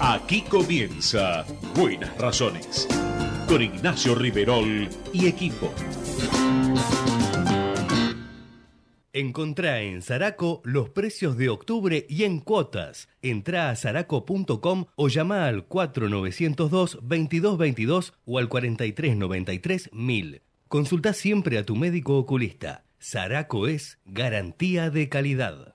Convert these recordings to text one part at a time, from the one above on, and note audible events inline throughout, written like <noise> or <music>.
Aquí comienza Buenas Razones con Ignacio Riverol y equipo. Encontrá en Zaraco los precios de octubre y en cuotas. Entrá a zaraco.com o llama al 4902-2222 o al 4393-1000. Consulta siempre a tu médico oculista. Zaraco es garantía de calidad.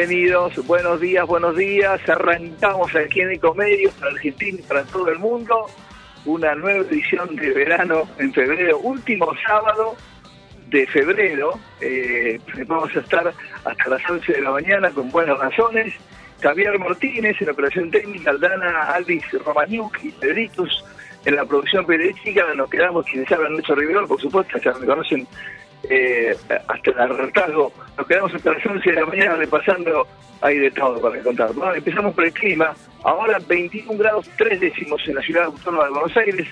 Bienvenidos, buenos días, buenos días. Arrancamos aquí en Ecomedios para Argentina y para todo el mundo. Una nueva edición de verano en febrero, último sábado de febrero. Eh, vamos a estar hasta las 11 de la mañana con buenas razones. Javier Martínez en operación técnica, Aldana Alvis Romaniuk y Pedritus en la producción periodística. Nos quedamos quienes hablan Nacho Rivero, por supuesto, ya me conocen eh, hasta el hartazgo. Nos quedamos hasta las 11 de la mañana repasando, hay de todo para contar. Bueno, empezamos por el clima. Ahora 21 grados 3 décimos en la ciudad autónoma de Buenos Aires.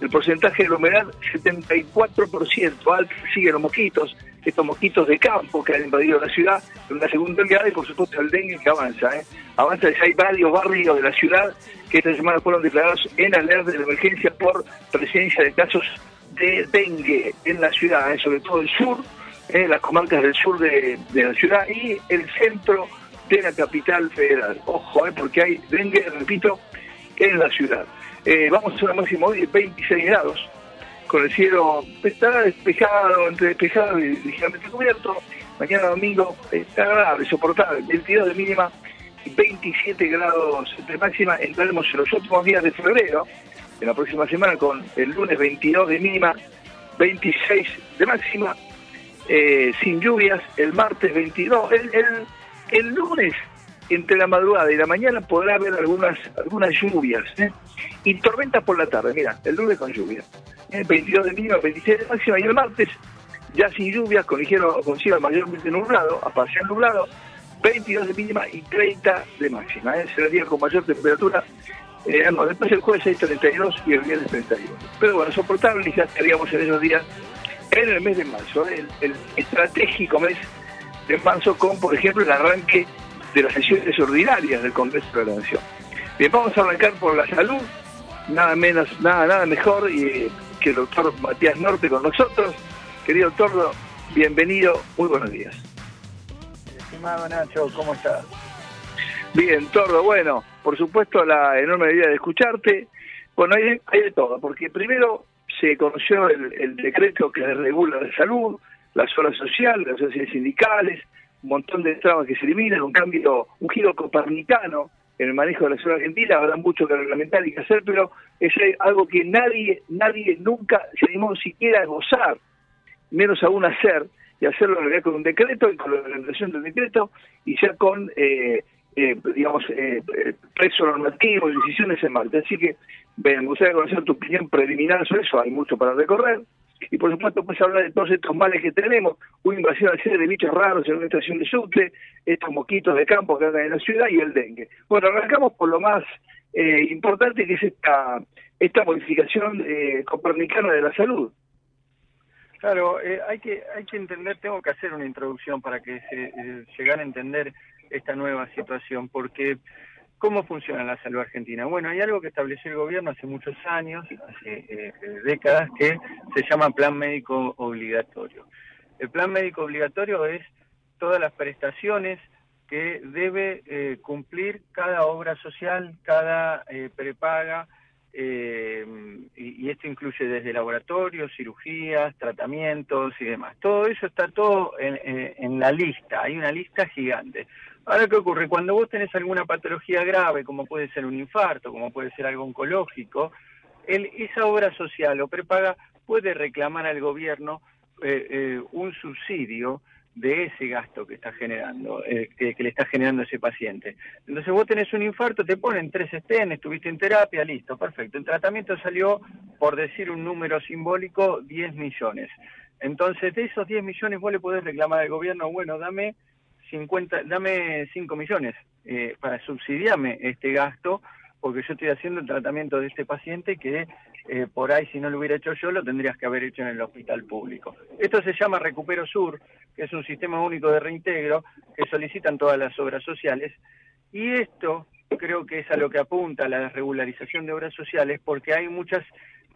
El porcentaje de la humedad 74%. Alto siguen los mosquitos, estos mosquitos de campo que han invadido la ciudad en una segunda oleada y por supuesto el dengue que avanza. ¿eh? Avanza, ya hay varios barrios de la ciudad que esta semana fueron declarados en alerta de emergencia por presencia de casos de dengue en la ciudad, ¿eh? sobre todo el sur, ¿eh? las comarcas del sur de, de la ciudad y el centro de la capital federal. Ojo, porque hay dengue, repito, en la ciudad. Eh, vamos a una máxima hoy de 26 grados, con el cielo estará despejado, entre despejado y ligeramente cubierto. Mañana domingo está agradable, soportable, 22 de mínima y 27 grados de máxima. Entraremos en los últimos días de febrero, en la próxima semana, con el lunes 22 de mínima, 26 de máxima, eh, sin lluvias, el martes 22, el, el, el lunes entre la madrugada y la mañana podrá haber algunas algunas lluvias ¿eh? y tormentas por la tarde, mira, el lunes con lluvia, ¿eh? 22 de mínima, 26 de máxima y el martes ya sin lluvias, con ligero, con cielo mayormente nublado, a parcial nublado, 22 de mínima y 30 de máxima, ¿eh? será el día con mayor temperatura, eh, no, después el jueves hay 32 y el viernes 31. Pero bueno, soportable y ya estaríamos en esos días en el mes de marzo, ¿eh? el, el estratégico mes de marzo con, por ejemplo, el arranque de las sesiones ordinarias del Congreso de la Nación. Bien, vamos a arrancar por la salud, nada menos, nada, nada mejor y, que el doctor Matías Norte con nosotros. Querido doctor, bienvenido, muy buenos días. Estimado Nacho, ¿cómo estás? Bien, Tordo, bueno, por supuesto la enorme idea de escucharte. Bueno, hay, hay de todo, porque primero se conoció el, el decreto que regula la salud, las horas sociales, las asociaciones sindicales, un montón de trabas que se eliminan, un cambio, un giro copernicano en el manejo de la ciudad argentina, habrá mucho que reglamentar y que hacer, pero es algo que nadie, nadie nunca se animó siquiera a gozar, menos aún hacer, y hacerlo en realidad con un decreto y con la implementación del decreto, y ya con, eh, eh, digamos, eh, eh, preso normativo y decisiones en marcha. Así que, me gustaría conocer tu opinión preliminar sobre eso, hay mucho para recorrer. Y por supuesto pues hablar de todos estos males que tenemos, una invasión al de bichos raros en una estación de subte, estos moquitos de campo que andan en la ciudad y el dengue. Bueno, arrancamos por lo más eh, importante que es esta, esta modificación eh, copernicana de la salud. Claro, eh, hay que hay que entender, tengo que hacer una introducción para que se eh, llegar a entender esta nueva situación, porque ¿cómo funciona la salud argentina? Bueno, hay algo que estableció el gobierno hace muchos años, hace eh, décadas, que se llama Plan Médico Obligatorio. El Plan Médico Obligatorio es todas las prestaciones que debe cumplir cada obra social, cada prepaga, eh, y, y, esto incluye desde laboratorios, cirugías, tratamientos y demás. Todo eso está todo en, la lista, hay una lista gigante. Ahora, ¿qué ocurre? Cuando vos tenés alguna patología grave, como puede ser un infarto, como puede ser algo oncológico, el, esa obra social o prepaga puede reclamar al gobierno eh, eh, un subsidio de ese gasto que está generando, eh, que, le está generando ese paciente. Entonces vos tenés un infarto, te ponen tres estén, estuviste en terapia, listo, perfecto. El tratamiento salió, por decir un número simbólico, 10 millones. Entonces de esos 10 millones vos le podés reclamar al gobierno, bueno, dame 50, dame 5 millones eh, para subsidiarme este gasto, porque yo estoy haciendo el tratamiento de este paciente que eh, por ahí si no lo hubiera hecho yo lo tendrías que haber hecho en el hospital público. Esto se llama Recupero Sur, que es un sistema único de reintegro que solicitan todas las obras sociales y esto creo que es a lo que apunta la regularización de obras sociales porque hay muchas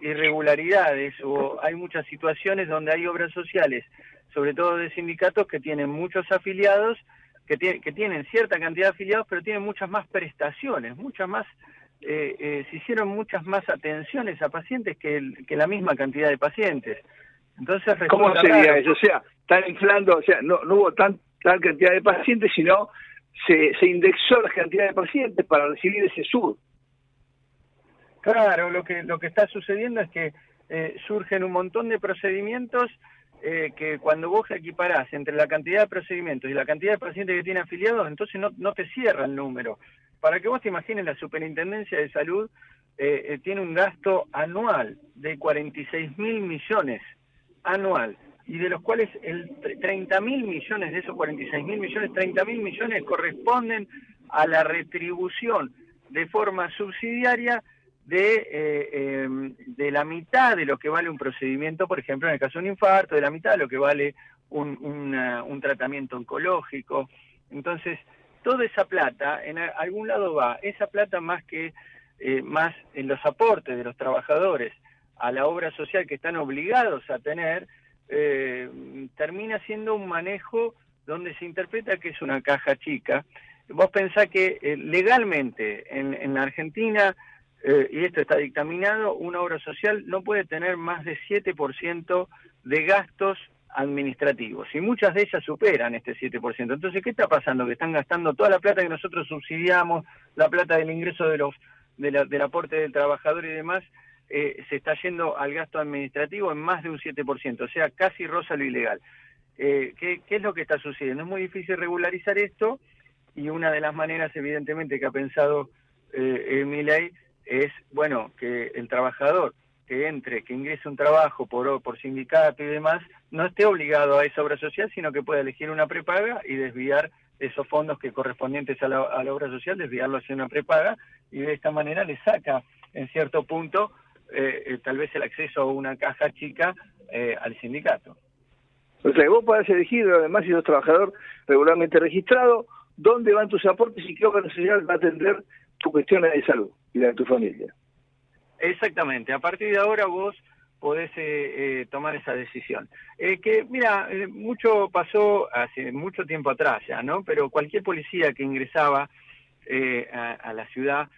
irregularidades o hay muchas situaciones donde hay obras sociales, sobre todo de sindicatos que tienen muchos afiliados, que, que tienen cierta cantidad de afiliados, pero tienen muchas más prestaciones, muchas más eh, eh, se hicieron muchas más atenciones a pacientes que, el, que la misma cantidad de pacientes. Entonces, ¿Cómo sería eso? O sea, están inflando, o sea, no, no hubo tan, tal cantidad de pacientes, sino se, se indexó la cantidad de pacientes para recibir ese sur. Claro, lo que, lo que está sucediendo es que eh, surgen un montón de procedimientos eh, que cuando vos equiparás entre la cantidad de procedimientos y la cantidad de pacientes que tiene afiliados, entonces no, no te cierra el número. Para que vos te imagines, la Superintendencia de Salud eh, eh, tiene un gasto anual de 46 mil millones anual y de los cuales el 30 mil millones de esos 46 mil millones, 30 mil millones corresponden a la retribución de forma subsidiaria de, eh, eh, de la mitad de lo que vale un procedimiento, por ejemplo, en el caso de un infarto, de la mitad de lo que vale un, un tratamiento oncológico. Entonces, toda esa plata en algún lado va, esa plata más que eh, más en los aportes de los trabajadores a la obra social que están obligados a tener, eh, termina siendo un manejo donde se interpreta que es una caja chica. Vos pensás que eh, legalmente en, en, Argentina, eh, y esto está dictaminado, una obra social no puede tener más de 7% de gastos administrativos y muchas de ellas superan este 7%. Entonces, ¿qué está pasando? Que están gastando toda la plata que nosotros subsidiamos, la plata del ingreso de los de la, del aporte del trabajador y demás, eh, se está yendo al gasto administrativo en más de un 7%, o sea, casi rosa lo ilegal. Eh, ¿qué, ¿Qué es lo que está sucediendo? Es muy difícil regularizar esto y una de las maneras, evidentemente, que ha pensado eh, mi ley es, bueno, que el trabajador que entre, que ingrese un trabajo por, por sindicato y demás, no esté obligado a esa obra social, sino que pueda elegir una prepaga y desviar esos fondos que correspondientes a la, a la obra social, desviarlo hacia una prepaga y de esta manera le saca en cierto punto eh, eh, tal vez el acceso a una caja chica eh, al sindicato. O sea, vos podés elegir, además, si sos trabajador regularmente registrado, dónde van tus aportes y qué obra social va a atender tus cuestiones de salud y la de tu familia. Exactamente, a partir de ahora vos podés eh, eh, tomar esa decisión. Eh, que, mira, eh, mucho pasó hace mucho tiempo atrás ya, ¿no? Pero cualquier policía que ingresaba eh, a, a, la ciudad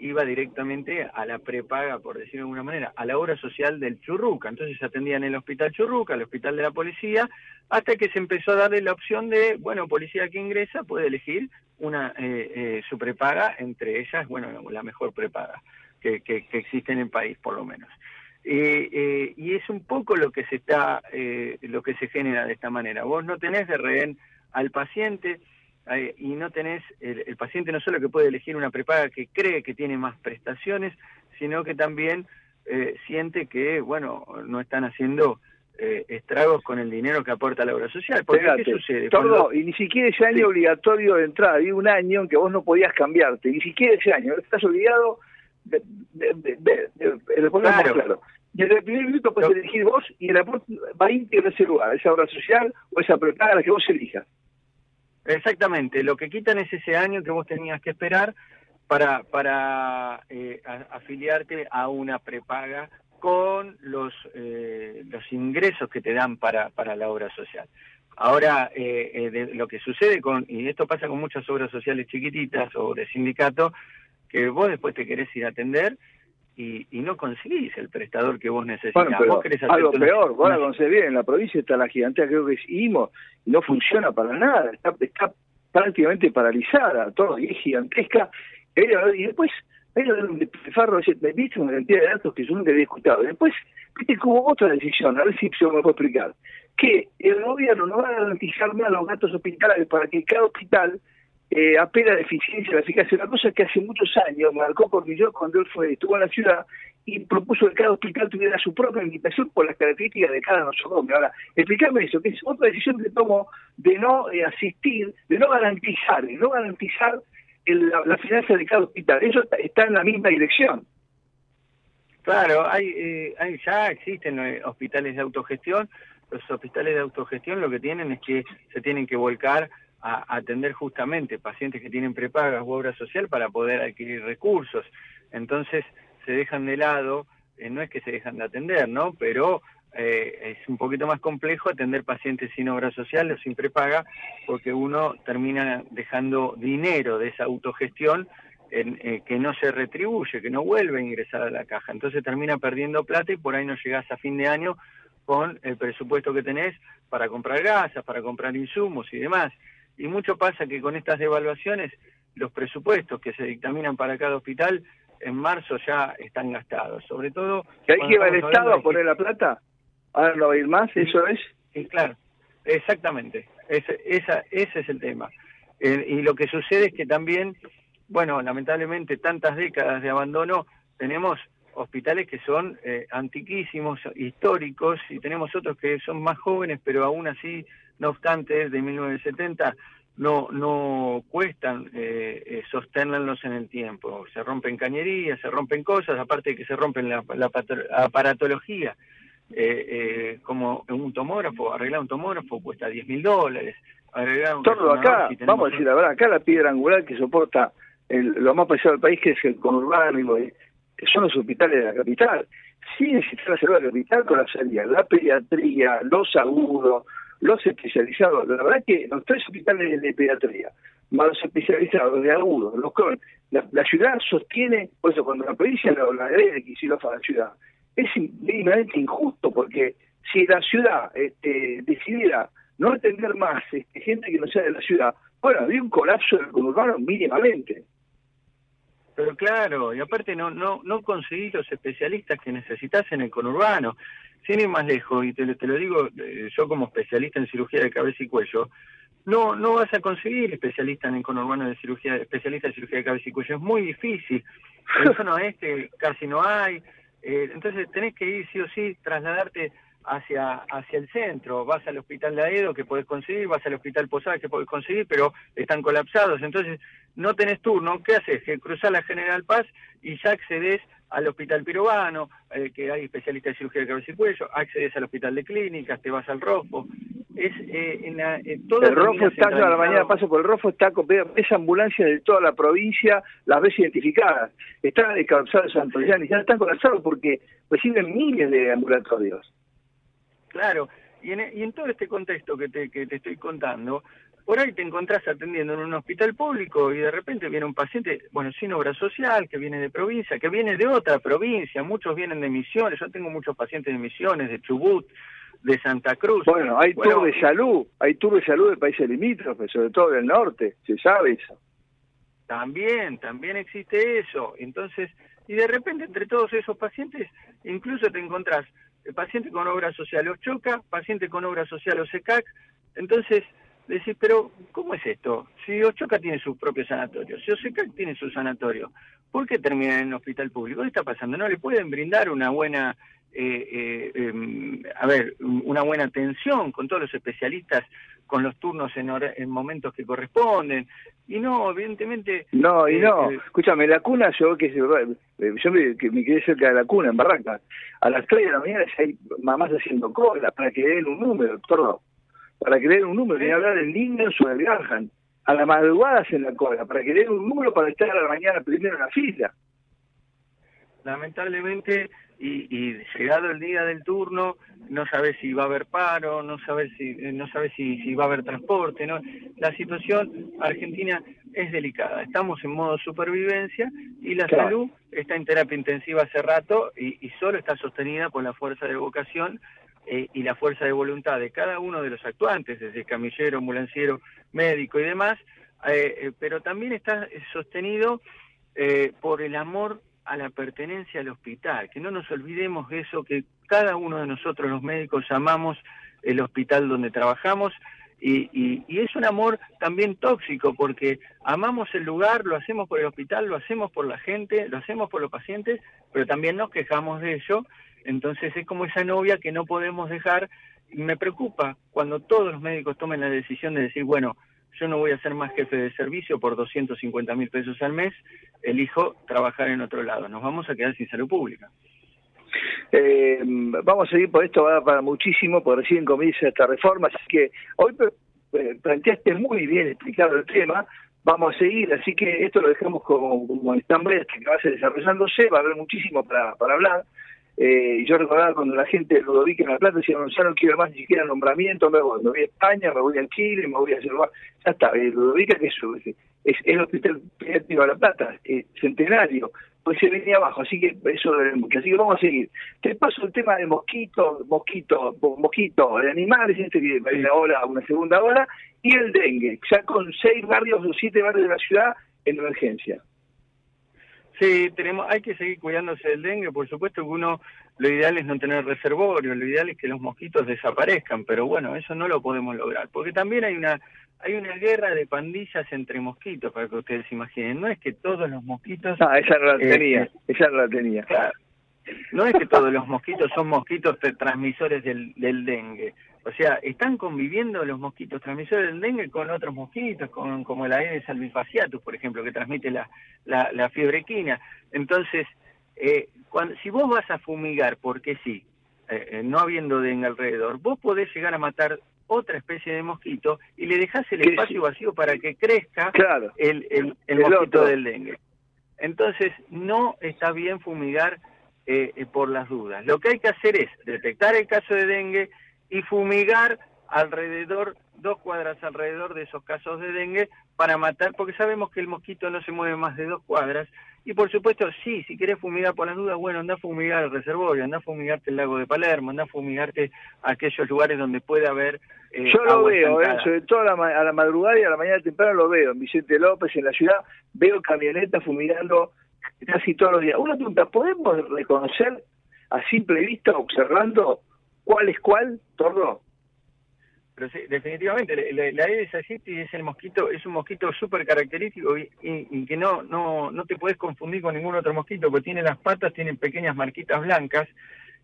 iba directamente a la prepaga, por decirlo de alguna manera, a la obra social del Churruca. Entonces se atendía en el hospital Churruca, el hospital de la policía, hasta que se empezó a darle la opción de, bueno, policía que ingresa puede elegir una su prepaga, entre ellas, bueno, la mejor prepaga que, que, que existe en el país, por lo menos. Eh, eh, y es un poco lo que se está, eh, lo que se genera de esta manera. Vos no tenés de rehén al paciente eh, y no tenés, el, el, paciente no solo que puede elegir una prepaga que cree que tiene más prestaciones, sino que también eh, siente que, bueno, no están haciendo eh, estragos con el dinero que aporta la obra social. Porque, ¿qué sucede? Cuando- y ni siquiera ese año Sí. obligatorio de entrada, había un año en que vos no podías cambiarte, ni siquiera ese año, estás obligado de, de, Claro. claro. Desde el primer minuto puedes elegir vos y el aporte va íntegro a ese lugar, esa obra social o esa prepaga la que vos elijas. Exactamente, lo que quitan es ese año que vos tenías que esperar para, para eh, a- afiliarte a una prepaga con los, eh, los ingresos que te dan para, para la obra social. Ahora, eh, eh, de- lo que sucede con, y esto pasa con muchas obras sociales chiquititas o de sindicato, que vos después te querés ir a atender y, y no conseguís el prestador que vos necesitas. Bueno, pero vos algo peor, vos la bien, en la provincia está la gigantesca, creo que es IMO, y no funciona para nada, está, está prácticamente paralizada, todo, y es gigantesca, y, después, me viste una cantidad de datos que yo nunca había escuchado, después, viste, como otra decisión, a ver si se me puede explicar, que el gobierno no va a garantizar más los gastos hospitalarios para que cada hospital eh, apela a la eficiencia, la eficacia, una cosa que hace muchos años marcó Cornillot cuando él fue, estuvo en la ciudad y propuso que cada hospital tuviera su propia limitación por las características de cada nosocomio. Ahora, explícame eso, que es otra decisión que tomo de no eh, asistir, de no garantizar, de no garantizar el- la, la finanza de cada hospital. Eso está, está en la misma dirección. Claro, hay, eh, hay ya existen eh, hospitales de autogestión. Los hospitales de autogestión lo que tienen es que se tienen que volcar a, atender justamente pacientes que tienen prepagas u obra social para poder adquirir recursos. Entonces se dejan de lado, eh, no es que se dejan de atender, ¿no? Pero eh, es un poquito más complejo atender pacientes sin obra social o sin prepaga, porque uno termina dejando dinero de esa autogestión en- eh, que no se retribuye, que no vuelve a ingresar a la caja. Entonces termina perdiendo plata y por ahí no llegás a fin de año con el presupuesto que tenés para comprar gasas, para comprar insumos y demás. Y mucho pasa que con estas devaluaciones los presupuestos que se dictaminan para cada hospital en marzo ya están gastados. Sobre todo... Que ahí cuando que va el Estado a poner la plata, ahora no va a ir más, eso es. Sí, claro, exactamente. Ese, esa, ese es el tema. Eh, y lo que sucede es que también, bueno, lamentablemente tantas décadas de abandono, tenemos hospitales que son eh, antiquísimos, históricos, y tenemos otros que son más jóvenes, pero aún así, no obstante, de 1970, no, no cuestan eh, eh, sostenerlos en el tiempo. Se rompen cañerías, se rompen cosas, aparte de que se rompen la, la aparatología eh, eh, como un tomógrafo, arreglar un tomógrafo cuesta 10 mil dólares. Arreglar un Todo acá, si tenemos vamos a decir la verdad, acá la piedra angular que soporta el- lo más pesado del país, que es el conurbano, que son los hospitales de la capital. Sí necesita la salud de la capital con la salida, la pediatría, los agudos, los especializados. La verdad que los tres hospitales de pediatría, más los especializados de agudos, los con, la, la ciudad sostiene, por eso cuando la provincia lo la agrede, que lo hace la ciudad, es mínimamente injusto porque si la ciudad este, decidiera no atender más este, gente que no sea de la ciudad, bueno, había un colapso del conurbano mínimamente. Pero claro, y aparte no no no conseguís los especialistas que necesitas en el conurbano. Sin ir más lejos, y te, lo- te lo digo eh, yo como especialista en cirugía de cabeza y cuello, no no vas a conseguir especialistas en el conurbano de cirugía, especialistas en cirugía de cabeza y cuello, es muy difícil. En <laughs> zona oeste casi no hay, eh, entonces tenés que ir sí o sí, trasladarte hacia hacia el centro, vas al hospital de Aedo que podés conseguir, vas al hospital Posada que podés conseguir, pero están colapsados, entonces no tenés turno, ¿qué haces? Que cruzás la General Paz y ya accedes al hospital pirobano, eh, que hay especialistas de cirugía de cabeza y cuello, accedes al hospital de clínicas, te vas al Rofo, es eh, en la, eh, todo el Rofo está, yo a la mañana paso por el Rofo, está con esa ambulancia de toda la provincia, las ves identificadas. Están colapsados en Santillán y ya están colapsados porque reciben miles de ambulatorios. Claro, y en, y en todo este contexto que te, que te estoy contando, por ahí te encontrás atendiendo en un hospital público y de repente viene un paciente, bueno, sin obra social, que viene de provincia, que viene de otra provincia, muchos vienen de Misiones, yo tengo muchos pacientes de Misiones, de Chubut, de Santa Cruz. Bueno, hay Bueno, tour de salud, hay tour de salud de países limítrofes, sobre todo del norte, se sabe eso. También, también existe eso. Entonces, y de repente entre todos esos pacientes, incluso te encontrás el paciente con obra social Ochoca, paciente con obra social OSECAC. Entonces, decís, pero ¿cómo es esto? Si Ochoca tiene su propio sanatorio, si OSECAC tiene su sanatorio, ¿por qué terminan en un hospital público? ¿Qué está pasando? No le pueden brindar una buena, eh, eh, em, a ver, una buena atención con todos los especialistas, con los turnos en, hora- en momentos que corresponden. Y no, evidentemente... No, y eh, no. eh, Escúchame, la cuna, yo que eh, yo me, que me quedé cerca de la cuna, en Barranca. A las 3 de la mañana ya hay mamás haciendo cola para que le den un número, todo. Para den un número, ni hablar del niño o del Garjan. A la madrugada hacen la cola, para den un número para estar a la mañana primero en la fila. lamentablemente y, y llegado el día del turno no sabes si va a haber paro no sabes si eh, no sabes si, si va a haber transporte no la situación argentina es delicada estamos en modo supervivencia y la Claro. salud está en terapia intensiva hace rato y, y solo está sostenida por la fuerza de vocación eh, y la fuerza de voluntad de cada uno de los actuantes desde camillero ambulanciero médico y demás eh, eh, pero también está sostenido eh, por el amor a la pertenencia al hospital, que no nos olvidemos de eso, que cada uno de nosotros los médicos amamos el hospital donde trabajamos y, y- y es un amor también tóxico porque amamos el lugar, lo hacemos por el hospital, lo hacemos por la gente, lo hacemos por los pacientes, pero también nos quejamos de ello, entonces es como esa novia que no podemos dejar me preocupa cuando todos los médicos tomen la decisión de decir, bueno, yo no voy a ser más jefe de servicio por 250 mil pesos al mes, elijo trabajar en otro lado. Nos vamos a quedar sin salud pública. Eh, vamos a seguir por esto, va para muchísimo, porque recién comienza esta reforma, así que hoy eh, planteaste muy bien explicado el tema, vamos a seguir, así que esto lo dejamos como, como en stand-by hasta que va a ser desarrollándose, va a haber muchísimo para, para hablar. Eh, yo recordaba cuando la gente de Ludovica en La Plata decía, no, ya no quiero más ni siquiera nombramiento, me voy, me voy a España, me voy a Chile, me voy a hacer ya está, eh, Ludovica que es, es, es el hospital pediátrico de La Plata, eh, centenario, pues se venía abajo, así que eso debe mucho, así que vamos a seguir. Te paso el tema de mosquito, mosquito, mosquito, de animales, este que hay una hora, una segunda hora, y el dengue, ya con seis barrios o siete barrios de la ciudad en emergencia. Sí, tenemos, hay que seguir cuidándose del dengue, por supuesto que uno, lo ideal es no tener reservorio, lo ideal es que los mosquitos desaparezcan, pero bueno, eso no lo podemos lograr, porque también hay una hay una guerra de pandillas entre mosquitos, para que ustedes se imaginen, no es que todos los mosquitos... Ah, esa no la tenía, eh, esa no la tenía. Claro. No es que todos los mosquitos son mosquitos transmisores del, del dengue. O sea, están conviviendo los mosquitos transmisores del dengue con otros mosquitos, con, como el Aedes albifasciatus, por ejemplo, que transmite la, la, la fiebre equina. Entonces, eh, cuando, si vos vas a fumigar, porque sí, eh, eh, no habiendo dengue alrededor, vos podés llegar a matar otra especie de mosquito y le dejás el espacio vacío para que crezca Claro. el, el, el El mosquito otro. del dengue. Entonces, no está bien fumigar eh, eh, por las dudas. Lo que hay que hacer es detectar el caso de dengue y fumigar alrededor, dos cuadras alrededor de esos casos de dengue para matar, porque sabemos que el mosquito no se mueve más de dos cuadras. Y por supuesto, sí, si querés fumigar por las dudas, bueno, anda a fumigar el reservorio, anda a fumigarte el lago de Palermo, anda a fumigarte aquellos lugares donde puede haber... eh, Yo lo veo, eh, sobre todo a la, ma- a la madrugada y a la mañana temprano lo veo. En Vicente López, en la ciudad, veo camionetas fumigando casi todos los días. Una pregunta, ¿podemos reconocer a simple vista, observando cuál es cuál, Tordo? Pero sí, definitivamente, la, Aedes aegypti es el mosquito, es un mosquito súper característico y, y- y que no, no, no te puedes confundir con ningún otro mosquito, porque tiene las patas, tienen pequeñas marquitas blancas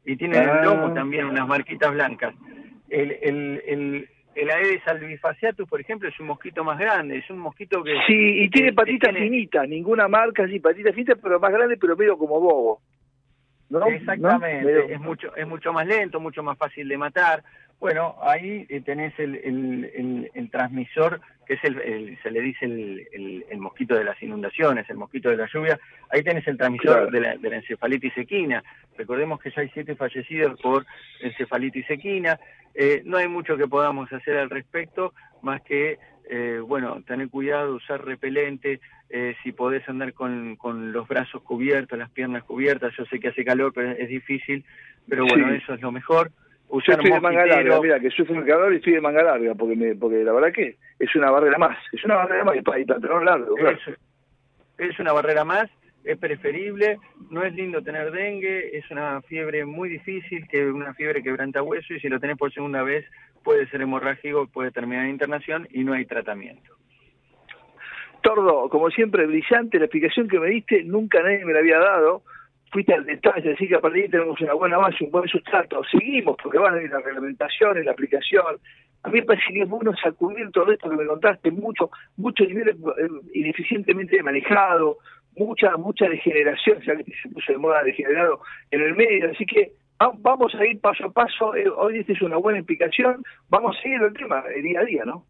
y tiene Ah. el lomo también unas marquitas blancas. El, el, el, el Aedes albifasciatus, por ejemplo, es un mosquito más grande, es un mosquito que... Sí, y tiene que- patitas que tiene- finitas, ninguna marca, sí, patitas finitas, pero más grande, pero medio como bobo. ¿No? Exactamente, es mucho es mucho más lento, mucho más fácil de matar. Bueno, ahí eh, tenés el, el, el- el transmisor, que es el, el- se le dice el, el- el mosquito de las inundaciones, el mosquito de la lluvia. Ahí tenés el transmisor Claro. de, la, de la encefalitis equina. Recordemos que ya hay siete fallecidos por encefalitis equina. Eh, no hay mucho que podamos hacer al respecto, más que, eh, bueno, tener cuidado, usar repelente, eh, si podés andar con, con los brazos cubiertos, las piernas cubiertas, yo sé que hace calor, pero es difícil, pero bueno, Sí. eso es lo mejor. Yo Usar estoy de manga larga, mira, que sufro el calor y estoy de manga larga, porque me, porque la verdad que es una barrera más, es una barrera más y pa- y pantalón largo, claro. es, es una barrera más, es preferible, no es lindo tener dengue, es una fiebre muy difícil, que una fiebre quebranta hueso y si lo tenés por segunda vez puede ser hemorrágico, puede terminar en internación y no hay tratamiento. Tordo, como siempre, brillante la explicación que me diste, nunca nadie me la había dado. Fuiste al detalle, así que a partir de ahí tenemos una buena base, un buen sustrato. Seguimos, porque van a ir las reglamentaciones, la aplicación. A mí me parece que es bueno sacudir todo esto que me contaste, mucho, mucho nivel eh, ineficientemente manejado, mucha, mucha degeneración, ya que se puso de moda degenerado en el medio. Así que vamos a ir paso a paso. Eh, Hoy esta es una buena explicación. Vamos a seguir el tema día a día, ¿no?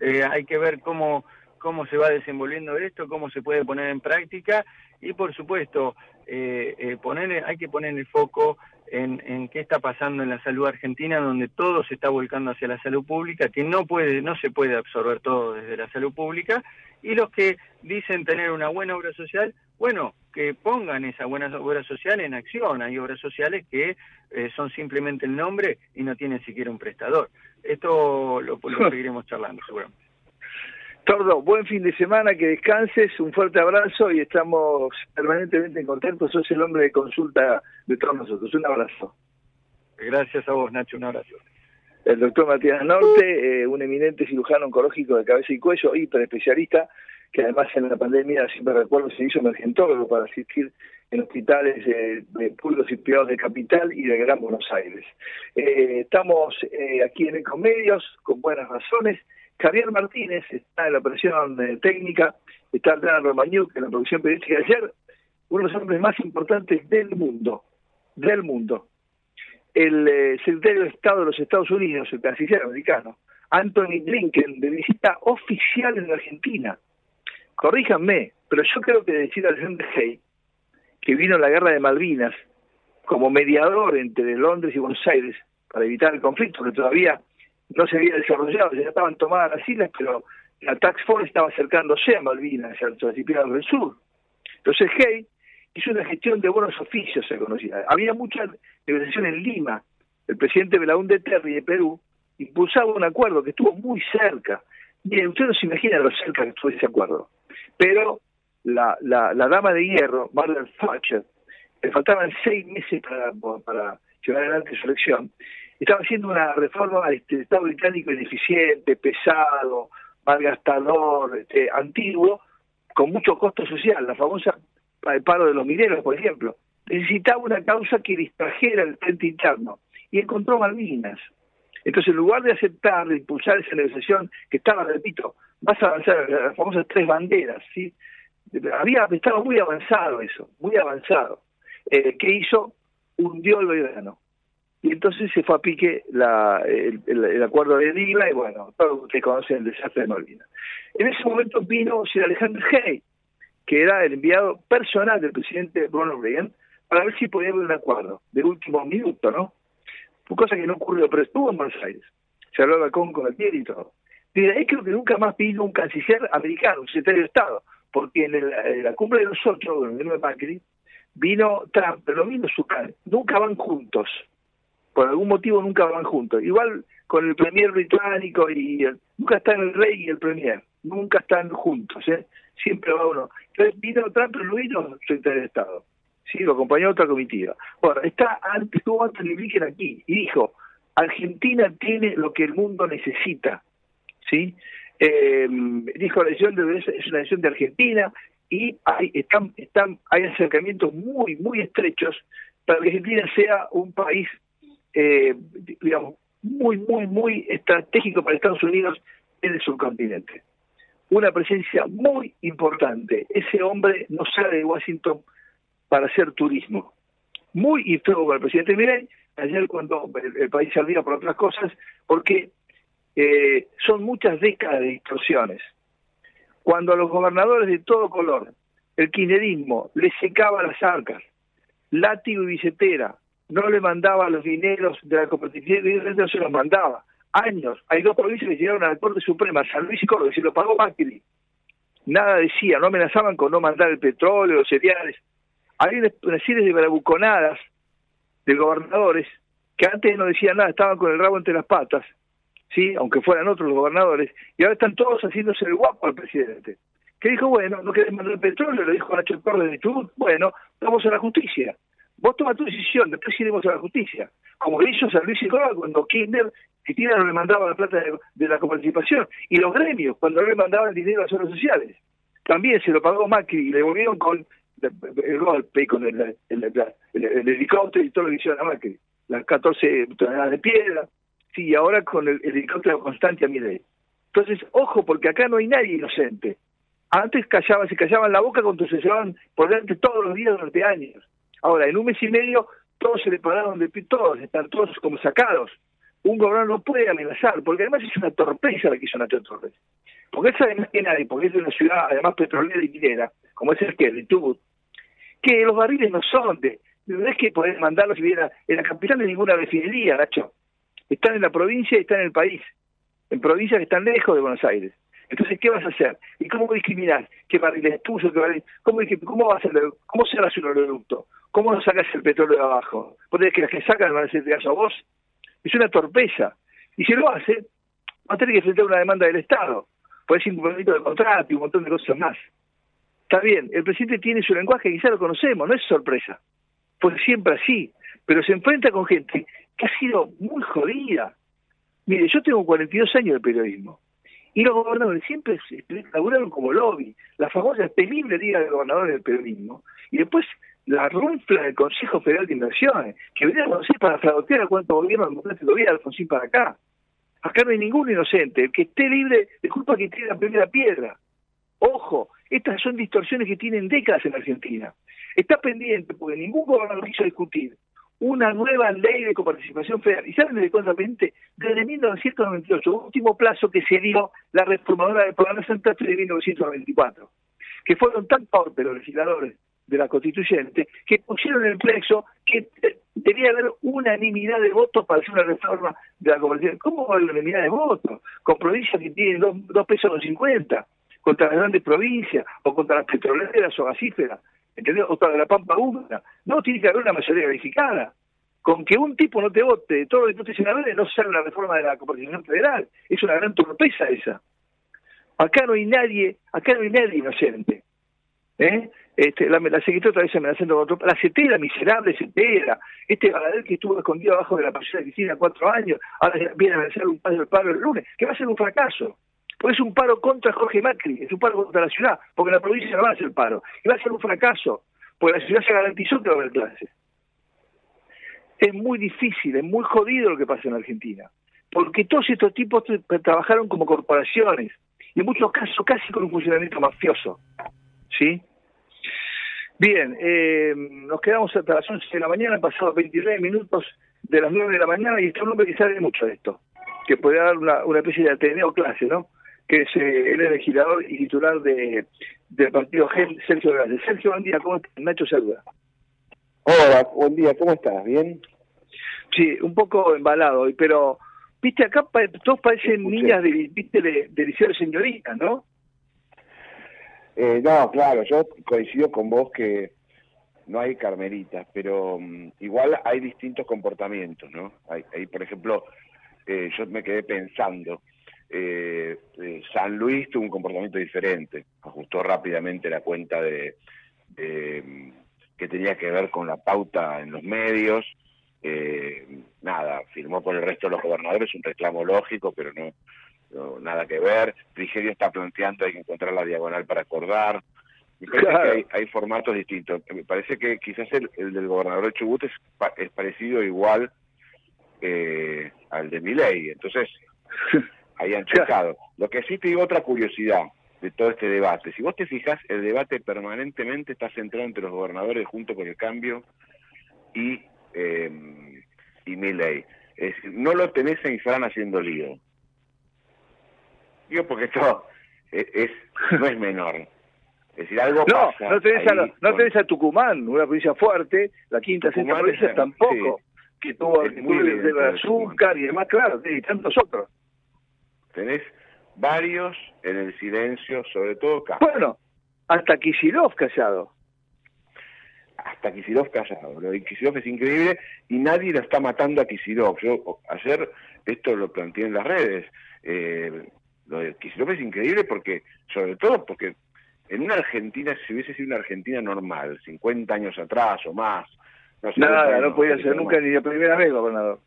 Eh, hay que ver cómo, cómo se va desenvolviendo esto, cómo se puede poner en práctica y por supuesto eh, eh, poner, hay que poner el foco en, en qué está pasando en la salud argentina, donde todo se está volcando hacia la salud pública, que no puede, no se puede absorber todo desde la salud pública, y los que dicen tener una buena obra social, bueno, que pongan esa buena obra social en acción. Hay obras sociales que eh, son simplemente el nombre y no tienen siquiera un prestador. Esto lo, lo <laughs> seguiremos charlando seguramente. Tordo, buen fin de semana, que descanses, un fuerte abrazo y estamos permanentemente en contacto. Sos el hombre de consulta de todos nosotros. Un abrazo. Gracias a vos, Nacho, un abrazo. El doctor Matías Norte, eh, un eminente cirujano oncológico de cabeza y cuello, hiperespecialista, que además en la pandemia, siempre recuerdo, se hizo emergentólogo para asistir en hospitales de públicos y privados de Capital y de Gran Buenos Aires. Eh, estamos eh, aquí en Ecomedios con buenas razones. Javier Martínez está en la operación técnica, está Adriana Romagnuk en la producción periodística de ayer, uno de los hombres más importantes del mundo, del mundo. El eh, secretario de Estado de los Estados Unidos, el canciller americano, Anthony Blinken, de visita oficial en la Argentina. Corríjanme, pero yo creo que decir a Alexander Hay, que vino la guerra de Malvinas como mediador entre Londres y Buenos Aires para evitar el conflicto que todavía no se había desarrollado, ya estaban tomadas las islas, pero la Tax Force estaba acercándose a Malvinas, a los archipiélagos del sur. Entonces Hay hizo una gestión de buenos oficios, se conocía. Había mucha negociación en Lima. El presidente Belaúnde Terry de Perú impulsaba un acuerdo que estuvo muy cerca. Miren, ustedes no se imaginan lo cerca que estuvo ese acuerdo. Pero la, la, la dama de hierro, Margaret Thatcher, le faltaban seis meses para, llevar adelante su elección, estaba haciendo una reforma este, Estado británico ineficiente, pesado, malgastador, este, antiguo, con mucho costo social, la famosa el paro de los mineros, por ejemplo. Necesitaba una causa que distrajera el frente interno y encontró Malvinas. Entonces, en lugar de aceptar, de impulsar esa negociación que estaba, repito, más avanzada, las famosas tres banderas, ¿sí? Había, estaba muy avanzado eso, muy avanzado. Eh, ¿Qué hizo? Hundió el verano. Y entonces se fue a pique la, el, el, el, acuerdo de Lima y bueno, todos ustedes conocen el desastre de Malvinas. En ese momento vino Sir Alexander Hay, que era el enviado personal del presidente Ronald Reagan, para ver si podía haber un acuerdo de último minuto, ¿no? Cosa que no ocurrió, pero estuvo en Buenos Aires. Se hablaba con Cometier y todo. Y de ahí creo que nunca más vino un canciller americano, un secretario de Estado, porque en, la cumbre de los ocho, en el gobierno de Macri, vino Trump, pero no vino Zuccar. Nunca van juntos. Por algún motivo nunca van juntos. Igual con el premier británico y nunca están el rey y el premier. Nunca están juntos, ¿eh? Siempre va uno. Entonces vino Trump, pero no vino secretario de Estado. Sí, lo acompañó otra comitiva. Bueno, está antes, estuvo Anthony Blinken aquí y dijo, Argentina tiene lo que el mundo necesita. ¿Sí? Eh, dijo la decisión de es una decisión de Argentina y hay, están, están, hay acercamientos muy, muy estrechos para que Argentina sea un país, eh, digamos, muy, muy, muy estratégico para Estados Unidos en el subcontinente. Una presencia muy importante. Ese hombre no sale de Washington para hacer turismo. Muy influjo para el presidente Milei, ayer cuando el, el país salía por otras cosas, porque eh, son muchas décadas de distorsiones. Cuando a los gobernadores de todo color, el kirchnerismo le secaba las arcas, látigo y billetera, no le mandaba los dineros de la competitividad, no se los mandaba. Años, hay dos provincias que llegaron a la Corte Suprema, San Luis y Córdoba, y se lo pagó Macri. Nada decía, no amenazaban con no mandar el petróleo, los cereales. Había una de bravuconadas de gobernadores que antes no decían nada, estaban con el rabo entre las patas, sí, aunque fueran otros gobernadores, y ahora están todos haciéndose el guapo al presidente. Que dijo, bueno, no querés mandar petróleo, lo dijo Nacho Torres de Chubut, bueno, vamos a la justicia. Vos tomás tu decisión, después iremos a la justicia. Como le hizo San Luis y Córdoba cuando Kirchner, Cristina no le mandaba la plata de, la coparticipación. Y los gremios, cuando no le mandaban dinero a las obras sociales. También se lo pagó Macri y le volvieron con el golpe, con el helicóptero y todo lo que hicieron a Macri. Las 14 toneladas de piedra. Sí, y ahora con el, el helicóptero constante a Milei. Entonces, ojo, porque acá no hay nadie inocente. Antes callaban, se callaban la boca cuando se llevaban por delante todos los días durante años. Ahora, en un mes y medio, todos se le pararon de pie, todos, están todos como sacados. Un gobernador no puede amenazar, porque además es una torpeza la que hizo Nacho Torres. Porque es además que nadie, porque es de una ciudad además petrolera y minera, como es el que, de Tubut, que los barriles no son de, no es que podés mandarlos si viera en la capital de ninguna refinería, Nacho. Están en la provincia y están en el país. En provincias que están lejos de Buenos Aires. Entonces, ¿qué vas a hacer? ¿Y cómo discriminar? ¿Qué barriles es tuyo? ¿Qué barriles? ¿Cómo, ¿Cómo vas a hacer? ¿Cómo cerras un oleoducto? ¿Cómo no sacas el petróleo de abajo? ¿Vos tenés que las que sacan van a hacer caso a vos? Es una torpeza. Y si lo hace, va a tener que enfrentar una demanda del Estado. Por ese incumplimiento de contrato y un montón de cosas más. Está bien, el presidente tiene su lenguaje, quizá lo conocemos, no es sorpresa. Fue siempre así. Pero se enfrenta con gente que ha sido muy jodida. Mire, yo tengo 42 años de periodismo. Y los gobernadores siempre se laburaron como lobby. La famosa temible Liga de Gobernadores del Periodismo. Y después la runfla del Consejo Federal de Inversiones, que venía a conocer para fraudear a cuánto gobierno democrático de Alfonsín para acá. Acá no hay ningún inocente. El que esté libre, disculpa que tiene la primera piedra. Ojo, estas son distorsiones que tienen décadas en Argentina. Está pendiente, porque ningún gobernador quiso discutir una nueva ley de coparticipación federal. ¿Y saben desde cuándo pendiente? Desde 1998, último plazo que se dio la reformadora del programa Santa Fe de 1994, que fueron tan torpes los legisladores de la constituyente que pusieron el plexo que debía haber unanimidad de votos para hacer una reforma de la cooperación. ¿Cómo unanimidad de votos? Con provincias que tienen dos, dos pesos con cincuenta, contra las grandes provincias, o contra las petroleras o gasíferas, ¿entendés? O contra la pampa húmeda. No, tiene que haber una mayoría verificada. Con que un tipo no te vote todos los diputados y senadores no sale una reforma de la cooperación federal. Es una gran torpeza esa. Acá no hay nadie, acá no hay nadie inocente. ¿Eh? Este, la, la secretaria otra vez amenazando con otro. La CETERA, miserable CETERA. Este Baladel que estuvo escondido abajo de la pasión de Cristina cuatro años, ahora viene a hacer un paro, el paro el lunes, que va a ser un fracaso. Porque es un paro contra Jorge Macri, es un paro contra la ciudad, porque la provincia no va a ser paro. Y va a ser un fracaso, porque la ciudad se garantizó que va a haber clases. Es muy difícil, es muy jodido lo que pasa en Argentina. Porque todos estos tipos tra- trabajaron como corporaciones, y en muchos casos casi con un funcionamiento mafioso. ¿Sí? Bien, eh, nos quedamos hasta las 11 de la mañana, han pasado 29 minutos de las 9 de la mañana y está un hombre que sabe mucho de esto, que puede dar una, una especie de ateneo clase, ¿no? Que es eh, él es legislador y titular de, del partido GEL, Sergio Gálvez. Sergio, buen día, ¿cómo estás? Nacho saluda. Hola, buen día, ¿cómo estás? ¿Bien? Sí, un poco embalado hoy, pero, viste, acá pa- todos parecen Escuché. niñas de, viste, de, de liceo de señorita, ¿no? Eh, no, claro, yo coincido con vos que no hay carmelitas, pero mm, igual hay distintos comportamientos, ¿no? Hay, hay, por ejemplo, eh, yo me quedé pensando, eh, eh, San Luis tuvo un comportamiento diferente, ajustó rápidamente la cuenta de, de, que tenía que ver con la pauta en los medios, eh, nada, firmó por el resto de los gobernadores un reclamo lógico, pero no, no, nada que ver. Frigerio está planteando hay que encontrar la diagonal para acordar. Me parece Claro. que hay, hay formatos distintos. Me parece que quizás el, el del gobernador de Chubut es, pa- es parecido igual eh, al de Milei. Entonces, <laughs> Claro. chocado. Lo que sí te digo otra curiosidad de todo este debate. Si vos te fijas, el debate permanentemente está centrado entre los gobernadores junto con el cambio y, eh, y Milei. Es decir, no lo tenés a Infran haciendo lío. Digo porque esto es, es- no es menor. Es decir, algo No, pasa no tenés, a, no con- tenés a Tucumán, una provincia fuerte, la quinta, sexta provincia tampoco, que tuvo que tuvo el azúcar y demás, claro, y tantos otros. Tenés varios en el silencio, sobre todo Castro. Bueno, hasta Kicillof callado. hasta Kicillof callado. Lo de Kicillof es increíble y nadie lo está matando a Kicillof. Yo ayer esto lo planteé en las redes. Eh, lo de Kicillof es increíble porque, sobre todo porque en una Argentina, si hubiese sido una Argentina normal, 50 años atrás o más, No Nada, no podía ser nunca ni la primera vez gobernador.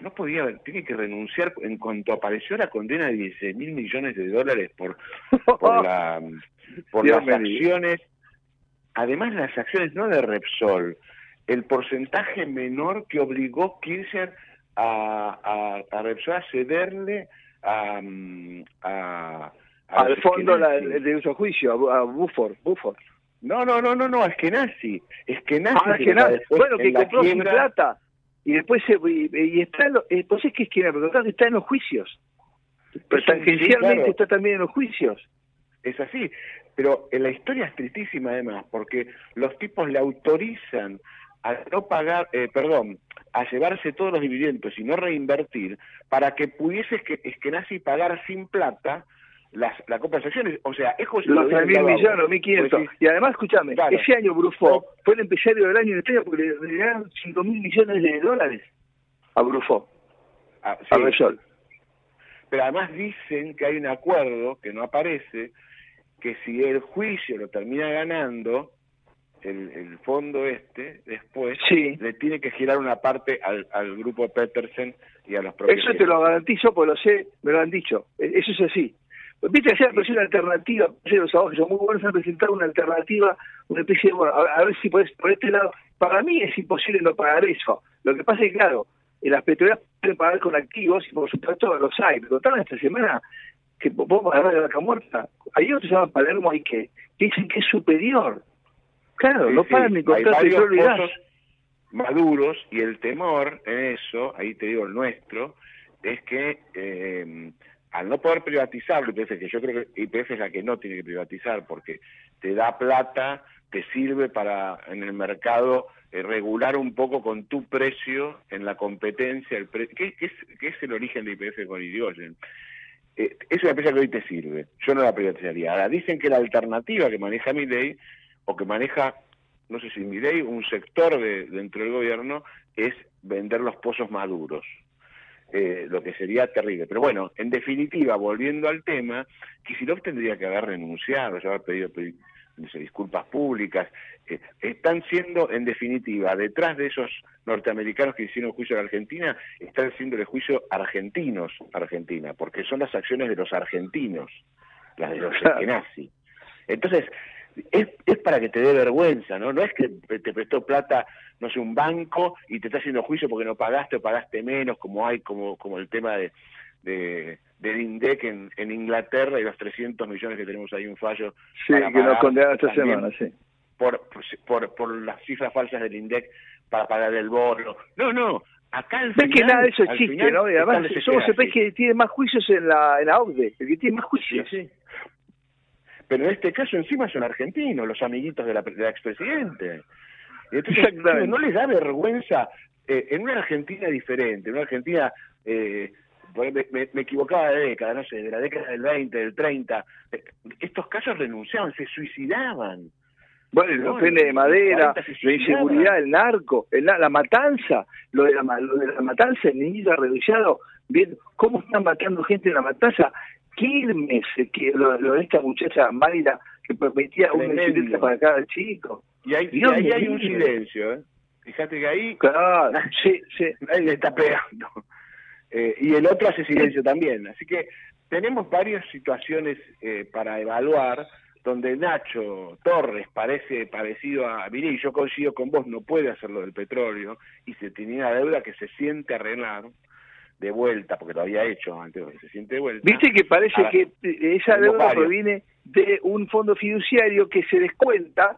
No podía, tiene que renunciar en cuanto apareció la condena de 16 mil millones de dólares por, por, <laughs> la, por Dios las acciones, además las acciones no de Repsol, el porcentaje menor que obligó Kirchner a, a, a Repsol a cederle a, a, a Al fondo la, Eskenazi. de uso juicio, a, Bu- a Buford, Buford. No, no, no, no, no, es que nazi, es que nazi. Ah, que nada. Bueno, que compró sin plata. Y después se, y, y está en lo- eh, pues es que es que está en los juicios. Pero Es tangencialmente claro. está también en los juicios. Es así, pero en la historia es tristísima además, porque los tipos le autorizan a no pagar, eh, perdón, a llevarse todos los dividendos y no reinvertir para que pudiese que Eskenazi pagar sin plata las, la compra de acciones. O sea, es como si Los lo hubieran 3.000 dado a millones, vos. 1.500. Pues sí, Y además, escúchame, Claro. ese año Brufó fue el empresario del año en España porque le regalaron 5.000 millones de dólares a Brufó, ah, a sí. Repsol. Pero además dicen que hay un acuerdo que no aparece, que si el juicio lo termina ganando, el, el fondo este, después, Sí. le tiene que girar una parte al, al grupo Petersen y a los Eso propietarios. te lo garantizo, porque lo sé, me lo han dicho. E- Eso es así. Pues, Viste, ayer apareció una alternativa, ayer los abogados son muy buenos han presentado una alternativa, una especie de, bueno, a, a ver si podés, por este lado, para mí es imposible no pagar eso. Lo que pasa es que, claro, las petroleras pueden pagar con activos y por supuesto los hay, pero tal esta semana que podemos pagar de vaca muerta. Hay otro que se llama Palermo y que, que dicen que es superior. Claro, Sí, no sí, pagan ni hay contra varios petróleo y pozos maduros y el temor en eso, ahí te digo el nuestro, es que eh, al no poder privatizarlo, IPF, que yo creo que IPF es la que no tiene que privatizar porque te da plata, te sirve para en el mercado eh, regular un poco con tu precio en la competencia, el ¿qué, es, es el origen de IPF con Irigoyen? Eh, es una empresa que hoy te sirve, yo no la privatizaría. Ahora, dicen que la alternativa que maneja mi ley o que maneja, no sé si mi ley, un sector de, dentro del gobierno, es vender los pozos maduros. Eh, lo que sería terrible. Pero bueno, en definitiva, volviendo al tema, Kicillof tendría que haber renunciado, ya haber pedido disculpas públicas. Eh, están siendo, en definitiva, detrás de esos norteamericanos que hicieron juicio a la Argentina, están haciéndole juicio argentinos a Argentina, porque son las acciones de los argentinos, las de los <laughs> Claro. nazi. Entonces, es, es para que te dé vergüenza, ¿no? No es que te prestó plata, no sé, un banco y te está haciendo juicio porque no pagaste o pagaste menos, como hay, como, como el tema de, de del INDEC en, en Inglaterra y los 300 millones que tenemos ahí un fallo Sí, para que nos condenaron esta semana, sí. por, por, por las cifras falsas del INDEC para pagar el bono. No, no, acá al Ves que final- nada de eso existe, final ¿no? Y además somos el país que tiene más juicios en la, en la OCDE, el que tiene más Sí, juicios. sí. Pero en este caso encima son argentinos, los amiguitos de la, de la expresidente. Entonces no les da vergüenza eh, en una Argentina diferente, en una Argentina, eh, me, me- me equivocaba de década, no sé, de la década del 20, del 30, eh, estos casos renunciaban, se suicidaban. Bueno, y No, de el madera, 40 se la inseguridad, el narco, el na- la matanza, lo de la, lo de la matanza, el niñito arrodillado, viendo cómo están matando gente en la matanza. Quilmes, que lo, lo de esta muchacha Mayra, que permitía una bicicleta para cada chico. Y ahí, y Dios ahí hay un silencio, ¿eh? Fíjate que ahí Claro, <laughs> sí, sí. nadie le está pegando. Eh, y el otro hace silencio también. Así que tenemos varias situaciones eh, para evaluar donde Nacho Torres parece parecido a Milei, yo coincido con vos, no puede hacer lo del petróleo y se tenía una deuda que se siente arreglar de vuelta, porque lo había hecho antes, se siente de vuelta. Viste que parece que esa deuda varios. proviene de un fondo fiduciario que se descuenta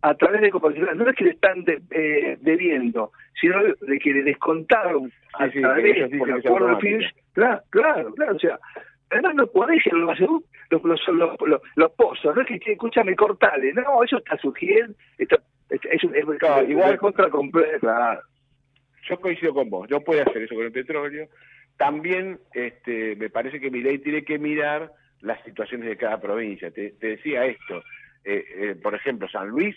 a través de cooperativas. No es que le están de- eh, debiendo, sino de que le descontaron a Sí, sí, que través por acuerdo fiduciario. Claro, claro, claro. O sea, además no podés ir los, los, los, los, pozos. No es que, escúchame, cortale. No, eso está surgiendo. Está, es, es, es- igual- es contra compleja. Claro. Yo coincido con vos, no puede hacer eso con el petróleo. También este, me parece que mi ley tiene que mirar las situaciones de cada provincia. Te, te decía esto, eh, eh, por ejemplo, San Luis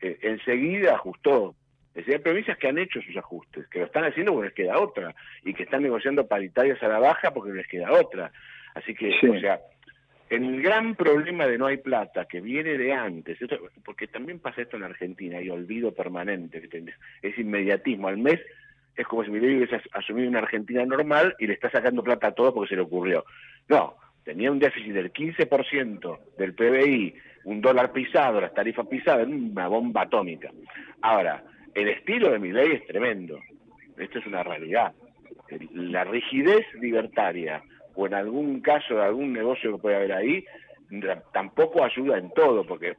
eh, enseguida ajustó. Es decir, hay provincias que han hecho sus ajustes, que lo están haciendo porque les queda otra, y que están negociando paritarias a la baja porque les queda otra. Así que, Sí. o sea, el gran problema de no hay plata, que viene de antes, esto- porque también pasa esto en Argentina, hay olvido permanente, es inmediatismo. Al mes es como si me hubiese as- asumido una Argentina normal y le está sacando plata a todo porque se le ocurrió. No, tenía un déficit del 15% del PBI, un dólar pisado, las tarifas pisadas, una bomba atómica. Ahora, el estilo de mi ley es tremendo. Esto es una realidad. La rigidez libertaria, o en algún caso de algún negocio que puede haber ahí, tampoco ayuda en todo, porque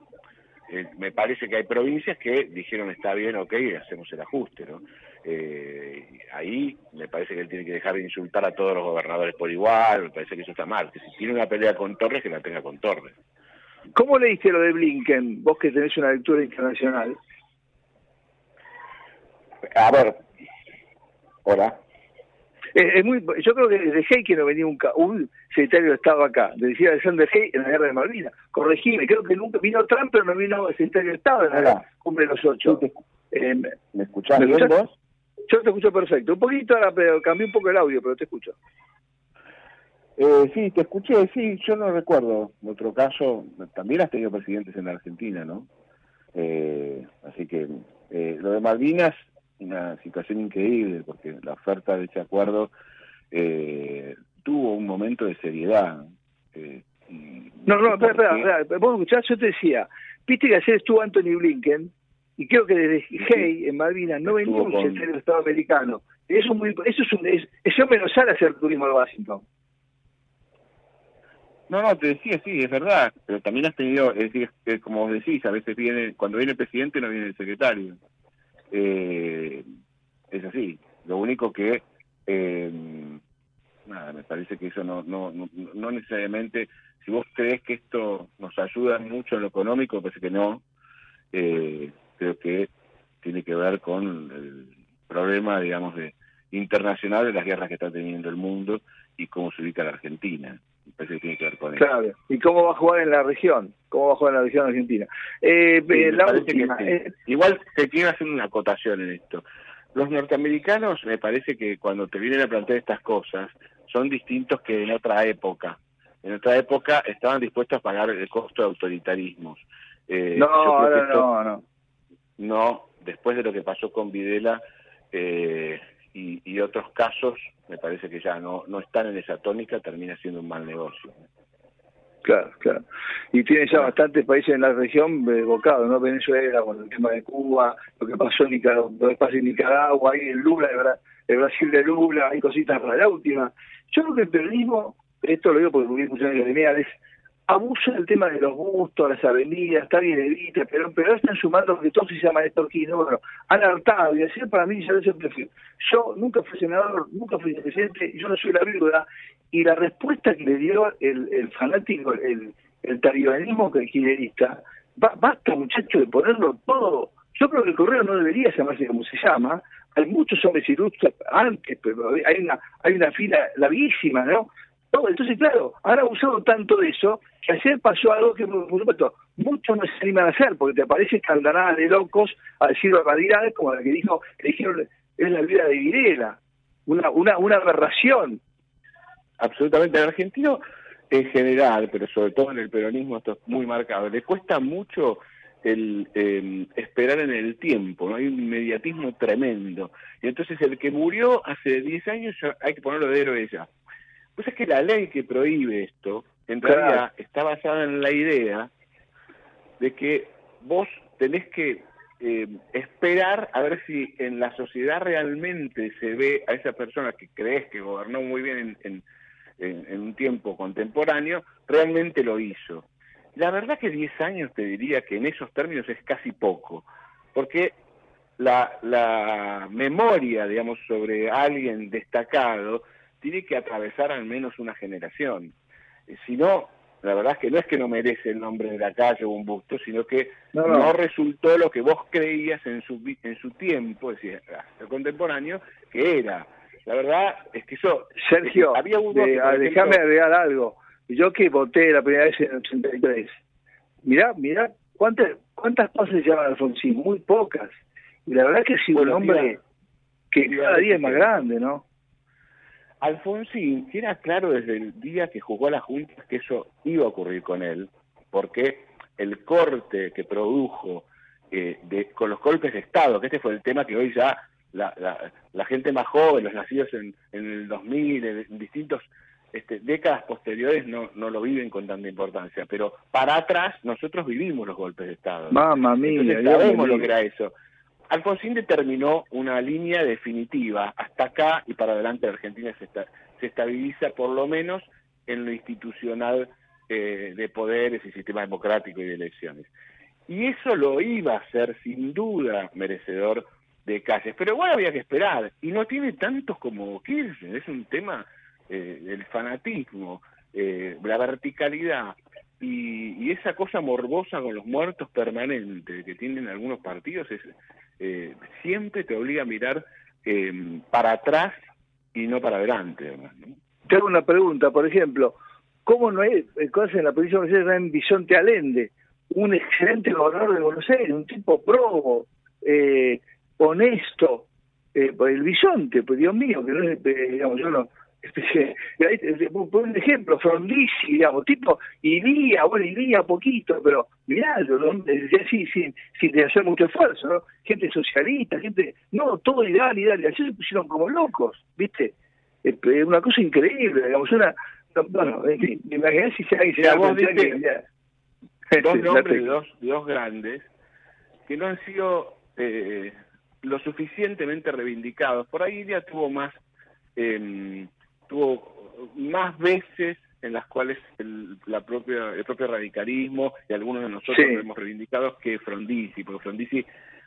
eh, me parece que hay provincias que dijeron está bien, ok, hacemos el ajuste, ¿no? Eh, ahí me parece que él tiene que dejar de insultar a todos los gobernadores por igual, me parece que eso está mal, que si tiene una pelea con Torres, que la tenga con Torres. ¿Cómo leíste lo de Blinken? Vos que tenés una lectura internacional. A ver, hola. Es, es muy, yo creo que desde Hey que no venía un, un secretario de Estado acá. Decía Alexander Hey en la guerra de Malvinas. Corregime, creo que nunca vino Trump, pero no vino el secretario de Estado en la Hola. cumbre de los ocho. Sí, Eh, ¿Me escuchás ¿Me bien escuchás? vos? Yo te escucho perfecto. Un poquito ahora, pero cambié un poco el audio, pero te escucho. Eh, sí, te escuché, sí, yo no recuerdo. Otro caso, también has tenido presidentes en la Argentina, ¿no? Eh, así que eh, lo de Malvinas, una situación increíble, porque la oferta de ese acuerdo eh, tuvo un momento de seriedad. eh, No, no, espera, espera, espera. Vos escuchás, yo te decía, viste que ayer estuvo Anthony Blinken, y creo que desde Hey en Malvinas no Estuvo un secretario de Estado americano. Eso es muy, eso es un, es, ese hombre no sale a hacer turismo a Washington. No, no, te decía, sí, es verdad, pero también has tenido, es decir, que como vos decís, a veces viene, cuando viene el presidente no viene el secretario. Eh, es así. Lo único que, eh, nada, me parece que eso no, no, no, no necesariamente, si vos crees que esto nos ayuda mucho en lo económico, parece que no. Eh, creo que tiene que ver con el problema, digamos, de internacional de las guerras que está teniendo el mundo y cómo se ubica la Argentina. Me parece que tiene que ver con eso. Claro. ¿Y cómo va a jugar en la región? ¿Cómo va a jugar en la región argentina? Eh, Sí, eh, la que última. sí. eh, Igual te quiero hacer una acotación en esto. Los norteamericanos, me parece que cuando te vienen a plantear estas cosas, son distintos que en otra época. En otra época estaban dispuestos a pagar el costo de autoritarismos. Eh, no, que ahora esto- no, no. No, después de lo que pasó con Videla eh, y, y otros casos, me parece que ya no, no están en esa tónica, termina siendo un mal negocio. Claro, claro. Y tiene ya bastantes países en la región evocados, ¿no? Venezuela, con el tema de Cuba, lo que pasó en Nicaragua, lo que pasa en Nicaragua, ahí en Lula, el, Bra- el Brasil de Lula, hay cositas para la última. Yo creo que el periodismo, esto lo digo porque lo vi muchos años lineales, abusa del tema de los gustos, las avenidas, está bien Evita, pero, pero están sumando lo que todos se llama Néstor Kirchner, bueno, han hartado, y así para mí ya el perfil. Yo nunca fui senador, nunca fui presidente, yo no soy la viuda, y la respuesta que le dio el, el fanático, el, el talibanismo kirchnerista, ba- basta muchacho de ponerlo todo. Yo creo que el correo no debería llamarse como se llama, hay muchos hombres ilustres antes, pero hay una, hay una fila larguísima, ¿no? Todo, entonces, claro, han abusado tanto de eso que ayer pasó algo que, muchos no se animan a hacer porque te aparece candanada de locos a decir barbaridades como la que dijo, que dijeron es la vida de Videla, una, una, una aberración. Absolutamente. Al argentino en general, pero sobre todo en el peronismo esto es muy marcado, le cuesta mucho el eh, esperar en el tiempo, ¿no? hay un inmediatismo tremendo. Y entonces el que murió hace 10 años hay que ponerlo de héroe ya. Pues es que la ley que prohíbe esto, en Claro. realidad está basada en la idea de que vos tenés que eh, esperar a ver si en la sociedad realmente se ve a esa persona que crees que gobernó muy bien en, en- un tiempo contemporáneo, realmente lo hizo. La verdad que 10 años te diría que en esos términos es casi poco, porque la, la memoria, digamos, sobre alguien destacado tiene que atravesar al menos una generación. Eh, Si no, la verdad es que no es que no merece el nombre de la calle o un busto, sino que No, no, no. resultó lo que vos creías en su, en su tiempo, es decir, el contemporáneo, que era. La verdad es que eso... Sergio, había de- que, por ah, ejemplo, déjame agregar algo. Yo que voté la primera vez en el 83, mirá, mirá, ¿cuántas, cuántas pases llevan Alfonsín? Muy pocas. Y la verdad que sí, Bueno, un hombre que cada día es más que- grande, ¿no? Alfonsín, que era claro desde el día que jugó a las juntas que eso iba a ocurrir con él, porque el corte que produjo eh, de, con los golpes de Estado, que este fue el tema que hoy ya la, la, la gente más joven, los nacidos en, en el 2000, en, distintos este, décadas posteriores no, no lo viven con tanta importancia, pero para atrás nosotros vivimos los golpes de Estado. Mamma mía, Entonces sabemos lo que era eso. Alfonsín determinó una línea definitiva. Hasta acá y para adelante la Argentina se, se estabiliza por lo menos en lo institucional eh, de poderes y sistema democrático y de elecciones. Y eso lo iba a hacer sin duda merecedor de calles. Pero igual había que esperar. Y no tiene tantos como Kirchner. Es un tema eh, del fanatismo, eh, la verticalidad y, y esa cosa morbosa con los muertos permanente que tienen algunos partidos es eh, siempre te obliga a mirar eh, para atrás y no para adelante. ¿no? Te hago una pregunta, por ejemplo, ¿cómo no es eh, en la provincia de Buenos Aires en Bisonte Allende? Un excelente gobernador de Buenos Aires, un tipo probo, eh, honesto, eh, el Bisonte, pues Dios mío, que no es, eh, digamos, yo no... este, ahí te- te pongo un ejemplo, Frondizi, digamos, tipo, iría, bueno, iría poquito, pero mirá, no- sí, sí, sin hacer mucho esfuerzo, ¿no? Gente socialista, gente, no, todo ideal, ideal, y así se pusieron como locos, ¿viste? Una cosa increíble, digamos, una... no, Bueno, en fin, me imaginé si se da vos viste ya. dos <laughs> nombres dos, dos grandes que no han sido eh, lo suficientemente reivindicados. Por ahí Ilia tuvo más, eh, tuvo más veces en las cuales el, la propia, el propio radicalismo y algunos de nosotros Sí. lo hemos reivindicado que Frondizi, porque Frondizi,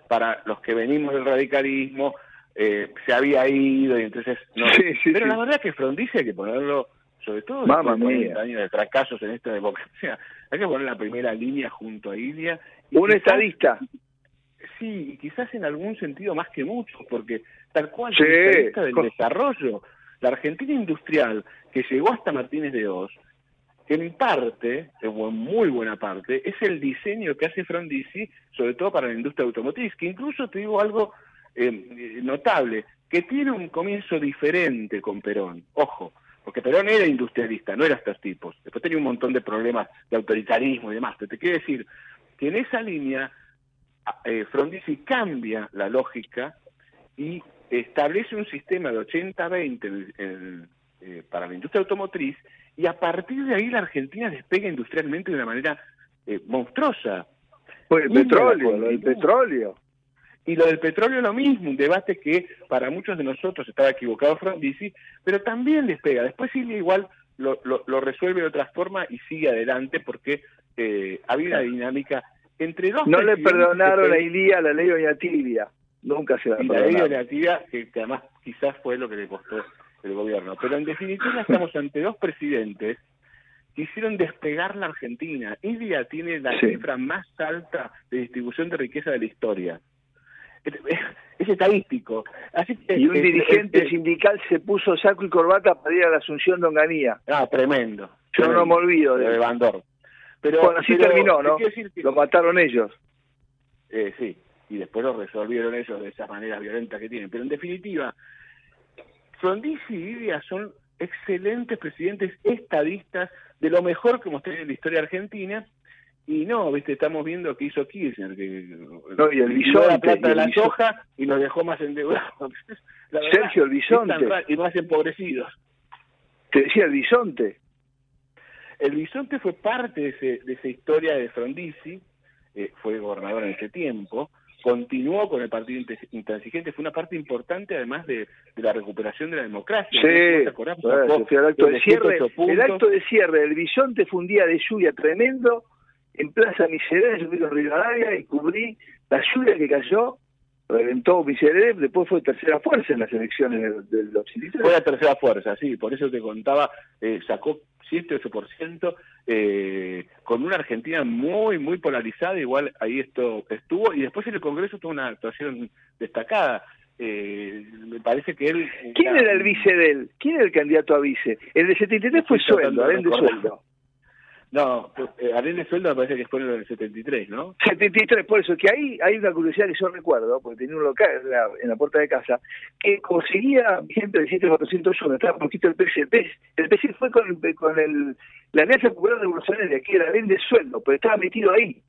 para los que venimos del radicalismo, eh, se había ido y entonces no. Sí, sí, Pero la verdad que Frondizi hay que ponerlo, sobre todo Mamma después de mía. 40 años de fracasos en esta democracia, <laughs> hay que poner la primera línea junto a Ilia. y Un quizás- estadista. Sí, y quizás en algún sentido más que muchos, porque tal cual el estadista del co- desarrollo, la Argentina industrial que llegó hasta Martínez de Oz, en parte, en muy buena parte, es el diseño que hace Frondizi, sobre todo para la industria automotriz, que incluso te digo algo eh, notable, que tiene un comienzo diferente con Perón. Ojo, porque Perón era industrialista, no era estos tipos. Después tenía un montón de problemas de autoritarismo y demás. Pero te quiero decir que en esa línea eh, Frondizi cambia la lógica y establece un sistema de 80-20 en- en- eh, para la industria automotriz y a partir de ahí la Argentina despega industrialmente de una manera eh, monstruosa. Por el petróleo, lo del petróleo. Y lo del petróleo lo mismo, un debate que para muchos de nosotros estaba equivocado Frondizi, pero también despega. Después Silvia igual lo, lo, lo resuelve de otra forma y sigue adelante porque eh, había una dinámica entre dos No le perdonaron a Ilía la ley Doña Tibia. Nunca se la y la ley de la actividad, que, que además quizás fue lo que le costó el gobierno. Pero en definitiva <laughs> estamos ante dos presidentes que hicieron despegar la Argentina. Ilia tiene la Sí. cifra más alta de distribución de riqueza de la historia. Es, es estadístico. Así que, Y un eh, dirigente eh, sindical se puso saco y corbata para ir a la Asunción de Onganía. Ah, tremendo. Yo no me olvido de de. Bandor. Pero, Bueno, así pero terminó, te ¿no? quiero decir que- Lo mataron ellos. Eh, sí, y después lo resolvieron ellos de esa manera violenta que tienen. Pero en definitiva, Frondizi y Ilia son excelentes presidentes estadistas de lo mejor que hemos tenido en la historia argentina. Y no, viste, estamos viendo que hizo Kirchner, que No, y el tiró la bisonte, plata y de la bisonte. soja y nos dejó más endeudados. <laughs> La verdad, Sergio, el bisonte. Y más empobrecidos. Te decía el bisonte. El bisonte fue parte de, ese- de esa historia de Frondizi, eh, fue gobernador en ese tiempo, continuó con el partido intransigente, fue una parte importante además de, de la recuperación de la democracia. ¿no? ¿Te Sí, acordás? al acto de cierre. 108 El acto de cierre del bisonte fue un día de lluvia tremendo en Plaza Miserere, yo con Rivadavia y cubrí la lluvia que cayó, reventó Miserere, después fue tercera fuerza en las elecciones del, del 83. Fue la tercera fuerza, sí, por eso te contaba, eh, sacó 7-8%, eh, con una Argentina muy, muy polarizada, igual ahí esto estuvo, y después en el Congreso tuvo una actuación destacada. Eh, me parece que él... ¿Quién era el vice de él? ¿Quién era el candidato a vice? El de 73 fue sueldo, de sueldo. No, eh, Allende Sueldo me parece que fue en el 73, ¿no? 73, por eso, que ahí hay una curiosidad que yo recuerdo, porque tenía un local en la, en la puerta de casa, que conseguía gente de 7401, estaba un poquito el PC. El PC, el PC fue con, el, con el, la Alianza Popular Revolucionaria, que era de sueldo, pero estaba metido ahí.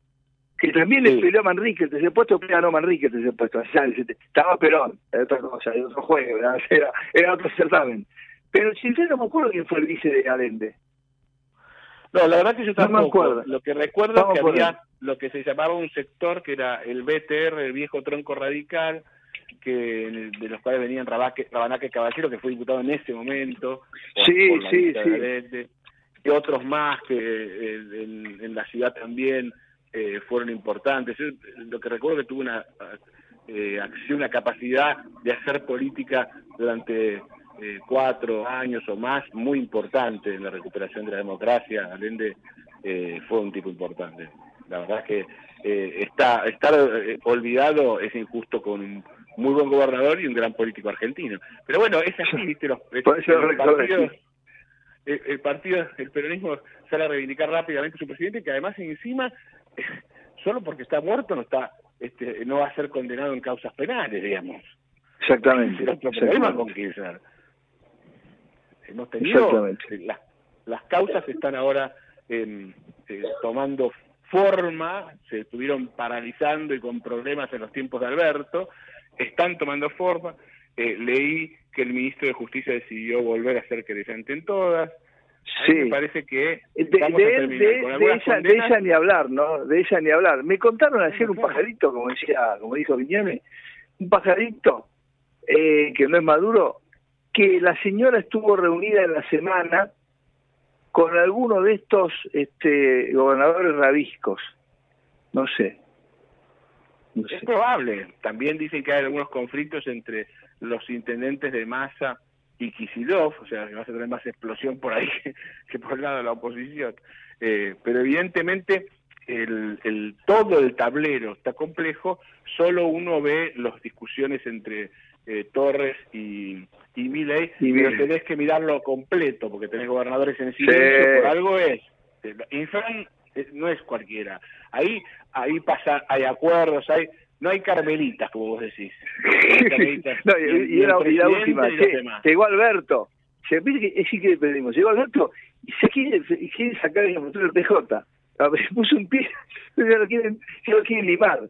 Que también le Sí. peleó a Manrique, el tercer puesto, pero no Manrique el tercer puesto. Estaba Perón, era otra cosa, era otro juego, era, era, era otro certamen. Pero sinceramente no me acuerdo quién fue el vice de Allende. No, la verdad que yo No me tampoco. acuerdo. Lo que recuerdo Estamos es que había lo que se llamaba un sector que era el BTR, el viejo tronco radical, que de los cuales venían Rabaque, Rabanaque Caballero, que fue diputado en ese momento. por- Sí, por sí, sí. Y otros más que eh, en, en la ciudad también eh, fueron importantes. Yo, lo que recuerdo que tuvo una eh, acción, una capacidad de hacer política durante eh, cuatro años o más muy importante en la recuperación de la democracia. Allende eh, fue un tipo importante. La verdad es que eh, está, estar eh, olvidado es injusto con un muy buen gobernador y un gran político argentino. Pero bueno, es así, <laughs> ¿viste? Los, los partidos- el, el partido, el peronismo sale a reivindicar rápidamente a su presidente, que además encima, <laughs> solo porque está muerto no está este, no va a ser condenado en causas penales, digamos. Exactamente. Exactamente. con. Hemos tenido Exactamente. las, las causas están ahora em, eh, tomando forma, se estuvieron paralizando y con problemas en los tiempos de Alberto, están tomando forma. Eh, leí que el ministro de Justicia decidió volver a ser querellante en todas. Sí. me parece que De, vamos de a él, terminar de, con de algunas ella, de condenas. ella ni hablar, ¿no? De ella ni hablar. Me contaron ayer un pajarito, como decía, como dijo Viñame, un pajarito eh, que no es maduro, que la señora estuvo reunida en la semana con alguno de estos este, gobernadores rabiscos. No sé. No sé. Es probable. También dicen que hay algunos conflictos entre los intendentes de Massa y Kisilov, o sea, que vas a tener más explosión por ahí <laughs> que, que por el lado de la oposición. Eh, pero evidentemente el, el todo el tablero está complejo, solo uno ve las discusiones entre eh, Torres y, y Milei, Y pero tenés que mirarlo completo, porque tenés gobernadores en silencio, Sí. por algo es. Eh, Infran eh, no es cualquiera. Ahí ahí pasa, hay acuerdos, hay no hay carmelitas, como vos decís. <laughs> No, y, y el era- y la última, che, llegó Alberto. Se que sí que pedimos. Llegó Alberto y se quiere, se quiere sacar el motor del PJ. Se <laughs> puso un pie, <laughs> ya lo quieren, ya lo quieren limar.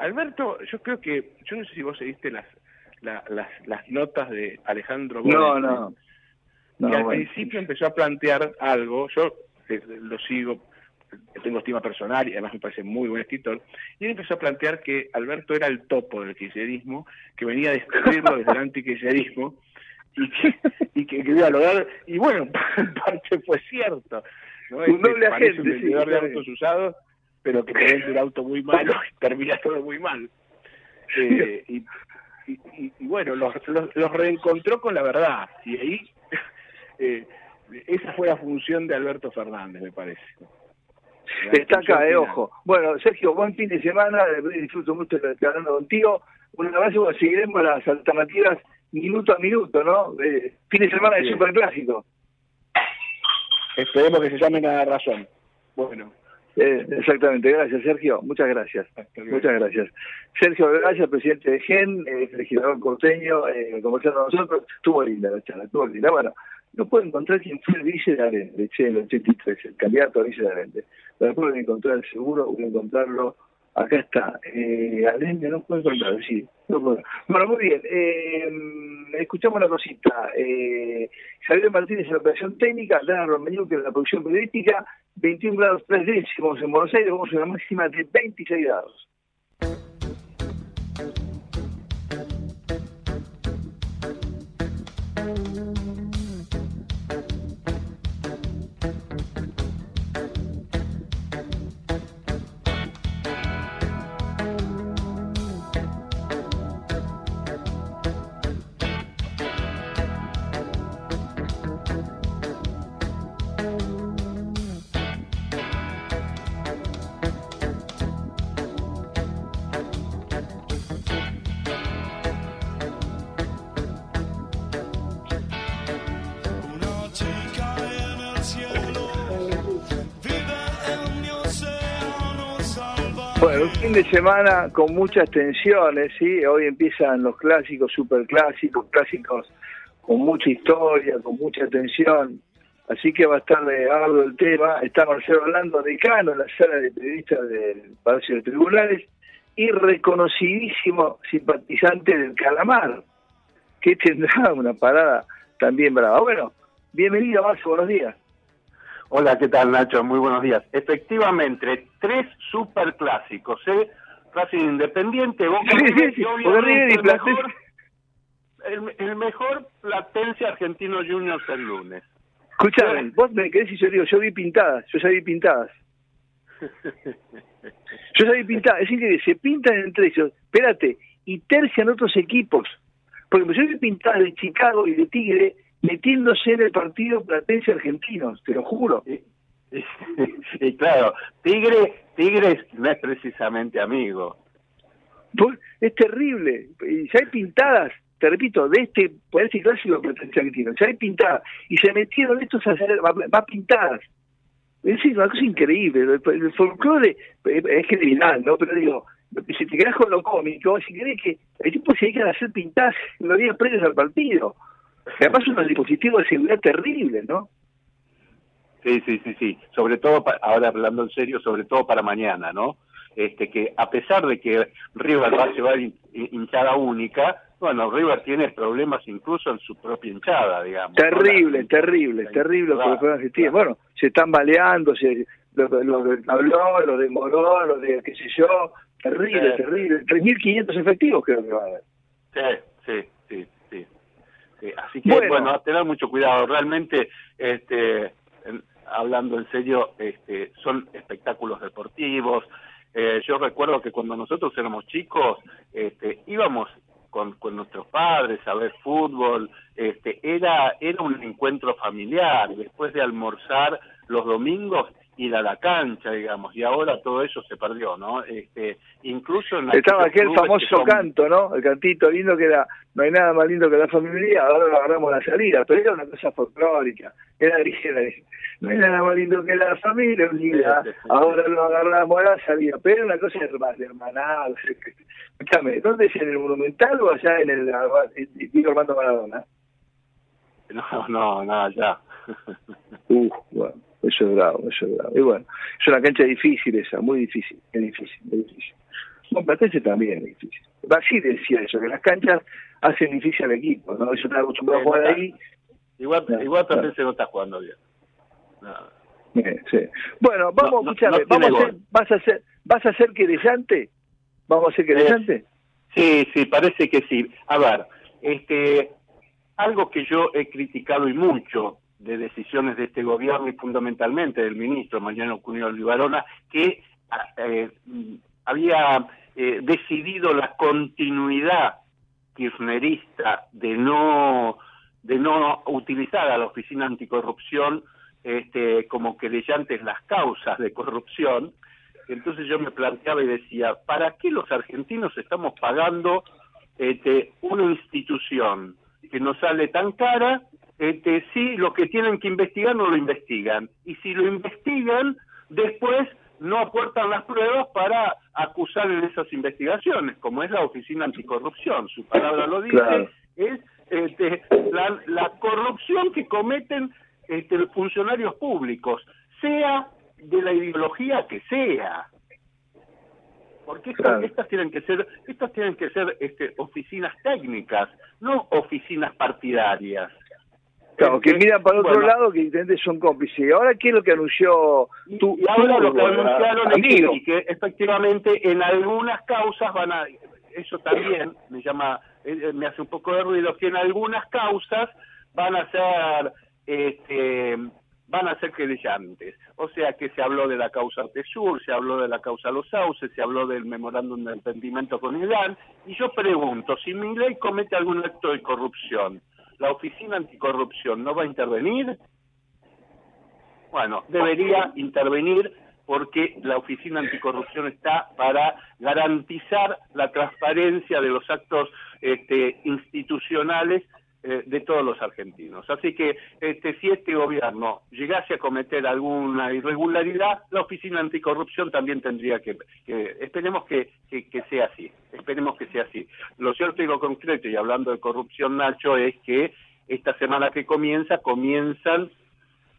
Alberto, yo creo que, yo no sé si vos seguiste las la- las, las notas de Alejandro No, Gómez, no. No, que al bueno. principio empezó a plantear algo, yo eh, lo sigo, tengo estima personal y además me parece muy buen escritor, y él empezó a plantear que Alberto era el topo del kirchnerismo, que venía a destruirlo desde el <laughs> antikirchnerismo, y que, y que, que iba a lograr, y bueno, <laughs> en parte fue cierto, ¿no? Un Este, doble parece agente, un sí, de autos usados, pero que te vende un auto muy malo y termina todo muy mal. Eh, y, y, y- y bueno, los, los, los reencontró con la verdad, y ahí <laughs> eh, esa fue la función de Alberto Fernández, me parece. Función acá, eh, ojo. Bueno, Sergio, buen fin de semana. Disfruto mucho de estar hablando contigo. Un abrazo, bueno, seguiremos las alternativas minuto a minuto, ¿no? Eh, fin de semana de superclásico. Esperemos que se llamen a la razón. Bueno, Eh, exactamente, gracias Sergio, muchas gracias. Muchas gracias. Sergio Gracias, presidente de GEN, eh, legislador corteño, eh, conversando con nosotros. Estuvo linda la charla, estuvo linda. Bueno, no puedo encontrar quién fue el vice de Arende, che, el 83, el candidato a vice de Arende. Pero después lo a encontrar seguro, voy a encontrarlo. Acá está, eh, Arende, no puedo encontrarlo, sí. no puedo. Bueno, muy bien. Eh, escuchamos una cosita. Eh, Javier Martínez en la operación técnica, Dana Romeñuque en la producción periodística, 21 grados 3 décimos en Buenos Aires, vamos a una máxima de 26 grados. Fin de semana con muchas tensiones, ¿sí? Hoy empiezan los clásicos, superclásicos, clásicos con mucha historia, con mucha tensión. Así que va a estar de arduo el tema. Está Marcelo Orlando, decano en la sala de periodistas del Palacio de Tribunales y reconocidísimo simpatizante del Calamar, que tendrá una parada también brava. Bueno, bienvenido, Marcelo, buenos días. Hola, ¿qué tal Nacho? Muy buenos días. Efectivamente, tres superclásicos, ¿eh? Racing Independiente, Boca River sí, y obviamente el mejor, el, el mejor Platense Argentino Juniors el lunes. Escuchame, vos me querés y yo digo, yo vi pintadas, yo ya vi pintadas. Yo ya vi pintadas, es increíble, se pintan entre ellos, espérate, y tercian otros equipos. Porque yo vi pintadas de Chicago y de Tigre metiéndose en el partido Platense Argentinos, te lo juro. Y, y- <laughs> y claro, Tigre, Tigre no es precisamente amigo. Es terrible. Y ya hay pintadas, te repito, de este, por este clásico Platense Argentino, ya hay pintadas. Y se metieron estos a hacer más pintadas. Es una cosa increíble. El, folclore es criminal, ¿no? Pero digo, si te quedas con lo cómico, si crees que el tipo se dedican a hacer pintadas los días previos al partido. Además unos dispositivos de seguridad terribles, ¿no? Sí, sí, sí, sí. Sobre todo, ahora hablando en serio, sobre todo para mañana, ¿no? Este que a pesar de que River va a llevar hin- hinchada única, bueno, River tiene problemas incluso en su propia hinchada, digamos. Terrible, terrible, la- terrible claro, los problemas que tiene. Bueno, se están baleando, se, lo, lo Tablón, lo de Morón, lo de qué sé yo. Terrible, Sí. terrible. 3.500 efectivos creo que va a haber. Sí, sí. Sí, Así que, Bueno. bueno, a tener mucho cuidado. Realmente, este, hablando en serio, este, son espectáculos deportivos. Eh, yo recuerdo que cuando nosotros éramos chicos, este, íbamos con, con nuestros padres a ver fútbol. Este, era, era un encuentro familiar. Después de almorzar los domingos, ir a la cancha, digamos. Y ahora todo eso se perdió, ¿no? Este, incluso en Estaba aquel famoso son- canto, ¿no? El cantito lindo que era, no hay nada más lindo que la familia, ahora lo agarramos la salida, pero era una cosa folclórica. Era, era no hay nada más lindo que la familia unida, ahora lo agarramos a la salida, pero era una cosa de hermanado. Escúchame, ¿dónde es? ¿En el Monumental o allá en el Diego Armando Maradona? No, no, no, ya. <laughs> Uh, bueno, eso es bravo, eso es bravo. Y bueno, es una cancha difícil esa, muy difícil, es difícil, muy difícil. No, Platense también es difícil. Brasil decía eso, que las canchas hacen difícil al equipo, ¿no? Yo estaba acostumbrado a jugar ahí. Igual, Claro, igual claro. también se no está jugando bien. No. Eh, sí. Bueno, vamos, No, no- escuchame, no vamos a hacer, vas a ser, vas a ser querellante, vamos a ser querellante. Sí, sí, parece que sí. A ver, este, algo que yo he criticado y mucho de decisiones de este gobierno y fundamentalmente del ministro Mariano Cunio Olivarona, que eh, había eh, decidido la continuidad kirchnerista de no de no utilizar a la oficina anticorrupción este, como querellantes las causas de corrupción, entonces yo me planteaba y decía, ¿para qué los argentinos estamos pagando este, una institución que nos sale tan cara este, si lo que tienen que investigar no lo investigan? Y si lo investigan, después no aportan las pruebas para acusar en esas investigaciones, como es la Oficina Anticorrupción, su palabra lo dice, Claro. es este, la, la corrupción que cometen este, los funcionarios públicos, sea de la ideología que sea. Porque estas, Claro. estas tienen que ser, estas tienen que ser este, oficinas técnicas, no oficinas partidarias. Claro, que miran para otro bueno, lado que intenten son cómplices. ¿Y ahora qué es lo que anunció y, tu, y ahora lo que anunciaron es que, y efectivamente en algunas causas van a, eso también me llama, eh, me hace un poco de ruido, que en algunas causas van a ser, este, van a ser querellantes. O sea que se habló de la causa Artesur, se habló de la causa Los Sauces, se habló del memorándum de entendimiento con Irán, y yo pregunto, si mi ley comete algún acto de corrupción, ¿la Oficina Anticorrupción no va a intervenir? Bueno, debería intervenir porque la Oficina Anticorrupción está para garantizar la transparencia de los actos este, institucionales eh, de todos los argentinos. Así que este, si este gobierno llegase a cometer alguna irregularidad, la Oficina Anticorrupción también tendría que, que esperemos que, que, que sea así, esperemos que sea así. Lo cierto y lo concreto, y hablando de corrupción, Nacho, es que esta semana que comienza, comienzan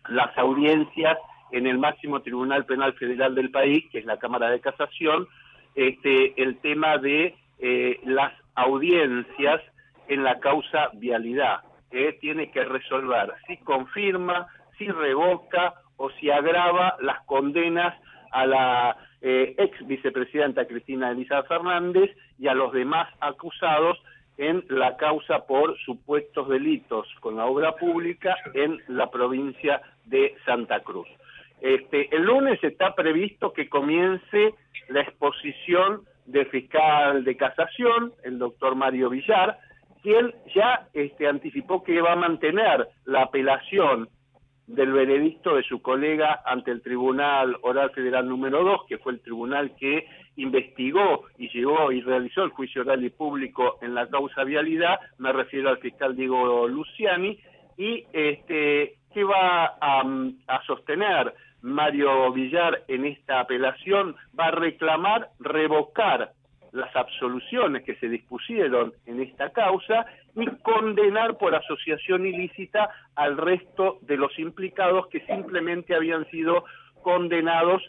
las audiencias en el máximo Tribunal Penal Federal del país, que es la Cámara de Casación, este, el tema de eh, las audiencias en la causa vialidad, que tiene que resolver si confirma, si revoca o si agrava las condenas a la eh, ex vicepresidenta Cristina Elisa Fernández y a los demás acusados en la causa por supuestos delitos con la obra pública en la provincia de Santa Cruz. Este, el lunes está previsto que comience la exposición del fiscal de casación, el doctor Mario Villar, quien ya este, anticipó que va a mantener la apelación del veredicto de su colega ante el Tribunal Oral Federal número 2, que fue el tribunal que investigó y llegó y realizó el juicio oral y público en la causa vialidad, me refiero al fiscal Diego Luciani, y este, que va a sostener Mario Villar en esta apelación, va a reclamar revocar las absoluciones que se dispusieron en esta causa y condenar por asociación ilícita al resto de los implicados que simplemente habían sido condenados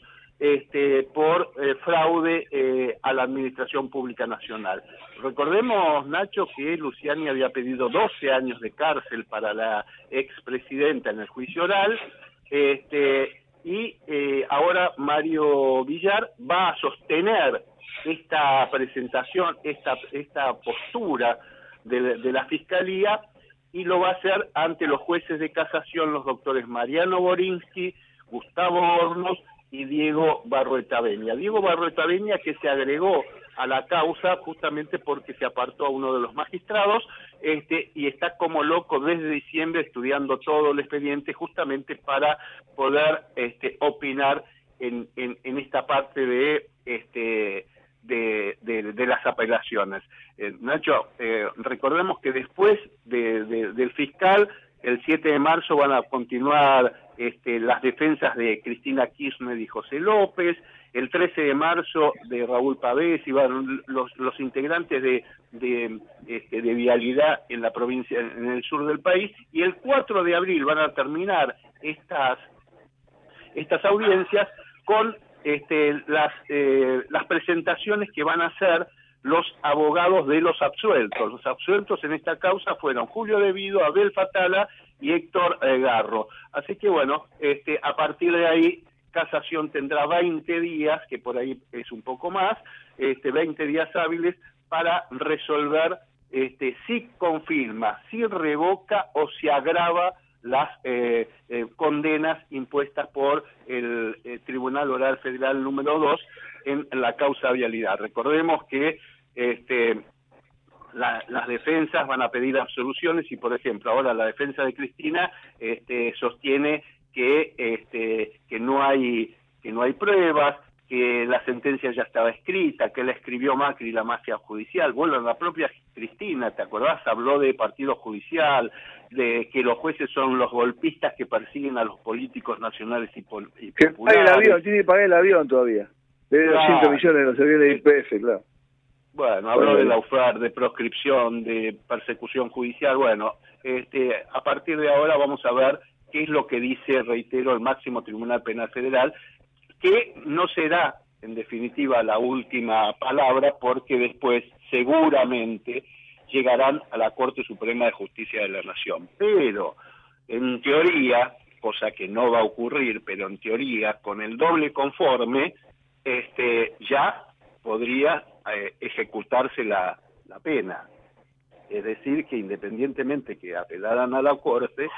este, por eh, fraude eh, a la Administración Pública Nacional. Recordemos, Nacho, que Luciani había pedido 12 años de cárcel para la expresidenta en el juicio oral, este, y eh, ahora Mario Villar va a sostener esta presentación, esta, esta postura de, de, la Fiscalía y lo va a hacer ante los jueces de casación, los doctores Mariano Borinsky, Gustavo Hornos y Diego Barroeta Beña. Diego Barroeta Beña que se agregó a la causa justamente porque se apartó a uno de los magistrados este, y está como loco desde diciembre estudiando todo el expediente justamente para poder este, opinar en, en, en esta parte de este de, las apelaciones. Eh, Nacho, eh, recordemos que después de, del fiscal, el 7 de marzo van a continuar este, las defensas de Cristina Kirchner y José López, el 13 de marzo de Raúl Pavés y van los, los integrantes de, de, este, de vialidad en la provincia, en el sur del país, y el 4 de abril van a terminar estas, estas audiencias con este, las, eh, las presentaciones que van a hacer los abogados de los absueltos. Los absueltos en esta causa fueron Julio Devido, Abel Fatala y Héctor eh, Garro. Así que bueno, este, a partir de ahí Casación tendrá 20 días, que por ahí es un poco más, este, 20 días hábiles para resolver este, si confirma, si revoca o si agrava las eh, eh, condenas impuestas por el, el, Tribunal Oral Federal número 2 en la causa vialidad. Recordemos que este, la, las defensas van a pedir absoluciones y, por ejemplo, ahora la defensa de Cristina este, sostiene que, este, que no hay que no hay pruebas, que la sentencia ya estaba escrita, que la escribió Macri la mafia judicial. Bueno, la propia Cristina, ¿te acordás? Habló de partido judicial, de que los jueces son los golpistas que persiguen a los políticos nacionales y, pol y que pague el avión, tiene que pagar el avión todavía. Debe claro. 200 millones de los aviones de IPF, claro. Bueno, habló de la UFAR, de proscripción, de persecución judicial. Bueno, este, a partir de ahora vamos a ver qué es lo que dice, reitero, el máximo Tribunal Penal Federal, que no será, en definitiva, la última palabra, porque después, seguramente, llegarán a la Corte Suprema de Justicia de la Nación. Pero, en teoría, cosa que no va a ocurrir, pero en teoría, con el doble conforme, este, ya podría eh, ejecutarse la, la pena. Es decir, que independientemente que apelaran a la Corte,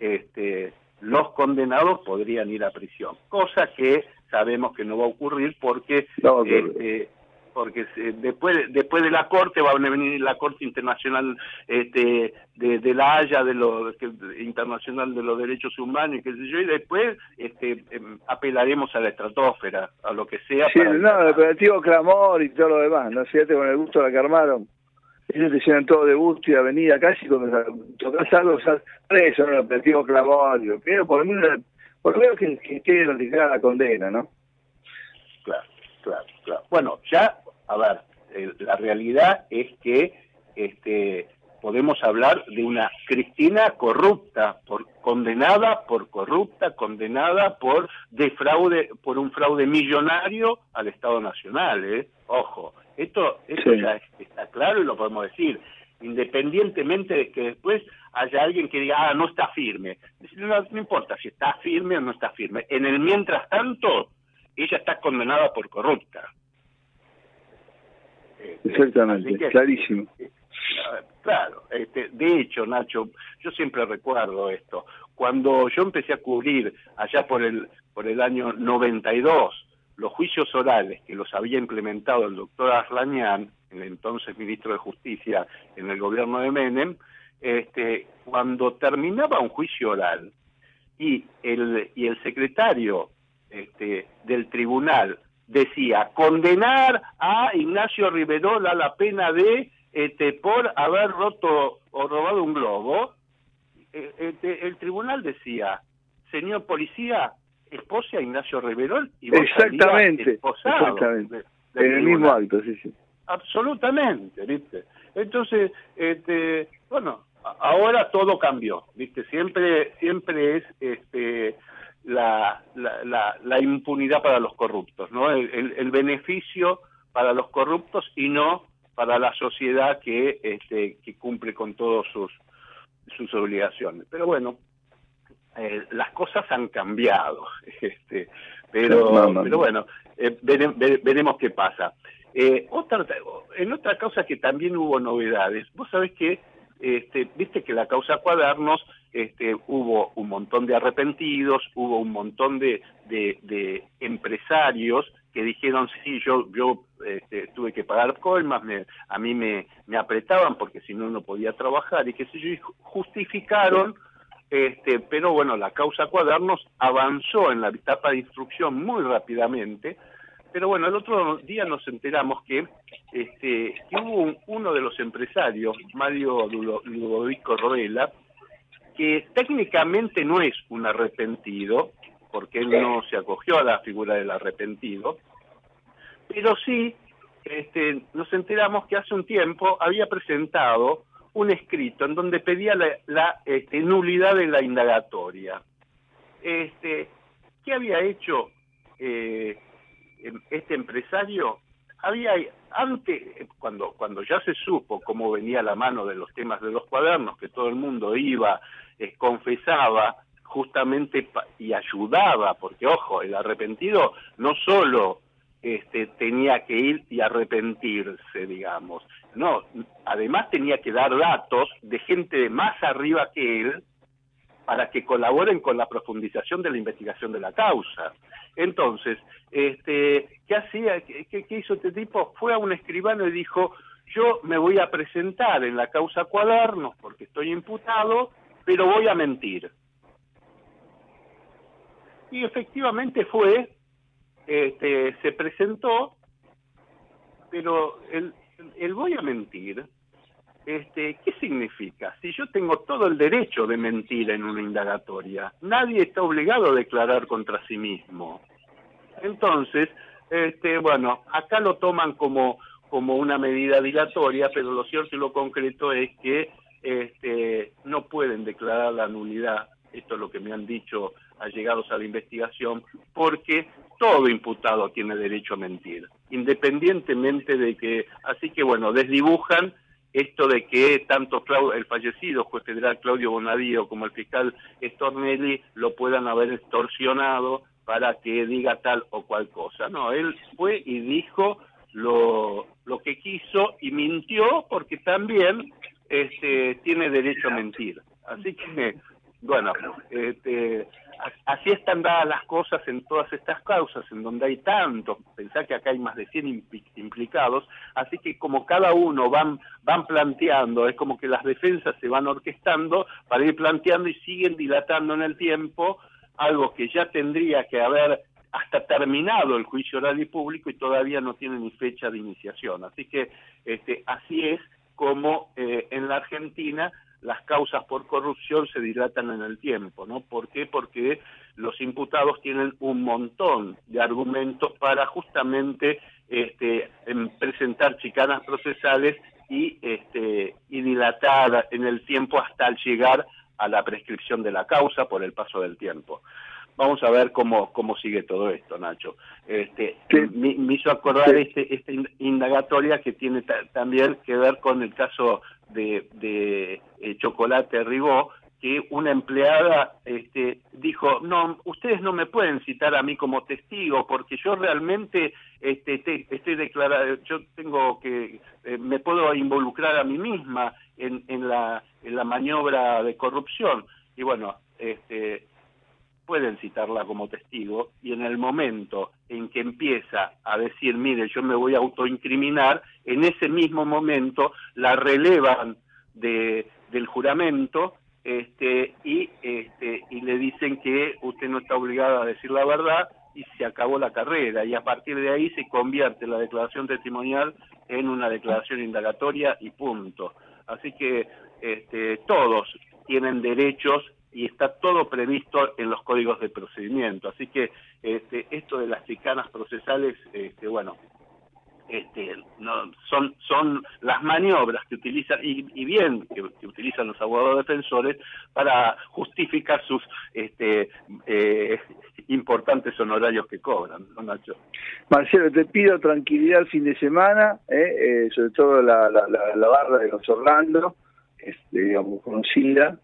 este, los condenados podrían ir a prisión, cosa que sabemos que no va a ocurrir porque no, este, porque después después de la corte va a venir la corte internacional este de, de la Haya de los internacional de los derechos humanos y qué sé yo y después este apelaremos a la estratosfera a lo que sea sí, no el operativo clamor y todo lo demás no fíjate con el gusto la que armaron. Ellos te llenan todo de gusto y avenida casi cuando tocas algo, ya preso, no, operativo clavorio, pero por lo menos, por lo menos que, que quede notificada la condena, ¿no? Claro, claro, claro. Bueno, ya, a ver, eh, la realidad es que este podemos hablar de una Cristina corrupta, por, condenada por corrupta, condenada por defraude, por un fraude millonario al Estado Nacional, ¿eh? Ojo, esto, esto Sí. ya es- está claro y lo podemos decir, independientemente de que después haya alguien que diga, ah, no está firme. No, no importa si está firme o no está firme. En el mientras tanto, ella está condenada por corrupta. Este, Exactamente, así que- clarísimo. Claro, este, de hecho, Nacho, yo siempre recuerdo esto. Cuando yo empecé a cubrir allá por el por el año 92 los juicios orales que los había implementado el doctor Arlañán, el entonces ministro de Justicia en el gobierno de Menem, este, cuando terminaba un juicio oral y el y el secretario este, del tribunal decía condenar a Ignacio Riverola a la pena de este, por haber roto o robado un globo, eh, este, el tribunal decía, señor policía, esposa a Ignacio Riverol y vos Exactamente, esposado exactamente. En el mismo acto, sí, sí. Absolutamente, ¿viste? Entonces, este, bueno, ahora todo cambió, ¿viste? Siempre, siempre es este, la, la, la, la impunidad para los corruptos, ¿no? El, el- el beneficio para los corruptos y no para la sociedad que, este, que cumple con todas sus, sus obligaciones. Pero bueno, eh, las cosas han cambiado, <laughs> este, pero, pero bueno, eh, vere- vere- veremos qué pasa. Eh, otra, en otra causa que también hubo novedades, vos sabés que, este, viste que la causa cuadernos, este, hubo un montón de arrepentidos, hubo un montón de, de, de empresarios que dijeron, sí, yo, yo este, tuve que pagar coimas, me, a mí me, apretaban porque si no, no podía trabajar y qué sé yo, justificaron este, pero bueno, la causa cuadernos avanzó en la etapa de instrucción muy rápidamente, pero bueno, el otro día nos enteramos que, este, hubo un- uno de los empresarios, Mario Ludo- Ludovico Rodela, que técnicamente no es un arrepentido, porque él no se acogió a la figura del arrepentido, pero sí este, nos enteramos que hace un tiempo había presentado un escrito en donde pedía la, este, nulidad de la indagatoria. Este, ¿Qué había hecho eh, este empresario? Había antes, cuando, cuando ya se supo cómo venía la mano de los temas de los cuadernos, que todo el mundo iba, eh, confesaba justamente y ayudaba, porque ojo, el arrepentido no solo este, tenía que ir y arrepentirse, digamos. No, además tenía que dar datos de gente más arriba que él para que colaboren con la profundización de la investigación de la causa. Entonces, este, ¿qué hacía? ¿Qué, qué- hizo este tipo? Fue a un escribano y dijo, yo me voy a presentar en la causa cuadernos porque estoy imputado, pero voy a mentir. Y efectivamente fue, este, se presentó, pero el, el voy a mentir, este, ¿qué significa? Si yo tengo todo el derecho de mentir en una indagatoria, nadie está obligado a declarar contra sí mismo. Entonces, este, bueno, acá lo toman como, como una medida dilatoria, pero lo cierto y lo concreto es que este, no pueden declarar la nulidad, esto es lo que me han dicho allegados a la investigación, porque todo imputado tiene derecho a mentir, independientemente de que, así que bueno, desdibujan esto de que tanto el fallecido juez federal Claudio Bonadío como el fiscal Stornelli lo puedan haber extorsionado para que diga tal o cual cosa. No, él fue y dijo lo, lo que quiso y mintió porque también este, tiene derecho a mentir. Así que, bueno, este, así están dadas las cosas en todas estas causas, en donde hay tantos, pensá que acá hay más de 100 impli- implicados, así que como cada uno van, van planteando, es como que las defensas se van orquestando para ir planteando y siguen dilatando en el tiempo algo que ya tendría que haber hasta terminado el juicio oral y público y todavía no tiene ni fecha de iniciación. Así que este, así es cómo eh, en la Argentina las causas por corrupción se dilatan en el tiempo, ¿no? ¿Por qué? Porque los imputados tienen un montón de argumentos para justamente este, em, presentar chicanas procesales y, este, y dilatar en el tiempo hasta llegar a la prescripción de la causa por el paso del tiempo. Vamos a ver cómo, cómo sigue todo esto, Nacho. Este, me, hizo acordar este, esta indagatoria que tiene también que ver con el caso de, de eh, Chocolate Ribó, que una empleada este, dijo, no, ustedes no me pueden citar a mí como testigo porque yo realmente este, estoy declarada, yo tengo que, eh, me puedo involucrar a mí misma en, en, la, en la maniobra de corrupción. Y bueno, este, pueden citarla como testigo y en el momento en que empieza a decir, mire, yo me voy a autoincriminar, en ese mismo momento la relevan de, del juramento este, y, este, y le dicen que usted no está obligado a decir la verdad y se acabó la carrera y a partir de ahí se convierte la declaración testimonial en una declaración indagatoria y punto. Así que este, todos tienen derechos y está todo previsto en los códigos de procedimiento. Así que este, esto de las chicanas procesales, este, bueno, este, no, son, son las maniobras que utilizan, y, bien que, utilizan los abogados defensores para justificar sus este, eh, importantes honorarios que cobran, ¿no, Nacho? Marcelo, te pido tranquilidad el fin de semana, eh, eh, sobre todo la, la, la, barra de los Orlando, este, digamos, conocida,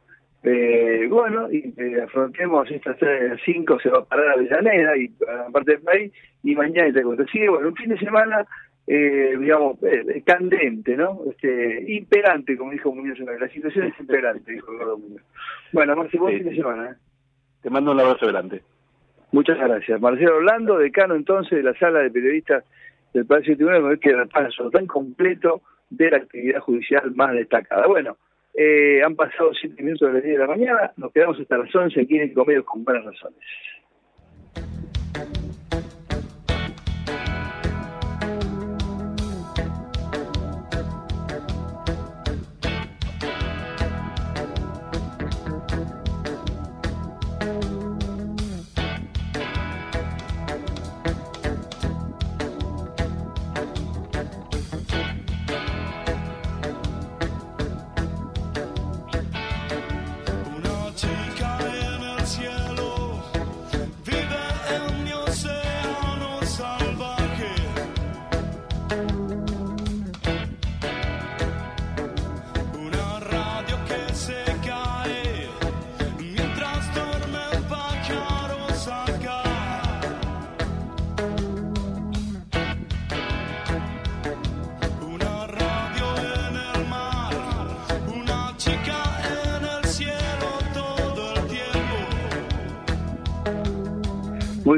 eh, bueno, y eh, afrontemos estas cinco, se va a parar a Avellaneda y a la parte del país, y mañana te cuento. Así bueno, un fin de semana, eh, digamos, eh, candente, ¿no? Este, imperante, como dijo Muñoz la situación es imperante, dijo Muñoz. Bueno, Marcelo, buen fin de semana. ¿eh? Te mando un abrazo grande. Muchas gracias. Marcelo Orlando, decano entonces de la sala de periodistas del Palacio de Tribunal, este repaso tan completo de la actividad judicial más destacada. Bueno, eh, han pasado siete minutos de las 10 de la mañana, nos quedamos hasta las 11 aquí en el Comedio con buenas razones.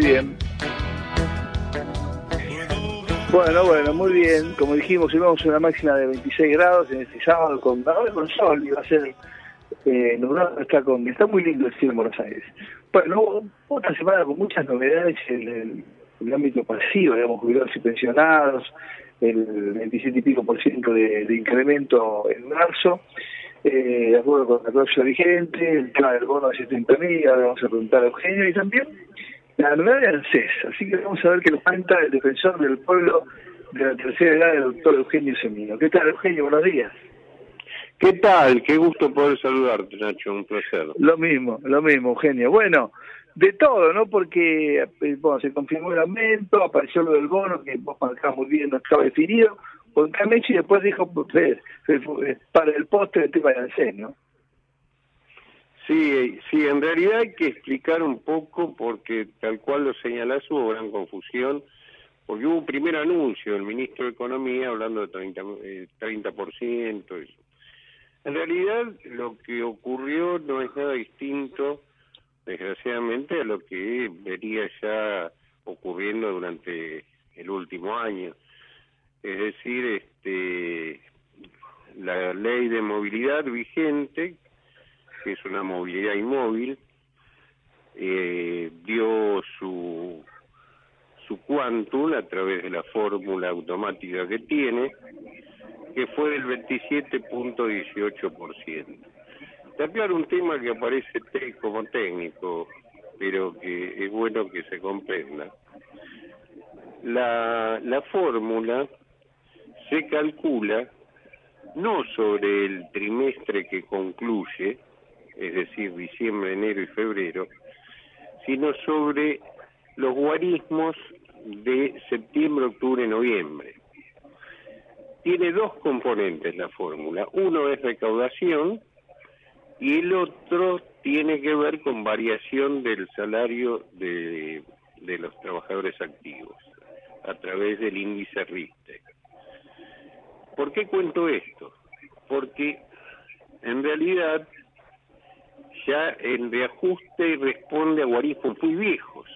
Bien. Bueno, bueno, muy bien. Como dijimos, íbamos a una máxima de 26 grados en este sábado con, con sol va a ser eh, está con está muy lindo el cielo en Buenos Aires. Bueno, otra semana con muchas novedades en el, ámbito pasivo, digamos, jubilados y pensionados, el 27 y pico por ciento de, incremento en marzo, eh, de acuerdo con la cláusula vigente, el tema del bono de 70 mil, ahora vamos a preguntar a Eugenio, y también la novedad de ANSES, así que vamos a ver qué nos cuenta el defensor del pueblo de la tercera edad, el doctor Eugenio Semino. ¿Qué tal, Eugenio? Buenos días. ¿Qué tal? Qué gusto poder saludarte, Nacho, un placer. Lo mismo, lo mismo, Eugenio. Bueno, de todo, ¿no? Porque eh, bueno, se confirmó el aumento, apareció lo del bono, que vos marcabas muy bien, no estaba definido, porque Camechi después dijo, pues, eh, eh, para el postre el tema de ANSES, ¿no? Sí, sí, en realidad hay que explicar un poco porque tal cual lo señalás hubo gran confusión, porque hubo un primer anuncio del ministro de Economía hablando de 30, eh, 30%. En realidad lo que ocurrió no es nada distinto, desgraciadamente, a lo que venía ya ocurriendo durante el último año. Es decir, este la ley de movilidad vigente que es una movilidad inmóvil, eh, dio su, su quantum a través de la fórmula automática que tiene que fue del 27.18%. Está claro un tema que aparece como técnico, pero que es bueno que se comprenda. La, la fórmula se calcula no sobre el trimestre que concluye, es decir, diciembre, enero y febrero, sino sobre los guarismos de septiembre, octubre, noviembre. Tiene dos componentes la fórmula. Uno es recaudación y el otro tiene que ver con variación del salario de, de los trabajadores activos a través del índice Richter. ¿Por qué cuento esto? Porque en realidad ya el reajuste responde a guarismos muy viejos,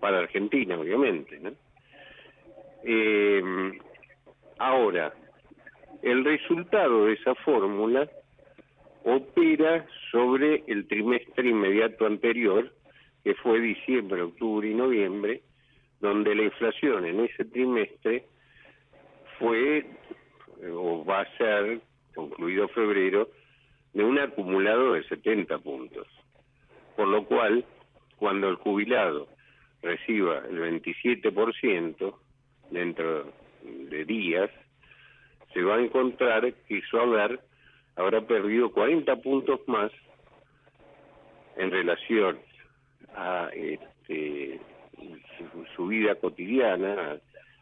para Argentina obviamente. ¿no? Eh, ahora, el resultado de esa fórmula opera sobre el trimestre inmediato anterior, que fue diciembre, octubre y noviembre, donde la inflación en ese trimestre fue o va a ser, concluido febrero, de un acumulado de 70 puntos. Por lo cual, cuando el jubilado reciba el 27% dentro de días, se va a encontrar que su haber habrá perdido 40 puntos más en relación a este, su, vida cotidiana,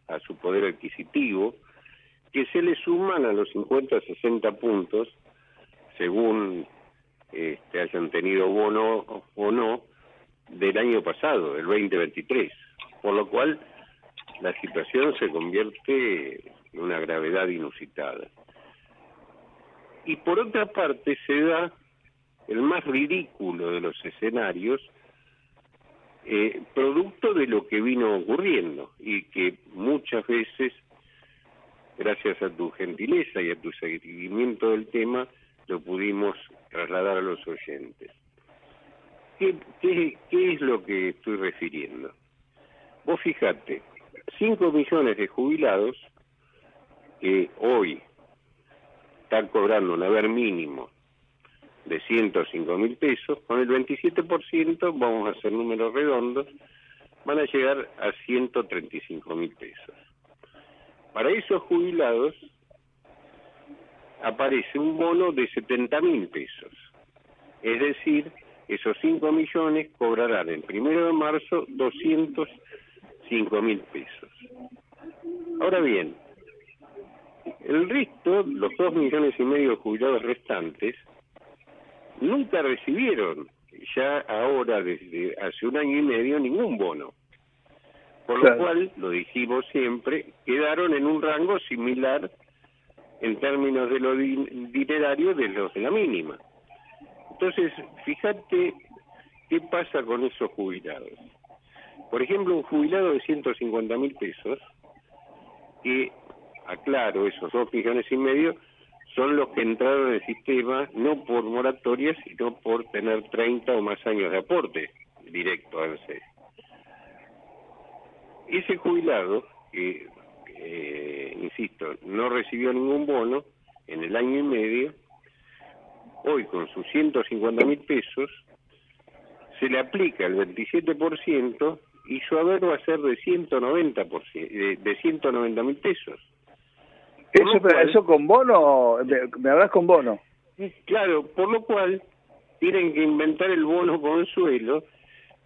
a, a su poder adquisitivo, que se le suman a los 50 60 puntos según este, hayan tenido bono o no del año pasado, del 2023. Por lo cual la situación se convierte en una gravedad inusitada. Y por otra parte se da el más ridículo de los escenarios, eh, producto de lo que vino ocurriendo y que muchas veces, gracias a tu gentileza y a tu seguimiento del tema, lo pudimos trasladar a los oyentes. ¿Qué, qué, es lo que estoy refiriendo? Vos fijate, 5 millones de jubilados que hoy están cobrando un haber mínimo de 105 mil pesos, con el 27%, vamos a hacer números redondos, van a llegar a 135 mil pesos. Para esos jubilados aparece un bono de 70 mil pesos. Es decir, esos 5 millones cobrarán el primero de marzo 205 mil pesos. Ahora bien, el resto, los 2 millones y medio de jubilados restantes, nunca recibieron, ya ahora desde hace un año y medio, ningún bono. Por Claro. lo cual, lo dijimos siempre, quedaron en un rango similar en términos de lo dinerario de los de la mínima. Entonces, fíjate qué pasa con esos jubilados. Por ejemplo, un jubilado de 150 mil pesos, que, aclaro, esos dos millones y medio, son los que entraron en el sistema no por moratoria, sino por tener 30 o más años de aporte directo a ANSES. Ese jubilado, que, eh, insisto, no recibió ningún bono en el año y medio, hoy con sus 150 mil pesos, se le aplica el 27% y su haber va a ser de 190%, de, de 190 mil pesos. Eso, cual- eso con bono, me, me hablas con bono. Claro, por lo cual tienen que inventar el bono consuelo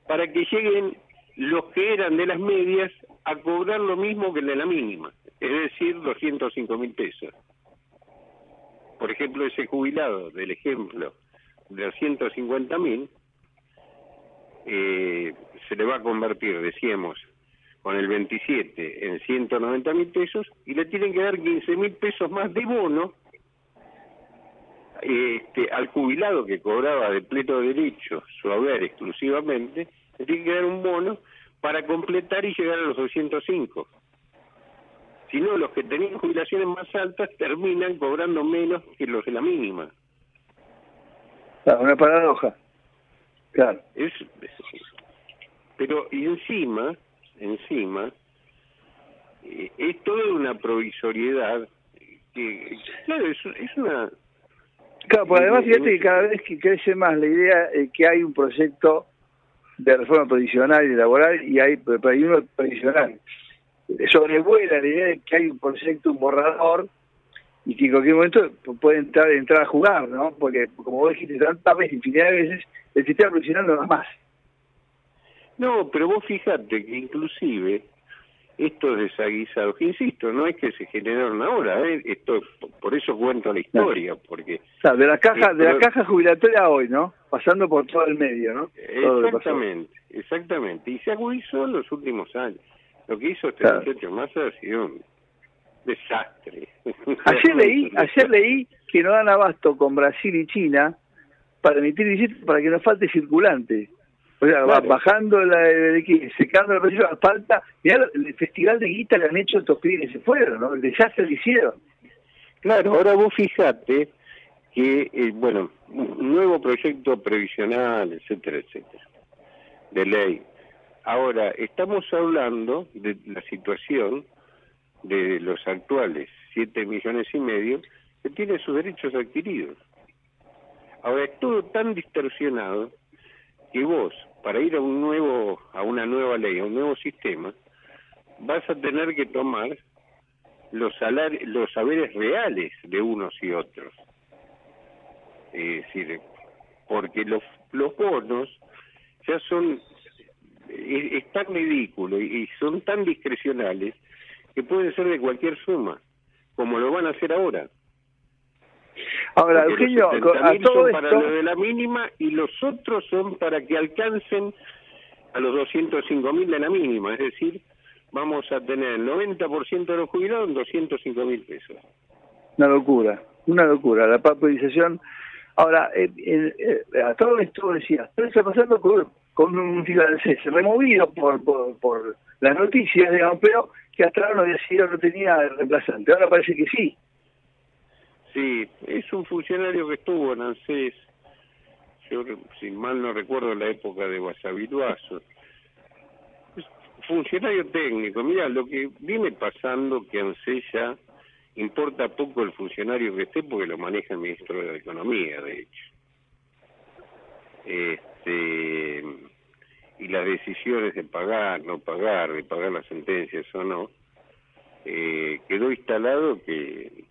para que lleguen los que eran de las medias a cobrar lo mismo que el de la mínima, es decir, 205 mil pesos. Por ejemplo, ese jubilado del ejemplo de los 150 mil eh, se le va a convertir, decíamos, con el 27 en 190 mil pesos y le tienen que dar 15 mil pesos más de bono este, al jubilado que cobraba de pleno derecho su haber exclusivamente, le tiene que dar un bono para completar y llegar a los 205. Si no, los que tenían jubilaciones más altas terminan cobrando menos que los de la mínima. Claro, una paradoja. Claro. Es, pero y encima, encima, eh, es toda una provisoriedad que, claro, es, es una... Claro, porque además fíjate que cada vez que crece más la idea eh, que hay un proyecto de reforma previsional y laboral y hay, pero hay uno previsional. Sobrevuela la idea de que hay un proyecto, un borrador y que en cualquier momento puede entrar, entrar a jugar, ¿no? Porque, como vos dijiste tantas veces, infinidad de veces, el sistema previsional no da más. No, pero vos fíjate que inclusive estos desaguisados, que insisto, no es que se generaron ahora, ¿eh? esto por eso cuento la historia, porque... O sea, de la caja, de la caja jubilatoria hoy, ¿no? Pasando por todo el medio, ¿no? Todo. Exactamente, exactamente. Y se agudizó en los últimos años. Lo que hizo este Claro. muchacho Massa ha sido un desastre. <laughs> Ayer leí, ayer leí que no dan abasto con Brasil y China para emitir billetes para que no falte circulante. O sea, va Claro. bajando la, secando el precio, falta. Mirá el festival de guita que han hecho estos pibes que se fueron, ¿no? El desastre que hicieron. Claro, ahora vos fijate que, eh, bueno, un nuevo proyecto previsional, etcétera, etcétera, de ley. Ahora, estamos hablando de la situación de los actuales siete millones y medio que tienen sus derechos adquiridos. Ahora, es todo tan distorsionado que vos, para ir a un nuevo, a una nueva ley, a un nuevo sistema, vas a tener que tomar los salari- los saberes reales de unos y otros. Es decir, porque los, los bonos ya son, es, es tan ridículo y, y son tan discrecionales que pueden ser de cualquier suma, como lo van a hacer ahora. Ahora, Porque Eugenio, los a 70.000 todo son para esto, lo de la mínima y los otros son para que alcancen a los 205 mil de la mínima, es decir, vamos a tener el 90% de los jubilados en 205 mil pesos. una locura, una locura, la papelización. Ahora, eh, eh, a todo esto decía, ¿qué está pasando con, con un finlandés removido por, por, por las noticias, digamos, pero que hasta ahora no había sido, no tenía reemplazante. Ahora parece que sí. Sí, es un funcionario que estuvo en ANSES, yo si mal no recuerdo la época de Guasaviruazo. Es funcionario técnico, mira, lo que viene pasando que ANSES ya importa poco el funcionario que esté porque lo maneja el ministro de Economía, de hecho. Este, y las decisiones de pagar, no pagar, de pagar las sentencias o no, eh, quedó instalado que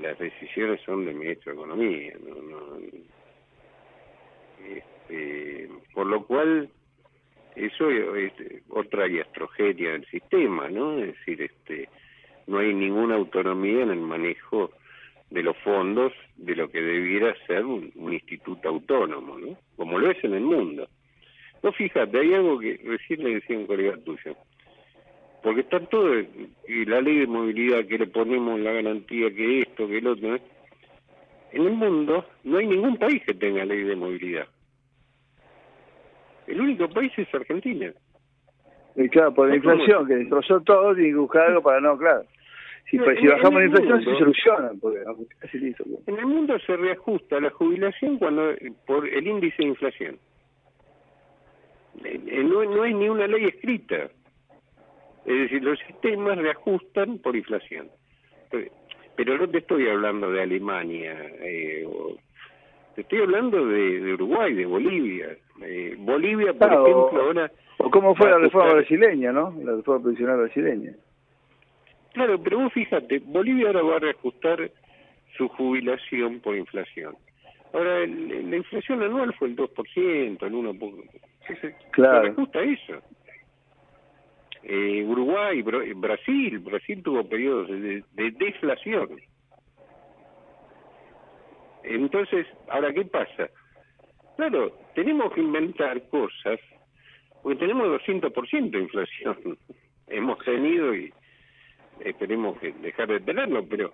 las decisiones son del ministro de Economía, no, no, este, por lo cual eso es otra iastrogenia del sistema, ¿no? Es decir, este, no hay ninguna autonomía en el manejo de los fondos de lo que debiera ser un, un instituto autónomo, ¿no? Como lo es en el mundo. No, fíjate, hay algo que recién le decía un colega tuyo, porque está todo, y la ley de movilidad que le ponemos la garantía que esto, que el otro, ¿eh? en el mundo no hay ningún país que tenga ley de movilidad. El único país es Argentina. Y claro, por la inflación, que destrozó todo, tiene que buscar algo para no, claro. Si, pues, si bajamos la inflación, mundo- se soluciona, porque listo. En el mundo se reajusta la jubilación cuando por el índice de inflación. Eh, eh, No, no hay ni una ley escrita. Es decir, los sistemas reajustan por inflación. Pero- no te estoy hablando de Alemania, eh, o- te estoy hablando de, de Uruguay, de Bolivia. Eh, Bolivia, por Claro, ejemplo, ahora... O cómo fue la reforma brasileña, ¿no? La reforma previsional brasileña. Claro, pero vos fíjate, Bolivia ahora va a reajustar su jubilación por inflación. Ahora, el- la inflación anual fue el 2%, el 1%. Entonces, Claro. se reajusta eso. Eh, Uruguay, Bra- Brasil, Brasil tuvo periodos de, de deflación. Entonces, ahora, ¿qué pasa? Claro, tenemos que inventar cosas, porque tenemos 200% de inflación. <laughs> Hemos tenido y esperemos que dejar de tenerlo, pero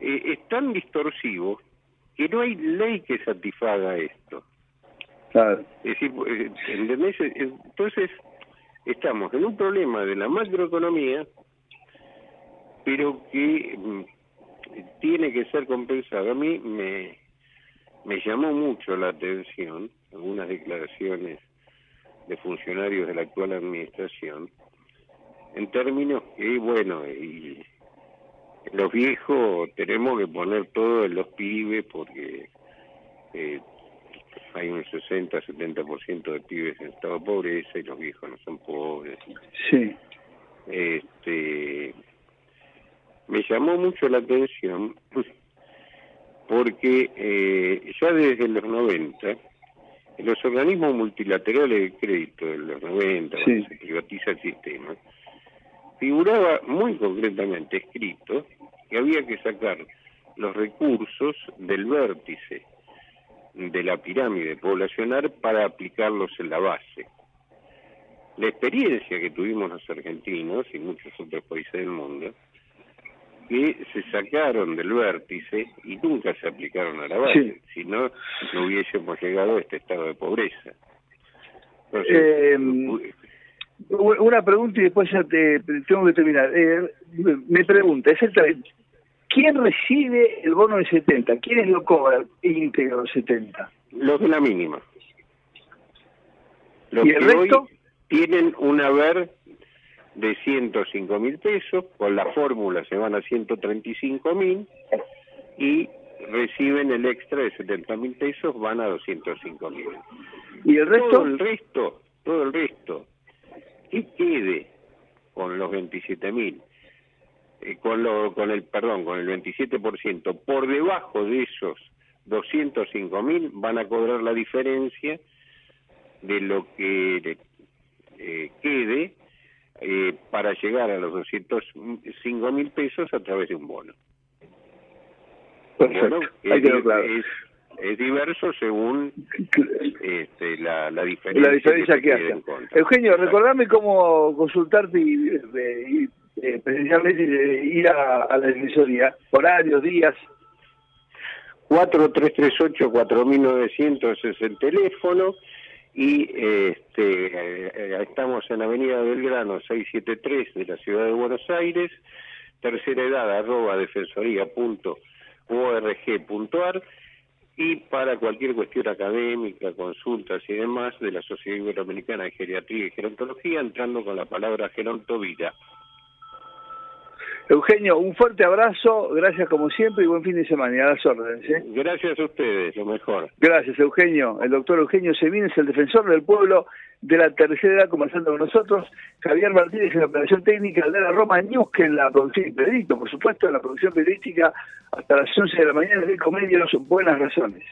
eh, es tan distorsivo que no hay ley que satisfaga esto. Claro. Es decir, eh, ¿entendés? Eh, Entonces, estamos en un problema de la macroeconomía, pero que mm, tiene que ser compensado. A mí me, me llamó mucho la atención algunas declaraciones de funcionarios de la actual administración, en términos que, bueno, y los viejos tenemos que poner todo en los pibes porque eh, hay un 60-70% de pibes en estado de pobreza y los viejos no son pobres. Sí. Este, me llamó mucho la atención porque eh, ya desde los 90, en los organismos multilaterales de crédito de los 90, Sí. cuando se privatiza el sistema, figuraba muy concretamente escrito que había que sacar los recursos del vértice de la pirámide poblacional para aplicarlos en la base. La experiencia que tuvimos los argentinos y muchos otros países del mundo, que se sacaron del vértice y nunca se aplicaron a la base, si no, no hubiésemos llegado a este estado de pobreza. Entonces, Eh, Una pregunta y después ya te tengo que terminar. Eh, me pregunta, exactamente, ¿quién recibe el bono del 70? ¿Quiénes lo cobran íntegro el 70? Los de la mínima. Los ¿Y el que resto? hoy tienen un haber de 105 mil pesos, con la fórmula se van a 135 mil y reciben el extra de 70 mil pesos, van a 205 mil. ¿Y el resto? Todo el resto, todo el resto, que quede con los 27 mil, eh, con, lo, con el, perdón, con el 27%, por debajo de esos 205 mil van a cobrar la diferencia de lo que eh, quede eh, para llegar a los 205 mil pesos a través de un bono. Perfecto, Bueno, ahí es, quedó claro. es- es diverso según este, la, la diferencia, La diferencia se que quede hace. Eugenio, Exacto. recordame cómo consultarte y, eh, y, eh, presencialmente eh, ir a, a la defensoría, horarios, días. 4338-4900 es el teléfono y este, estamos en Avenida Belgrano 673 de la Ciudad de Buenos Aires, tercera edad arroba defensoría.org.ar y para cualquier cuestión académica, consultas y demás de la Sociedad Iberoamericana de Geriatría y Gerontología, entrando con la palabra gerontovida. Eugenio, un fuerte abrazo, gracias como siempre y buen fin de semana y a las órdenes. ¿eh? Gracias a ustedes, lo mejor. Gracias, Eugenio. El doctor Eugenio Semín es el defensor del pueblo de la tercera edad, conversando con nosotros. Javier Martínez en la operación técnica de la Roma que en la producción, y Pedrito, por supuesto, en la producción periodística, hasta las 11 de la mañana de Comedios, Buenas Razones.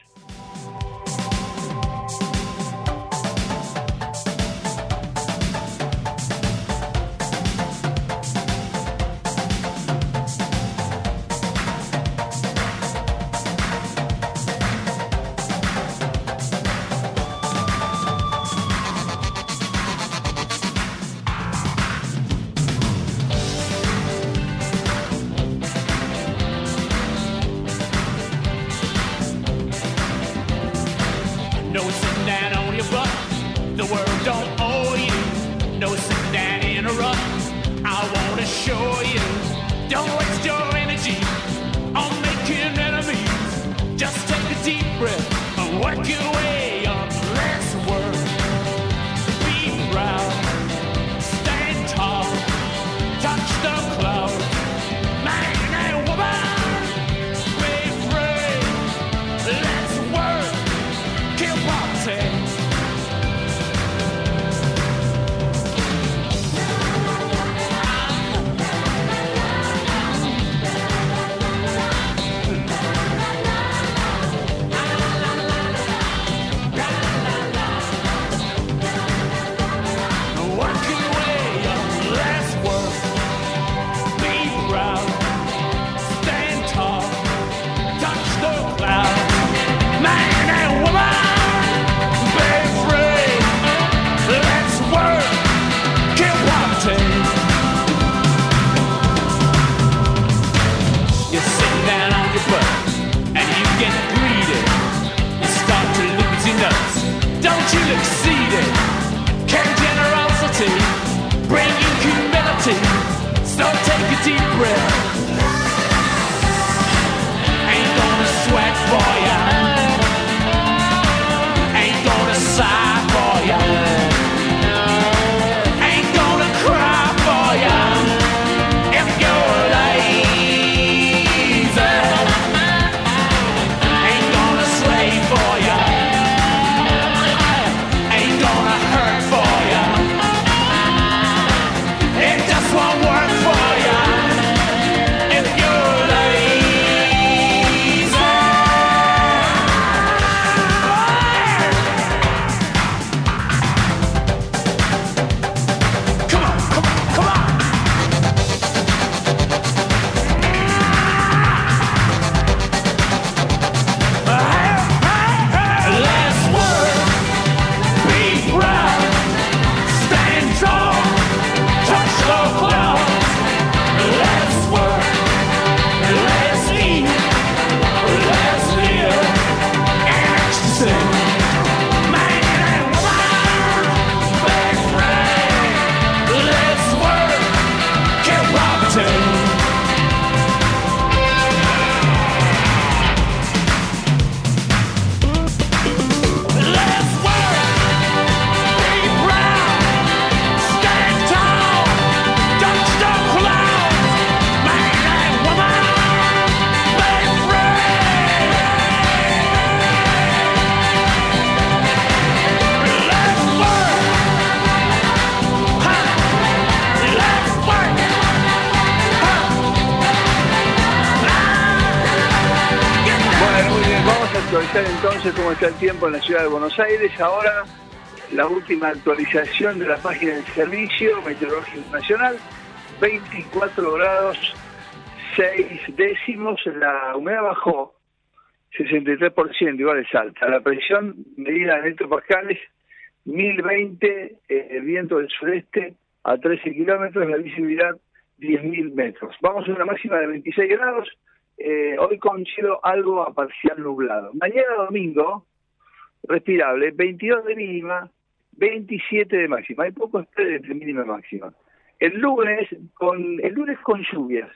El tiempo en la ciudad de Buenos Aires? Ahora la última actualización de la página del Servicio Meteorológico Nacional, 24 grados 6 décimos, la humedad bajó 63%, igual es alta. La presión medida en hectopascales, 1020, eh, viento del sureste a 13 kilómetros, la visibilidad 10.000 metros. Vamos a una máxima de 26 grados, eh, hoy con cielo algo a parcial nublado. Mañana domingo, respirable, 22 de mínima, 27 de máxima. Hay poco spread entre mínima y máxima. El lunes con el lunes con lluvias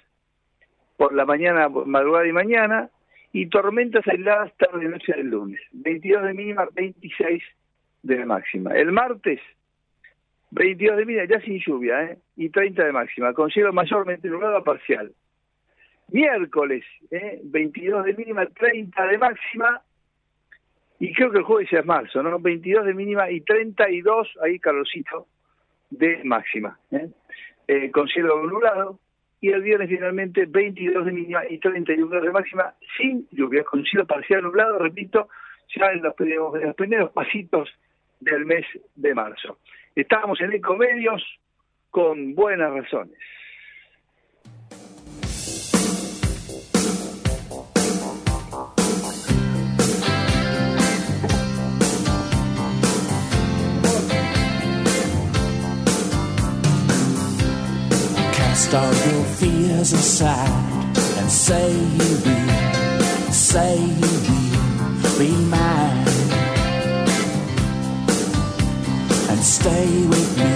por la mañana, madrugada y mañana, y tormentas aisladas tarde y noche del lunes. 22 de mínima, 26 de máxima. El martes, 22 de mínima, ya sin lluvia, ¿eh? y 30 de máxima, con cielo mayormente nublado a parcial. Miércoles, ¿eh? 22 de mínima, 30 de máxima, y creo que el jueves es marzo, ¿no? 22 de mínima y 32, ahí calorcito, de máxima. ¿eh? Eh, con cielo nublado, y el viernes finalmente 22 de mínima y 31 de máxima, sin lluvia, con cielo parcial nublado, repito, ya en los, en los primeros pasitos del mes de marzo. Estamos en Ecomedios con buenas razones. Cast all your fears aside and say you will, say you will be mine. And stay with me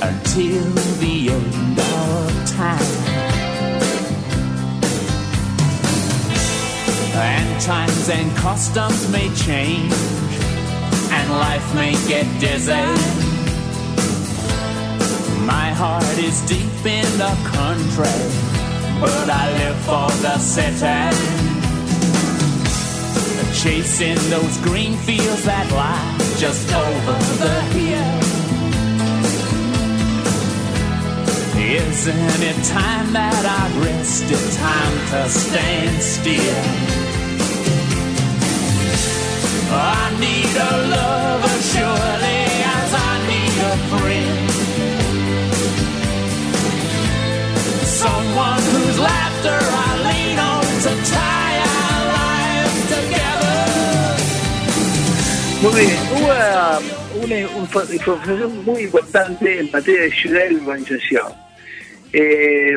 until the end of time. And times and customs may change, and life may get dizzy. My heart is deep in the country, but I live for the city. Chasing those green fields that lie just over the hill. Isn't it time that I rested? Time to stand still. I need a lover surely whose laughter I lean on to tie our lives together. Muy bien, hubo una, una información muy importante en materia de ciudad y urbanización. Eh,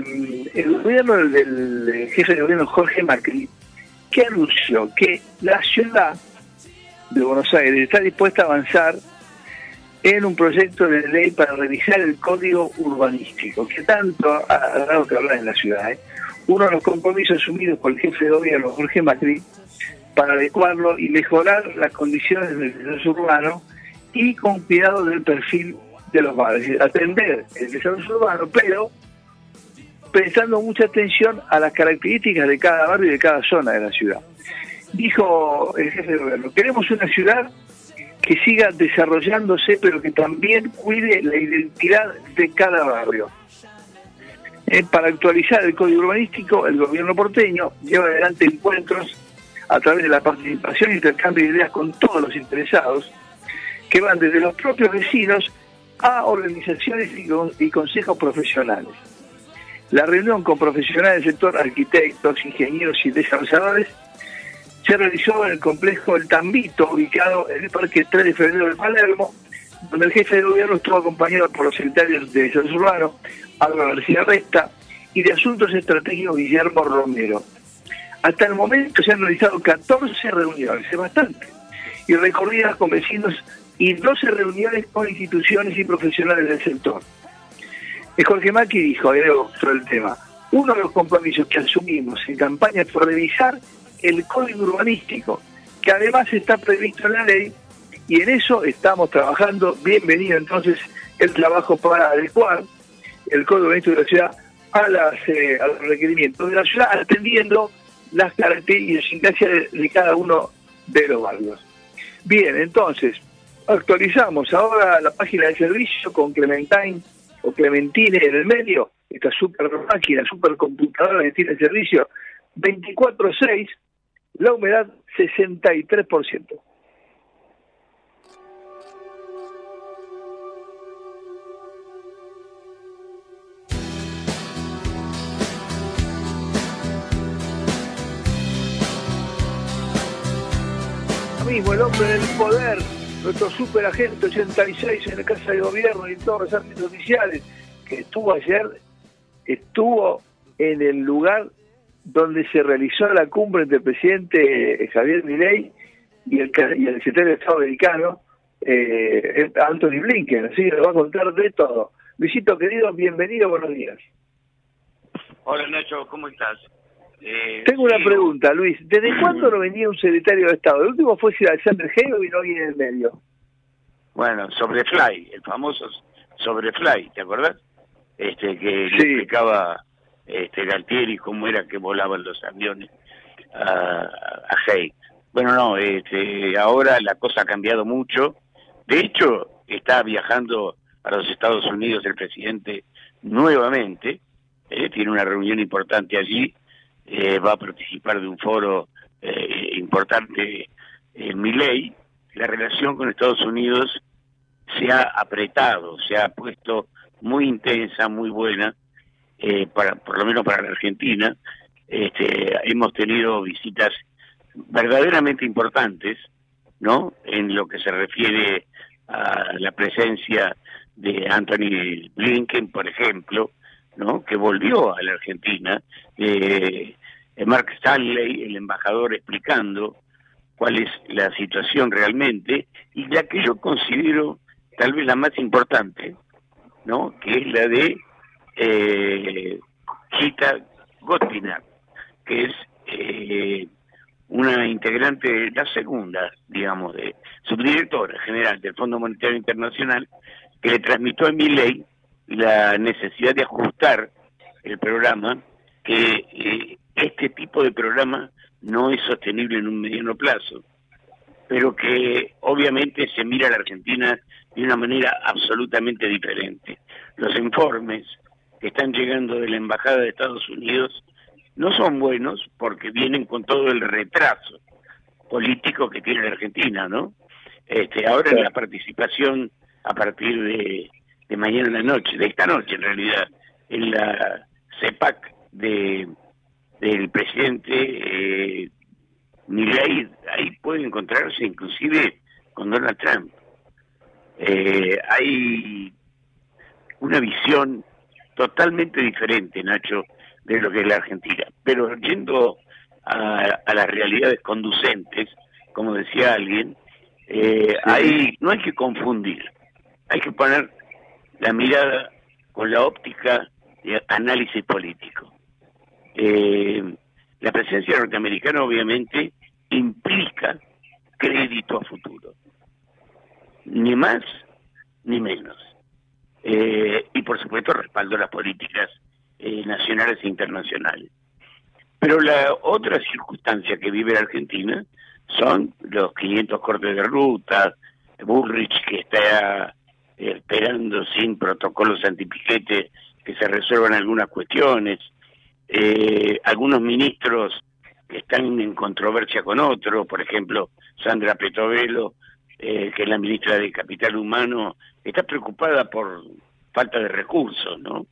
el gobierno del, del jefe de gobierno Jorge Macri, que anunció que la ciudad de Buenos Aires está dispuesta a avanzar en un proyecto de ley para revisar el código urbanístico, que tanto ha dado que hablar en la ciudad. ¿eh? Uno de los compromisos asumidos por el jefe de gobierno, Jorge Macri, para adecuarlo y mejorar las condiciones del desarrollo urbano y con cuidado del perfil de los barrios. Es decir, atender el desarrollo urbano, pero prestando mucha atención a las características de cada barrio y de cada zona de la ciudad. Dijo el jefe de gobierno, queremos una ciudad que siga desarrollándose, pero que también cuide la identidad de cada barrio. Eh, para actualizar el código urbanístico, el gobierno porteño lleva adelante encuentros a través de la participación e intercambio de ideas con todos los interesados, que van desde los propios vecinos a organizaciones y, con- y consejos profesionales. La reunión con profesionales del sector, arquitectos, ingenieros y desarrolladores, se realizó en el complejo El Tambito, ubicado en el Parque 3 de Febrero de Palermo, donde el jefe de gobierno estuvo acompañado por los secretarios de Desarrollo Urbano, Álvaro García Resta, y de Asuntos Estratégicos Guillermo Romero. Hasta el momento se han realizado 14 reuniones, es bastante, y recorridas con vecinos y 12 reuniones con instituciones y profesionales del sector. Eh, Jorge Macri dijo, agrego sobre el tema, uno de los compromisos que asumimos en campaña fue revisar el código urbanístico, que además está previsto en la ley, y en eso estamos trabajando. Bienvenido entonces el trabajo para adecuar el código urbanístico de la ciudad a, las, eh, a los requerimientos de la ciudad, atendiendo las características de, de cada uno de los barrios. Bien, entonces, actualizamos ahora la página de servicio con Clementine o Clementine en el medio, esta super máquina, super computadora que tiene servicio 24-6, La humedad 63%. mismo, el hombre del poder, nuestro superagente 86 en la Casa de Gobierno y en todos los ámbitos oficiales, que estuvo ayer, estuvo en el lugar donde se realizó la cumbre entre el presidente Javier Milei y el, y el secretario de Estado americano, eh, Anthony Blinken, así que nos va a contar de todo. Luisito querido, bienvenido, buenos días. Hola Nacho, ¿cómo estás? Eh, Tengo una sí, pregunta, Luis. ¿Desde cuándo no venía un secretario de Estado? El último fue Sir Alexander Hay o vino alguien en el medio. Bueno, sobre Fly, el famoso sobre Fly, ¿te acordás? Este que le explicaba este Galtieri cómo era que volaban los aviones a, a. Bueno, no, este, ahora la cosa ha cambiado mucho. De hecho, está viajando a los Estados Unidos el presidente nuevamente. eh, tiene una reunión importante allí. eh, va a participar de un foro eh, importante en Miley. La relación con Estados Unidos se ha apretado, se ha puesto muy intensa, muy buena, eh, para, por lo menos para la Argentina. Este, hemos tenido visitas verdaderamente importantes, ¿no? En lo que se refiere a la presencia de Anthony Blinken, por ejemplo, ¿no? Que volvió a la Argentina, eh, Mark Stanley, el embajador, explicando cuál es la situación realmente y la que yo considero tal vez la más importante, ¿no? Que es la de eh, Gita Gottinar, que es eh, una integrante, la segunda, digamos, de subdirectora general del Fondo Monetario Internacional, que le transmitió a Milley la necesidad de ajustar el programa, que eh, este tipo de programa no es sostenible en un mediano plazo, pero que obviamente se mira a la Argentina de una manera absolutamente diferente. Los informes que están llegando de la Embajada de Estados Unidos no son buenos porque vienen con todo el retraso político que tiene la Argentina, ¿no? Este, ahora en la participación a partir de, de mañana en la noche, de esta noche en realidad, en la CEPAC de del presidente eh, Milei, ahí puede encontrarse inclusive con Donald Trump. Eh, hay una visión totalmente diferente, Nacho, de lo que es la Argentina. Pero yendo a, a las realidades conducentes, como decía alguien, eh, hay, no hay que confundir, hay que poner la mirada con la óptica de análisis político. Eh, la presencia norteamericana obviamente implica crédito a futuro, ni más ni menos. Eh, y por supuesto respaldo las políticas eh, nacionales e internacionales. Pero la otra circunstancia que vive la Argentina son los 500 cortes de ruta, Bullrich que está eh, esperando sin protocolos antipiquete que se resuelvan algunas cuestiones, eh, algunos ministros que están en controversia con otros, por ejemplo, Sandra Petovelo, eh, que es la ministra de Capital Humano, está preocupada por falta de recursos, ¿no?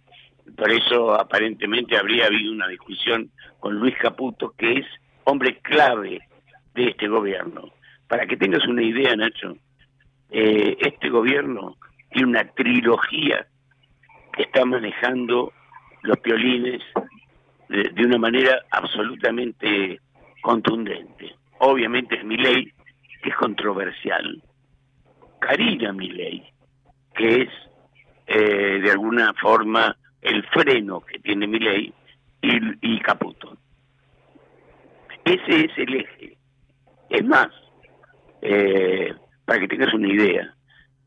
Por eso aparentemente habría habido una discusión con Luis Caputo, que es hombre clave de este gobierno. Para que tengas una idea, Nacho, eh, este gobierno tiene una trilogía que está manejando los piolines de, una manera absolutamente contundente. Obviamente es mi ley, es controversial. Karina Milei, que es eh, de alguna forma el freno que tiene Milei y, y Caputo. Ese es el eje. Es más, eh, para que tengas una idea,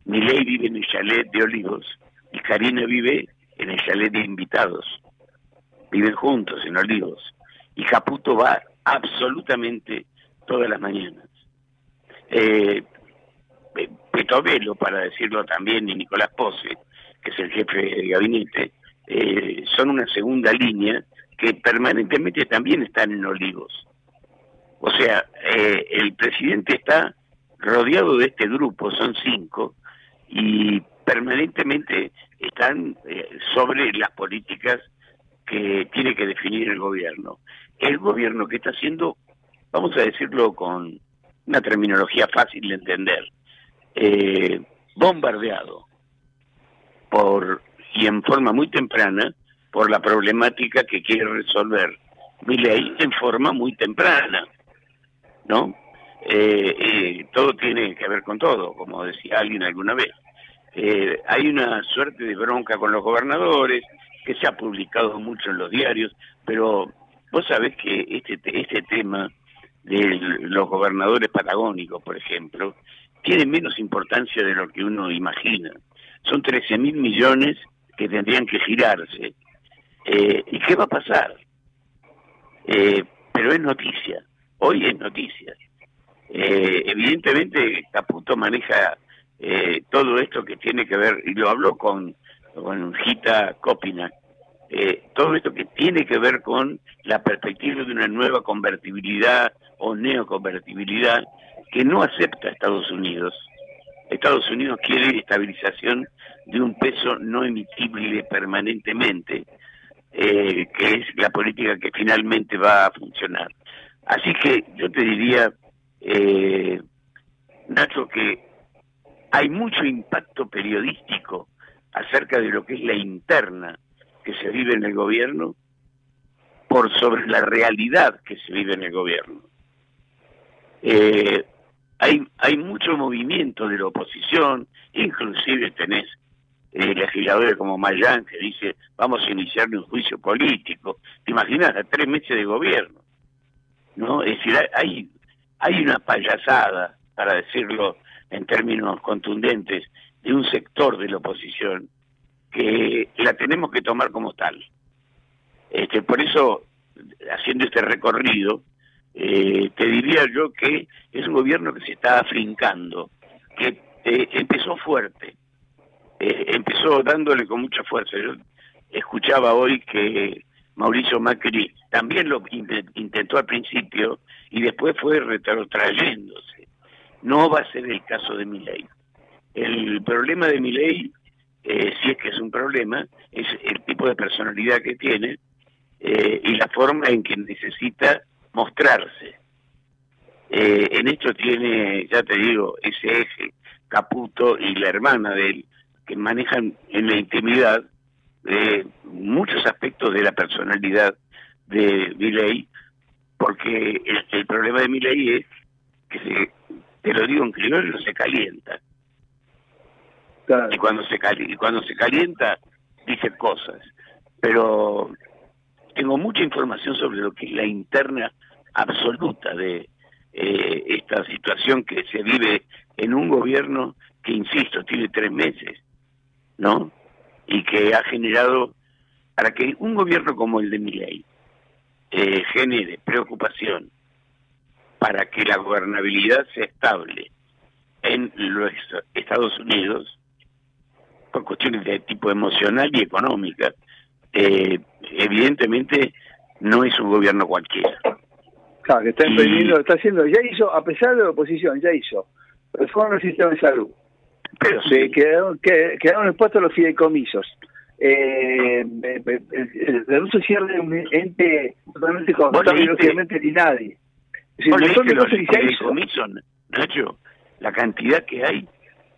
Milei vive en el chalet de Olivos y Karina vive en el chalet de invitados. Viven juntos en Olivos. Y Caputo va absolutamente todas las mañanas. Eh, Petovelo, para decirlo también, y Nicolás Pose, que es el jefe de gabinete, eh, son una segunda línea que permanentemente también están en Olivos. O sea, eh, el presidente está rodeado de este grupo, son cinco, y permanentemente están eh, sobre las políticas que tiene que definir el gobierno. El gobierno que está haciendo, vamos a decirlo con una terminología fácil de entender, eh, bombardeado por y en forma muy temprana por la problemática que quiere resolver mi ley en forma muy temprana, ¿no? Eh, eh, todo tiene que ver con todo, como decía alguien alguna vez. Eh, hay una suerte de bronca con los gobernadores que se ha publicado mucho en los diarios, pero vos sabés que este, este tema de los gobernadores patagónicos, por ejemplo, tiene menos importancia de lo que uno imagina. Son 13 mil millones que tendrían que girarse. Eh, ¿Y qué va a pasar? Eh, pero es noticia, hoy es noticia. Eh, evidentemente Caputo maneja todo esto que tiene que ver, y lo habló con, con Gita Copina, todo esto que tiene que ver con la perspectiva de una nueva convertibilidad o neoconvertibilidad que no acepta Estados Unidos. Estados Unidos quiere estabilización de un peso no emitible permanentemente, eh, que es la política que finalmente va a funcionar. Así que yo te diría, eh, Nacho, que hay mucho impacto periodístico acerca de lo que es la interna que se vive en el gobierno por sobre la realidad que se vive en el gobierno. Eh, hay, hay mucho movimiento de la oposición, inclusive tenés eh, legisladores como Mayán que dice vamos a iniciar un juicio político. ¿Te imaginas? A tres meses de gobierno. ¿no? Es decir, hay, hay una payasada, para decirlo en términos contundentes, de un sector de la oposición que la tenemos que tomar como tal. Este, por eso, haciendo este recorrido, eh, te diría yo que es un gobierno que se está afincando, que eh, empezó fuerte, eh, empezó dándole con mucha fuerza. Yo escuchaba hoy que Mauricio Macri también lo intentó al principio y después fue retrotrayéndose. No va a ser el caso de Milei. El problema de Milei, eh, si es que es un problema, es el tipo de personalidad que tiene y la forma en que necesita mostrarse. Eh, en esto tiene, ya te digo, ese eje, Caputo y la hermana de él, que manejan en la intimidad eh, muchos aspectos de la personalidad de Milley, porque el, problema de Milley es que, se, te lo digo en criollo, se calienta. Y cuando se, y cuando se calienta, dice cosas. Pero tengo mucha información sobre lo que es la interna absoluta de eh, esta situación que se vive en un gobierno que, insisto, tiene tres meses, ¿no? Y que ha generado, para que un gobierno como el de Milei eh, genere preocupación para que la gobernabilidad sea estable en los Estados Unidos, por cuestiones de tipo emocional y económica, eh, evidentemente no es un gobierno cualquiera. Claro, que está emprendiendo, está haciendo, ya hizo, a pesar de la oposición, ya hizo. Reforma del sistema de salud. Pero se quedaron, que, quedaron expuestos los fideicomisos. Eh, el, el uso cierre de un ente totalmente lógicamente ni nadie. Es decir, fideicomisos, Nacho, la cantidad que hay,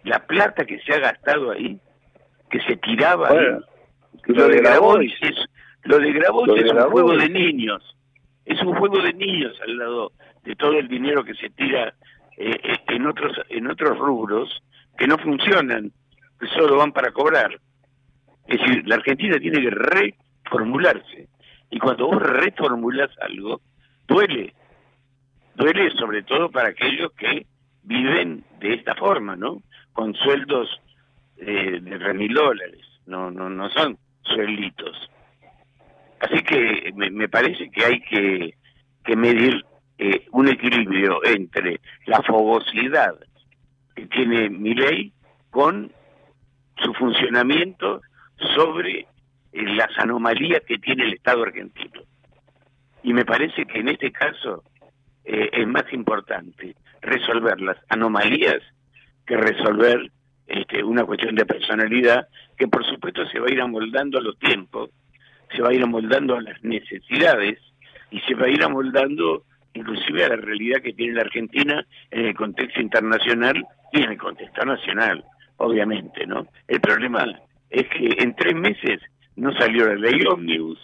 la plata que se ha gastado ahí, que se tiraba ahí, lo, de Grabois es, lo de Grabois es un juego de niños es un juego de niños al lado de todo el dinero que se tira eh, eh, en otros en otros rubros que no funcionan, que solo van para cobrar. Es decir, la Argentina tiene que reformularse. Y cuando vos reformulas algo, duele. Duele sobre todo para aquellos que viven de esta forma, ¿no? Con sueldos eh, de tres mil dólares. No, no, no son suelditos. Así que me, parece que hay que, medir eh, un equilibrio entre la fogosidad que tiene mi ley con su funcionamiento sobre eh, las anomalías que tiene el Estado argentino. Y me parece que en este caso, eh, es más importante resolver las anomalías que resolver este, una cuestión de personalidad que por supuesto se va a ir amoldando a los tiempos, se va a ir amoldando a las necesidades y se va a ir amoldando inclusive a la realidad que tiene la Argentina en el contexto internacional y en el contexto nacional, obviamente, ¿no? El problema es que en tres meses no salió la ley ómnibus,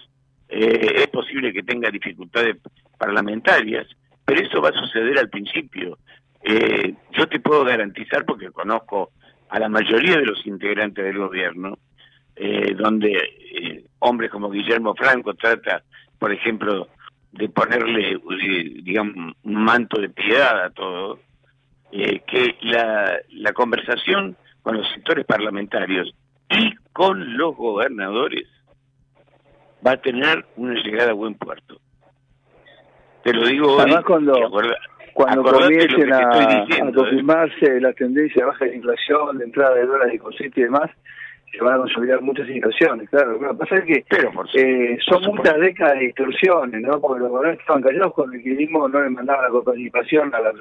eh, es posible que tenga dificultades parlamentarias, pero eso va a suceder al principio. Eh, yo te puedo garantizar, porque conozco a la mayoría de los integrantes del gobierno, eh, donde eh, hombres como Guillermo Franco trata, por ejemplo, de ponerle, eh, digamos, un manto de piedad a todo, que la, la conversación con los sectores parlamentarios y con los gobernadores va a tener una llegada a buen puerto. Te lo digo hoy, cuando, cuando comiencen a, a, ¿eh? confirmarse la tendencia baja de inflación, de entrada de dólares y cositas y demás, se van a consolidar muchas inversiones, claro. Lo que pasa es que eh, son muchas décadas de distorsiones, ¿no? Porque los gobernantes estaban callados con el kirchnerismo, no les mandaban la coparticipación a la,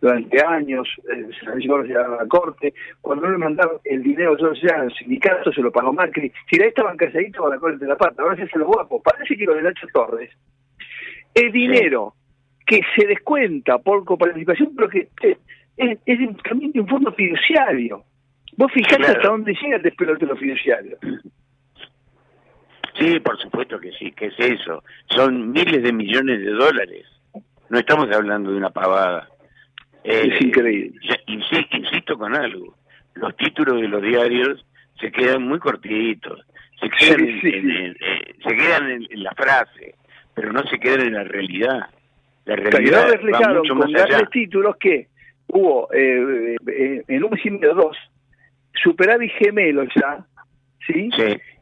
durante años, eh, se la llevaron a la corte, cuando no le mandaban el dinero, yo sea, al sindicato se lo pagó Macri, si ahí estaban calladitos con la corte de la pata, ahora se los guapos, parece que lo de Nacho Torres, el dinero que se descuenta por coparticipación, pero que es, es, también de un fondo fiduciario. Vos fijate hasta dónde llega el despelote de los fiduciarios. Sí, por supuesto que sí, que es eso. Son miles de millones de dólares. No estamos hablando de una pavada. es Eh, increíble. ya- insisto, insisto con algo. Los títulos de los diarios se quedan muy cortitos. Se quedan, Sí, en, sí, en- en- eh, se quedan en, la frase, pero no se quedan en la realidad. La realidad no va reflejaron mucho con más allá. grandes títulos que hubo eh, eh, en un mes y medio dos superávit gemelo ya, ¿sí?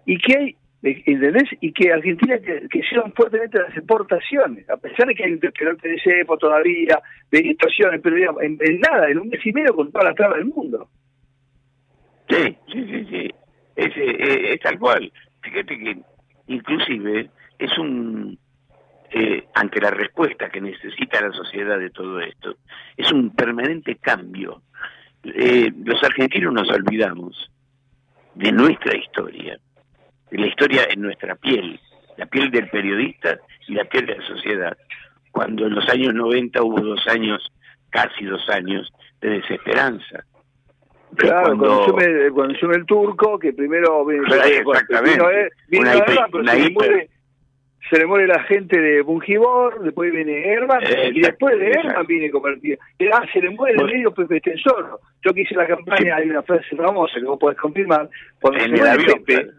Y que hay, eh, ¿entendés? Y que Argentina que, hicieron fuertemente las exportaciones, a pesar de que hay un despelote de cepo todavía, de distorsiones, pero digamos, en, en nada, en un mes y medio con toda la traba del mundo. Sí, sí, sí, sí. Es, eh, es tal cual. Fíjate que inclusive es un, eh, ante la respuesta que necesita la sociedad de todo esto, es un permanente cambio. Eh, los argentinos nos olvidamos de nuestra historia, de la historia en nuestra piel, la piel del periodista y la piel de la sociedad. Cuando en los años 90 hubo dos años, casi dos años, de desesperanza. Claro, cuando- cuando sume, cuando sume el turco, que primero vino, Claro, vino, exactamente. eh, vino Una hiper- una hiper- se le muere la gente de Bungibor, después viene Herman, Eh, y después de exacto. Herman viene convertido. Ah, se le muere el medio Pepe Tensor. Yo que hice la campaña, hay una frase famosa que vos podés confirmar. Cuando En se muere avión, Pepe,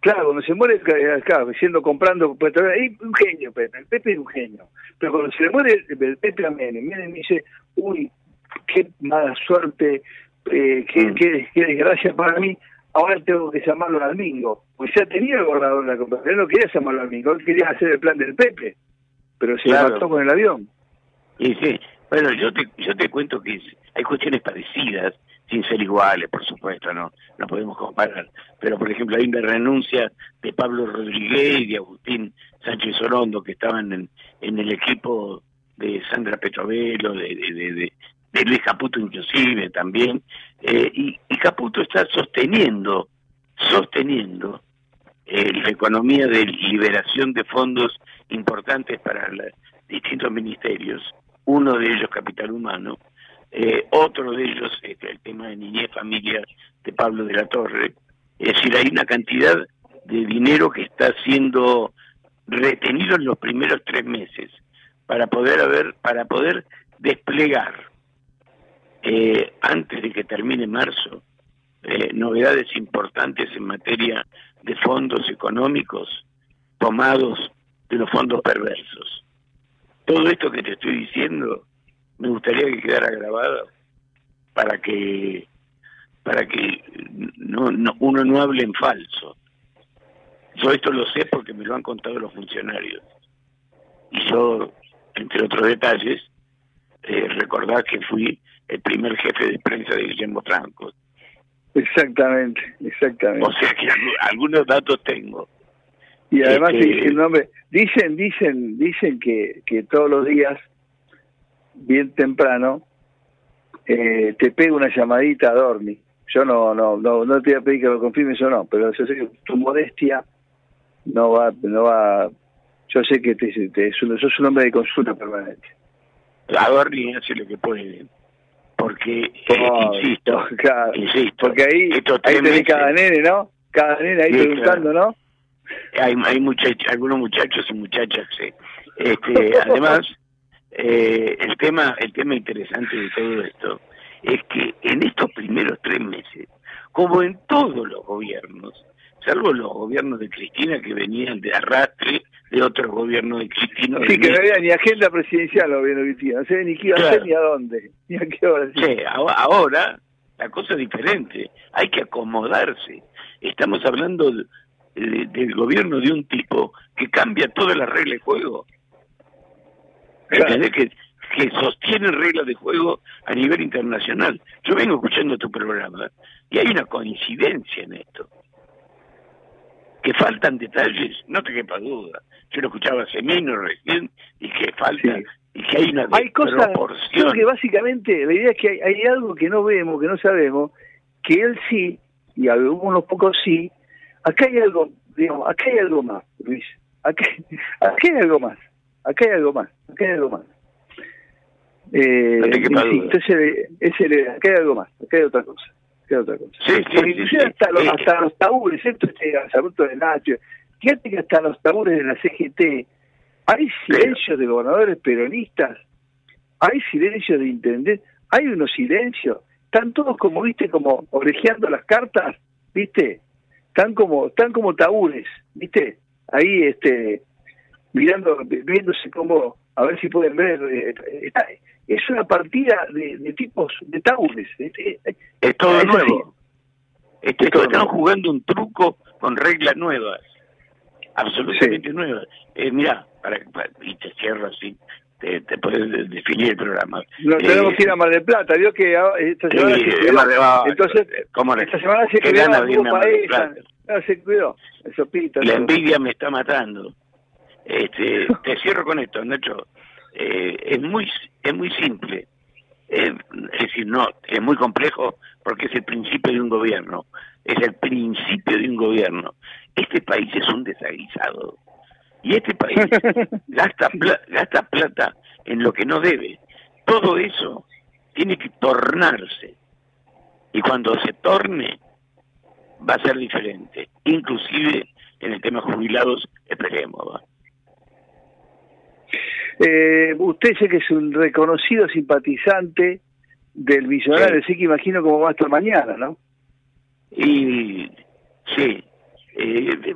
claro, cuando se muere, eh, claro, siendo comprando, petróleo, ahí un genio Pepe, el Pepe es un genio. Pero cuando se le muere el, el Pepe a Menem, Menem dice, uy, qué mala suerte, eh, qué, Mm. qué, qué desgracia para mí, ahora tengo que llamarlo al Mingo. Pues ya tenía el gobernador de la compañía, él no quería llamarlo al Mingo, él quería hacer el plan del Pepe, pero se Claro. mató con el avión. Y sí, bueno, yo te, yo te cuento que hay cuestiones parecidas, sin ser iguales, por supuesto, no no podemos comparar. Pero, por ejemplo, hay una renuncia de Pablo Rodríguez y de Agustín Sánchez Orondo, que estaban en, en el equipo de Sandra Petrovelo, de, de, de, de- de Luis Caputo inclusive también, eh, y, y Caputo está sosteniendo, sosteniendo eh, la economía de liberación de fondos importantes para los distintos ministerios, uno de ellos capital humano, eh, otro de ellos este, el tema de niñez familia de Pablo de la Torre, es decir, hay una cantidad de dinero que está siendo retenido en los primeros tres meses para poder haber, para poder desplegar eh, antes de que termine marzo eh, novedades importantes en materia de fondos económicos tomados de los fondos perversos. Todo esto que te estoy diciendo me gustaría que quedara grabado para que para que no, no- uno no hable en falso. Yo esto lo sé porque me lo han contado los funcionarios. Y yo, entre otros detalles, eh, recordar que fui el primer jefe de prensa de Guillermo Franco. Exactamente, exactamente. O sea que algu- algunos datos tengo. Y además Este- el nombre, dicen, dicen, dicen que, que todos los días bien temprano, eh, te pego una llamadita a Dormi. Yo no, no, no, no te voy a pedir que lo confirmes o no, pero yo sé que tu modestia no va, no va, yo sé que te, te, sos un hombre de consulta permanente. A Dormi hace lo que puede, porque, eh, insisto, <laughs> claro, insisto, porque ahí, ahí tenés meses- cada nene, ¿no? Cada nene ahí preguntando, ¿no? hay, hay muchachos, algunos muchachos y muchachas sí. este además <laughs> eh, el tema el tema interesante de todo esto es que en estos primeros tres meses como en todos los gobiernos salvo los gobiernos de Cristina que venían de arrastre de otros gobiernos de Cristina Sí, que no había ni agenda presidencial gobierno Cristina, no sé ni qué iba a Claro. hacer ni a dónde, ni a qué hora. Sí, ahora la cosa es diferente, hay que acomodarse. Estamos hablando de- de- del gobierno de un tipo que cambia todas las reglas de juego. ¿Entendés? Que, que sostiene reglas de juego a nivel internacional. Yo vengo escuchando tu programa y hay una coincidencia en esto. Que faltan detalles, no te quepa duda. Yo lo escuchaba hace menos recién y que falta, y que hay una Hay cosas, creo que básicamente la idea es que hay, hay algo que no vemos, que no sabemos, que él sí, y algunos pocos sí, acá hay algo, digamos, acá hay algo más, Luis, acá, <laughs> acá hay algo más, acá hay algo más, acá hay algo más. Eh, No te quepa sí, entonces, ese, acá hay algo más, acá hay otra cosa. Otra cosa. Sí, sí, sí, hasta, los, Eh, hasta los tabúres, esto este lanzamiento de Nacho, fíjate que hasta los tabúres de la CGT, hay silencios de gobernadores peronistas, hay silencios de intendentes, hay unos silencios, están todos como, viste, como orejeando las cartas, viste, están como, están como tabúres, viste, ahí este mirando, viéndose como, a ver si pueden ver, eh, está- es una partida de, de tipos, de eh, Es todo es nuevo. Es todo están nuevo. jugando un truco con reglas nuevas, absolutamente nuevas. Eh, mira, para, para- y te cierro así, te, te puedes de- definir el programa. Eh, tenemos que ir a Mar del Plata, vio que esta semana se eh, ah, Entonces, ¿cómo no? esta semana se Qué cuidó ganas de irme a Mar del paella, Plata. no, se cuidó, eso pita. La envidia me está matando. Este, <laughs> te cierro con esto, Nacho. Eh, es muy es muy simple. Eh, es decir, no, es muy complejo porque es el principio de un gobierno. Es el principio de un gobierno. Este país es un desaguisado. Y este país <laughs> gasta, pla- gasta plata en lo que no debe. Todo eso tiene que tornarse. Y cuando se torne, va a ser diferente. Inclusive en el tema jubilados, esperemos. ¿va? Eh, usted sé que es un reconocido simpatizante del millonario, así que imagino cómo va a estar mañana, ¿no? Y sí, eh,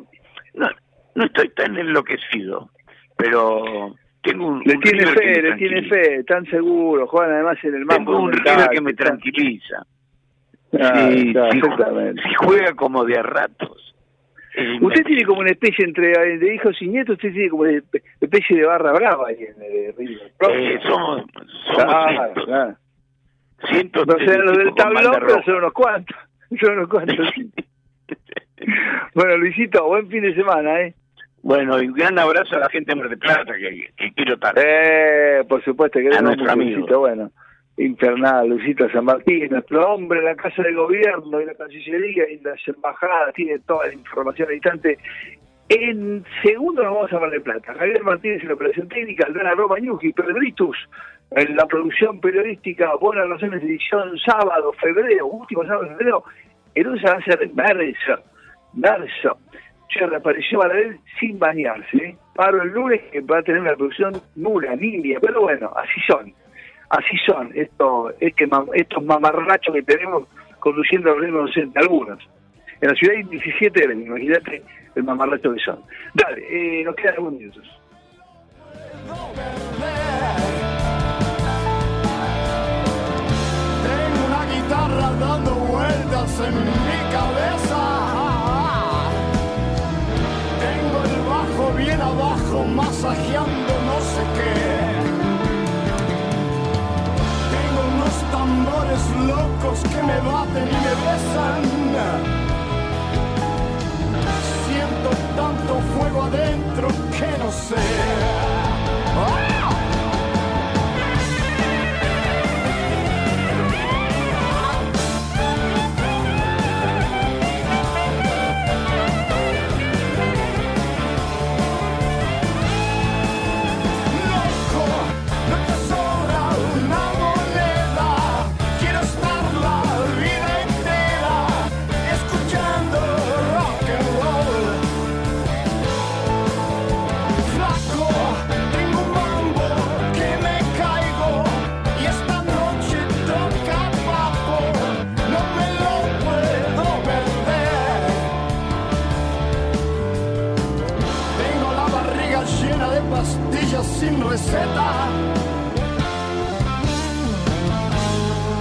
no, no estoy tan enloquecido, pero tengo un, Le un tiene fe, le tiene fe, tan seguro, juegan además en el Tengo mambo. un River que me tranquiliza. Ah, Sí, claro, si, exactamente. si juega como de a ratos. <laughs> Usted tiene como una especie entre eh, hijos y nietos, usted tiene como una especie de barra brava ahí en eh, River. eh, somos cientos, No sé, los del tablón, pero son unos cuantos. <laughs> Son unos cuantos. <laughs> bueno, Luisito, buen fin de semana, ¿eh? Bueno, y un gran abrazo a la gente de Mar del Plata, que, que quiero tanto. Eh, por supuesto, que A nuestro amigo. Luisito, bueno. Infernal, Luisito San Martín, nuestro hombre en la Casa de Gobierno y la Cancillería y las embajadas, tiene toda la información al instante. En segundo nos vamos a Mar del Plata. Javier Martínez en la operación técnica, Aldana Roma Ñuki, Pedritus en la producción periodística, Buenas Razones, edición sábado, febrero, último sábado de febrero. El lunes va a ser marzo, marzo. Che, reapareció Baradel sin bañarse. ¿eh? Paro el lunes que va a tener una producción nula, nimbia, pero bueno, así son. Así son estos, este, estos mamarrachos que tenemos conduciendo al ritmo docente, algunos. En la ciudad hay 17 de imagínate el mamarracho que son. Dale, eh, nos quedan algunos minutos. Tengo una guitarra dando vueltas en mi cabeza. Tengo el bajo bien abajo masajeando no sé qué. Unos tambores locos que me baten y me besan. Siento tanto fuego adentro que no sé. ¡Ah!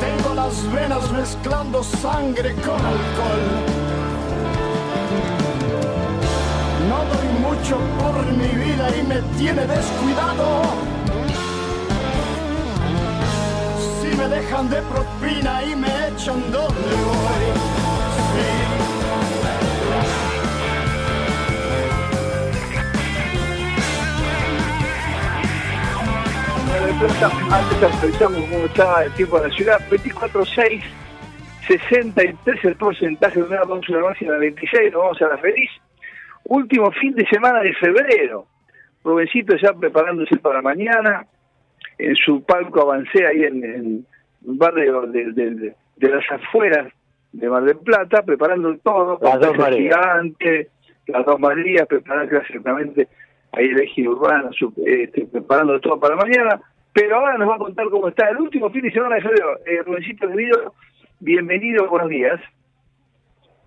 Tengo las venas mezclando sangre con alcohol. No doy mucho por mi vida y me tiene descuidado. Si me dejan de propina y me echan doble voy. Antes actualizamos cómo está el tiempo en la ciudad, 24.6, 63 el porcentaje de una vamos a la máxima 26, nos vamos a la feliz. Último fin de semana de febrero, Rubensito ya preparándose para mañana, en su palco avancé ahí en, un barrio de, de- de- de las afueras de Mar del Plata, preparando todo, Las dos Marías. gigante, las dos Marías, preparar exactamente ahí el eje urbano, su- este, preparando todo para mañana. Pero ahora nos va a contar cómo está el último fin de semana de febrero. Eh, Rubensito querido, bienvenido, buenos días.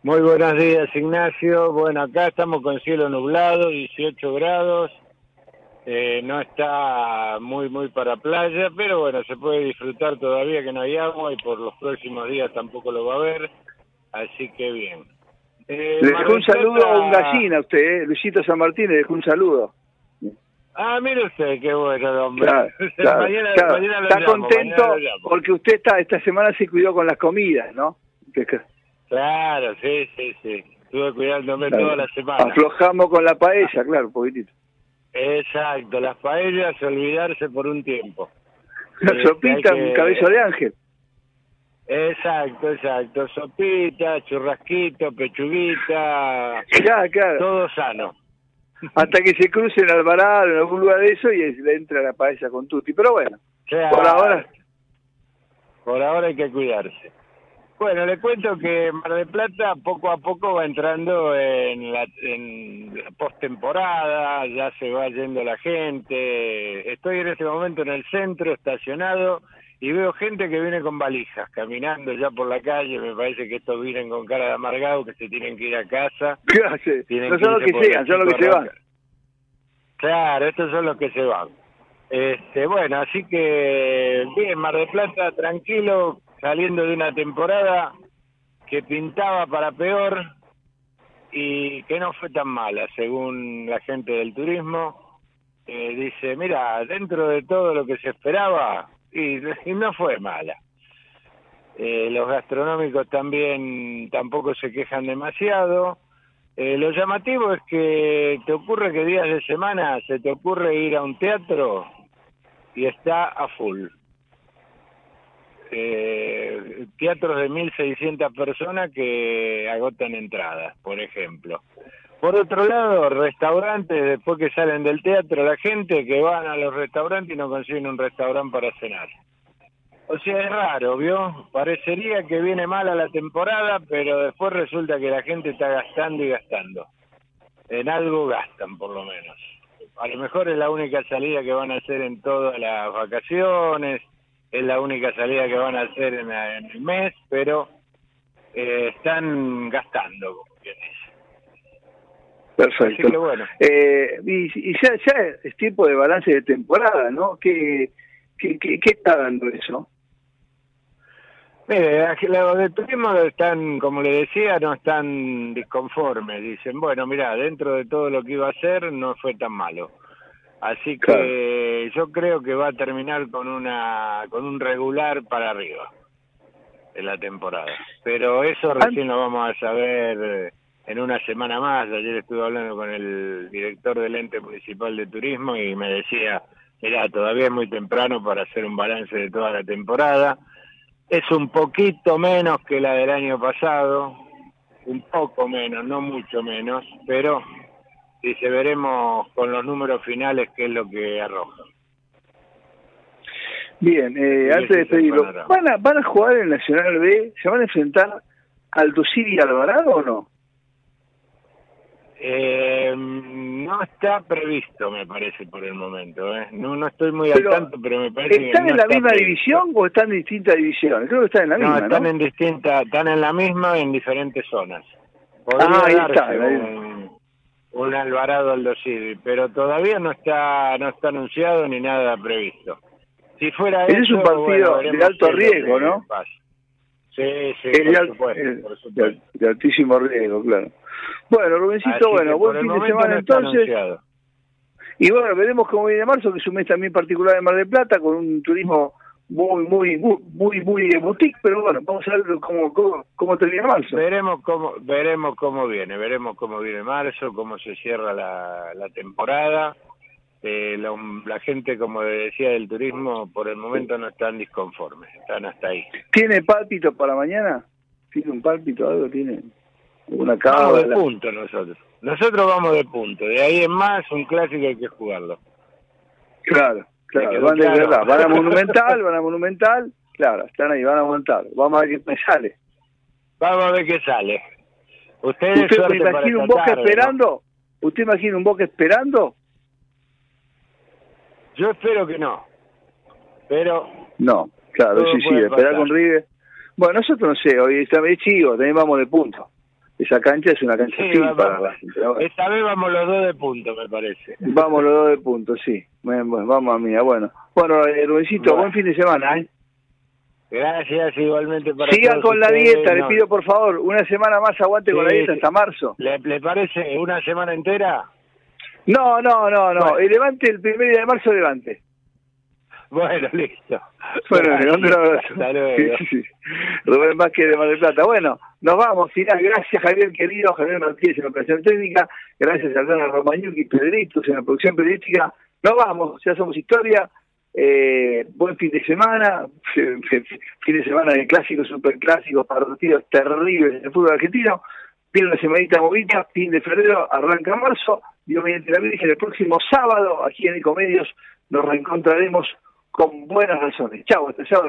Muy buenos días, Ignacio. Bueno, acá estamos con cielo nublado, 18 grados. Eh, no está muy, muy para playa, pero bueno, se puede disfrutar todavía que no hay agua y por los próximos días tampoco lo va a haber. Así que bien. Eh, Le dejó un saludo a un gallina, usted, eh, Luisito San Martín, le dejó un saludo. Ah, mire usted, qué bueno, hombre. Claro, <laughs> claro, mañana, claro. mañana lo Está llamo, contento mañana lo llamo. porque usted está esta semana se cuidó con las comidas, ¿no? Claro, sí, sí, sí. Estuve cuidándome toda la semana. Aflojamos con la paella, claro, un poquitito. Exacto, las paellas, olvidarse por un tiempo. Una Sí, sopita, que- un cabello de ángel. Exacto, exacto. Sopita, churrasquito, pechuguita. Claro, claro. Todo sano. Hasta que se cruce en Alvarado, en algún lugar de eso, y le entra la paella con tutti. Pero bueno, Claro. por ahora, Por ahora hay que cuidarse. Bueno, le cuento que Mar del Plata poco a poco va entrando en la, en la postemporada, ya se va yendo la gente. Estoy en este momento en el centro, estacionado, y veo gente que viene con valijas, caminando ya por la calle. Me parece que estos vienen con cara de amargado, que se tienen que ir a casa. <laughs> claro, sí. Tienen no son los que porque llegan, son el los que se van. Claro, estos son los que se van. Este, bueno, así que bien, Mar del Plata tranquilo, saliendo de una temporada que pintaba para peor y que no fue tan mala, según la gente del turismo. Eh, dice, mira, dentro de todo lo que se esperaba, y, no fue mala. Eh, los gastronómicos también tampoco se quejan demasiado. Eh, lo llamativo es que te ocurre que días de semana se te ocurre ir a un teatro y está a full. Eh, teatros de 1.600 personas que agotan entradas, por ejemplo. Por otro lado, restaurantes, después que salen del teatro, la gente que van a los restaurantes y no consiguen un restaurante para cenar. O sea, es raro, ¿vio? Parecería que viene mala la temporada, pero después resulta que la gente está gastando y gastando. En algo gastan, por lo menos. A lo mejor es la única salida que van a hacer en todas las vacaciones, es la única salida que van a hacer en, en el mes, pero eh, están gastando, como quien dice. Perfecto. Así que bueno. Eh, y, y ya, ya es tiempo de balance de temporada, ¿no? ¿Qué, qué, qué, qué está dando eso? Mire, los de turismo están, como le decía, no están disconformes. Dicen, bueno, mira, dentro de todo lo que iba a hacer no fue tan malo. Así que yo creo que va a terminar con una con un regular para arriba en la temporada. Pero eso recién lo vamos a saber eh, en una semana más. Ayer estuve hablando con el director del ente municipal de turismo y me decía, mira, todavía es muy temprano para hacer un balance de toda la temporada. Es un poquito menos que la del año pasado, un poco menos, no mucho menos, pero dice, veremos con los números finales qué es lo que arroja. Bien, eh, antes de despedirlo. ¿van a, ¿van a jugar en Nacional B? ¿Se van a enfrentar Aldo y Alvarado o no? Eh, no está previsto, me parece, por el momento. ¿eh? No, no estoy muy Pero, al tanto, pero me parece que ¿Están no en la está misma previsto. división o están en distintas divisiones? Creo que están en la No, misma, están ¿no? en distintas, están en la misma en diferentes zonas. Podría Ah, ahí darse está, ahí. un, un Alvarado Aldo Civi, pero todavía no está no está anunciado ni nada previsto. Si fuera Ese es eso, un partido bueno, de alto riesgo, ¿no? Sí, sí, de, por supuesto. de altísimo riesgo, claro. Bueno, Rubensito, Así bueno, buen fin de semana no entonces. anunciado. Y bueno, veremos cómo viene marzo, que es un mes también particular en Mar del Plata, con un turismo muy, muy, muy, muy, muy de boutique, pero bueno, vamos a ver cómo, cómo, cómo termina marzo. Veremos cómo veremos cómo viene, veremos cómo viene marzo, cómo se cierra la, la temporada. Eh, la, la gente, como decía, del turismo, por el momento no están disconformes, están hasta ahí. ¿Tiene pálpito para mañana? ¿Tiene un pálpito algo? ¿Tiene una Vamos de punto nosotros. Nosotros vamos de punto. De ahí en más, un clásico hay que jugarlo. Claro, claro, van de claro. verdad. Van a Monumental, van a Monumental, claro, están ahí, van a Monumental. Vamos a ver qué me sale. Vamos a ver qué sale. Ustedes ¿Usted me imagina un Boca tarde, ¿no? esperando? ¿Usted imagina un Boca esperando? Yo espero que no. Pero No, claro, sí, sí, esperar con River. Bueno, nosotros no sé, hoy está medio chivo, también vamos de punto. Esa cancha es una cancha Sí, vamos. para Racing, pero esta vez vamos los dos de punto, me parece. Vamos los dos de punto, sí. Bueno, vamos a mía, bueno. Bueno, eh, Rubensito, Bueno. buen fin de semana, ¿eh? Gracias igualmente para Siga con la ustedes. dieta, le pido por favor, una semana más aguante con la dieta hasta marzo. ¿Le, le parece una semana entera? No, no, no, no, Bueno. el levante el primer día de marzo, levante. Bueno, listo. Bueno, le mando un abrazo. Hasta luego. Sí, sí, sí. Rubén Vázquez de Mar del Plata. Bueno, nos vamos. Final. Gracias, Javier querido, Javier Martínez en la operación técnica. Gracias a Aldana Romagnoli y Pedritos en la producción periodística. Nos vamos, ya somos historia. Eh, buen fin de semana. <laughs> Fin de semana de clásicos, superclásicos, partidos terribles en el fútbol argentino. Viene una semanita movida, fin de febrero, arranca marzo. Dios mediante la Virgen, el próximo sábado, aquí en Ecomedios, nos reencontraremos con buenas razones. Chao, hasta sábado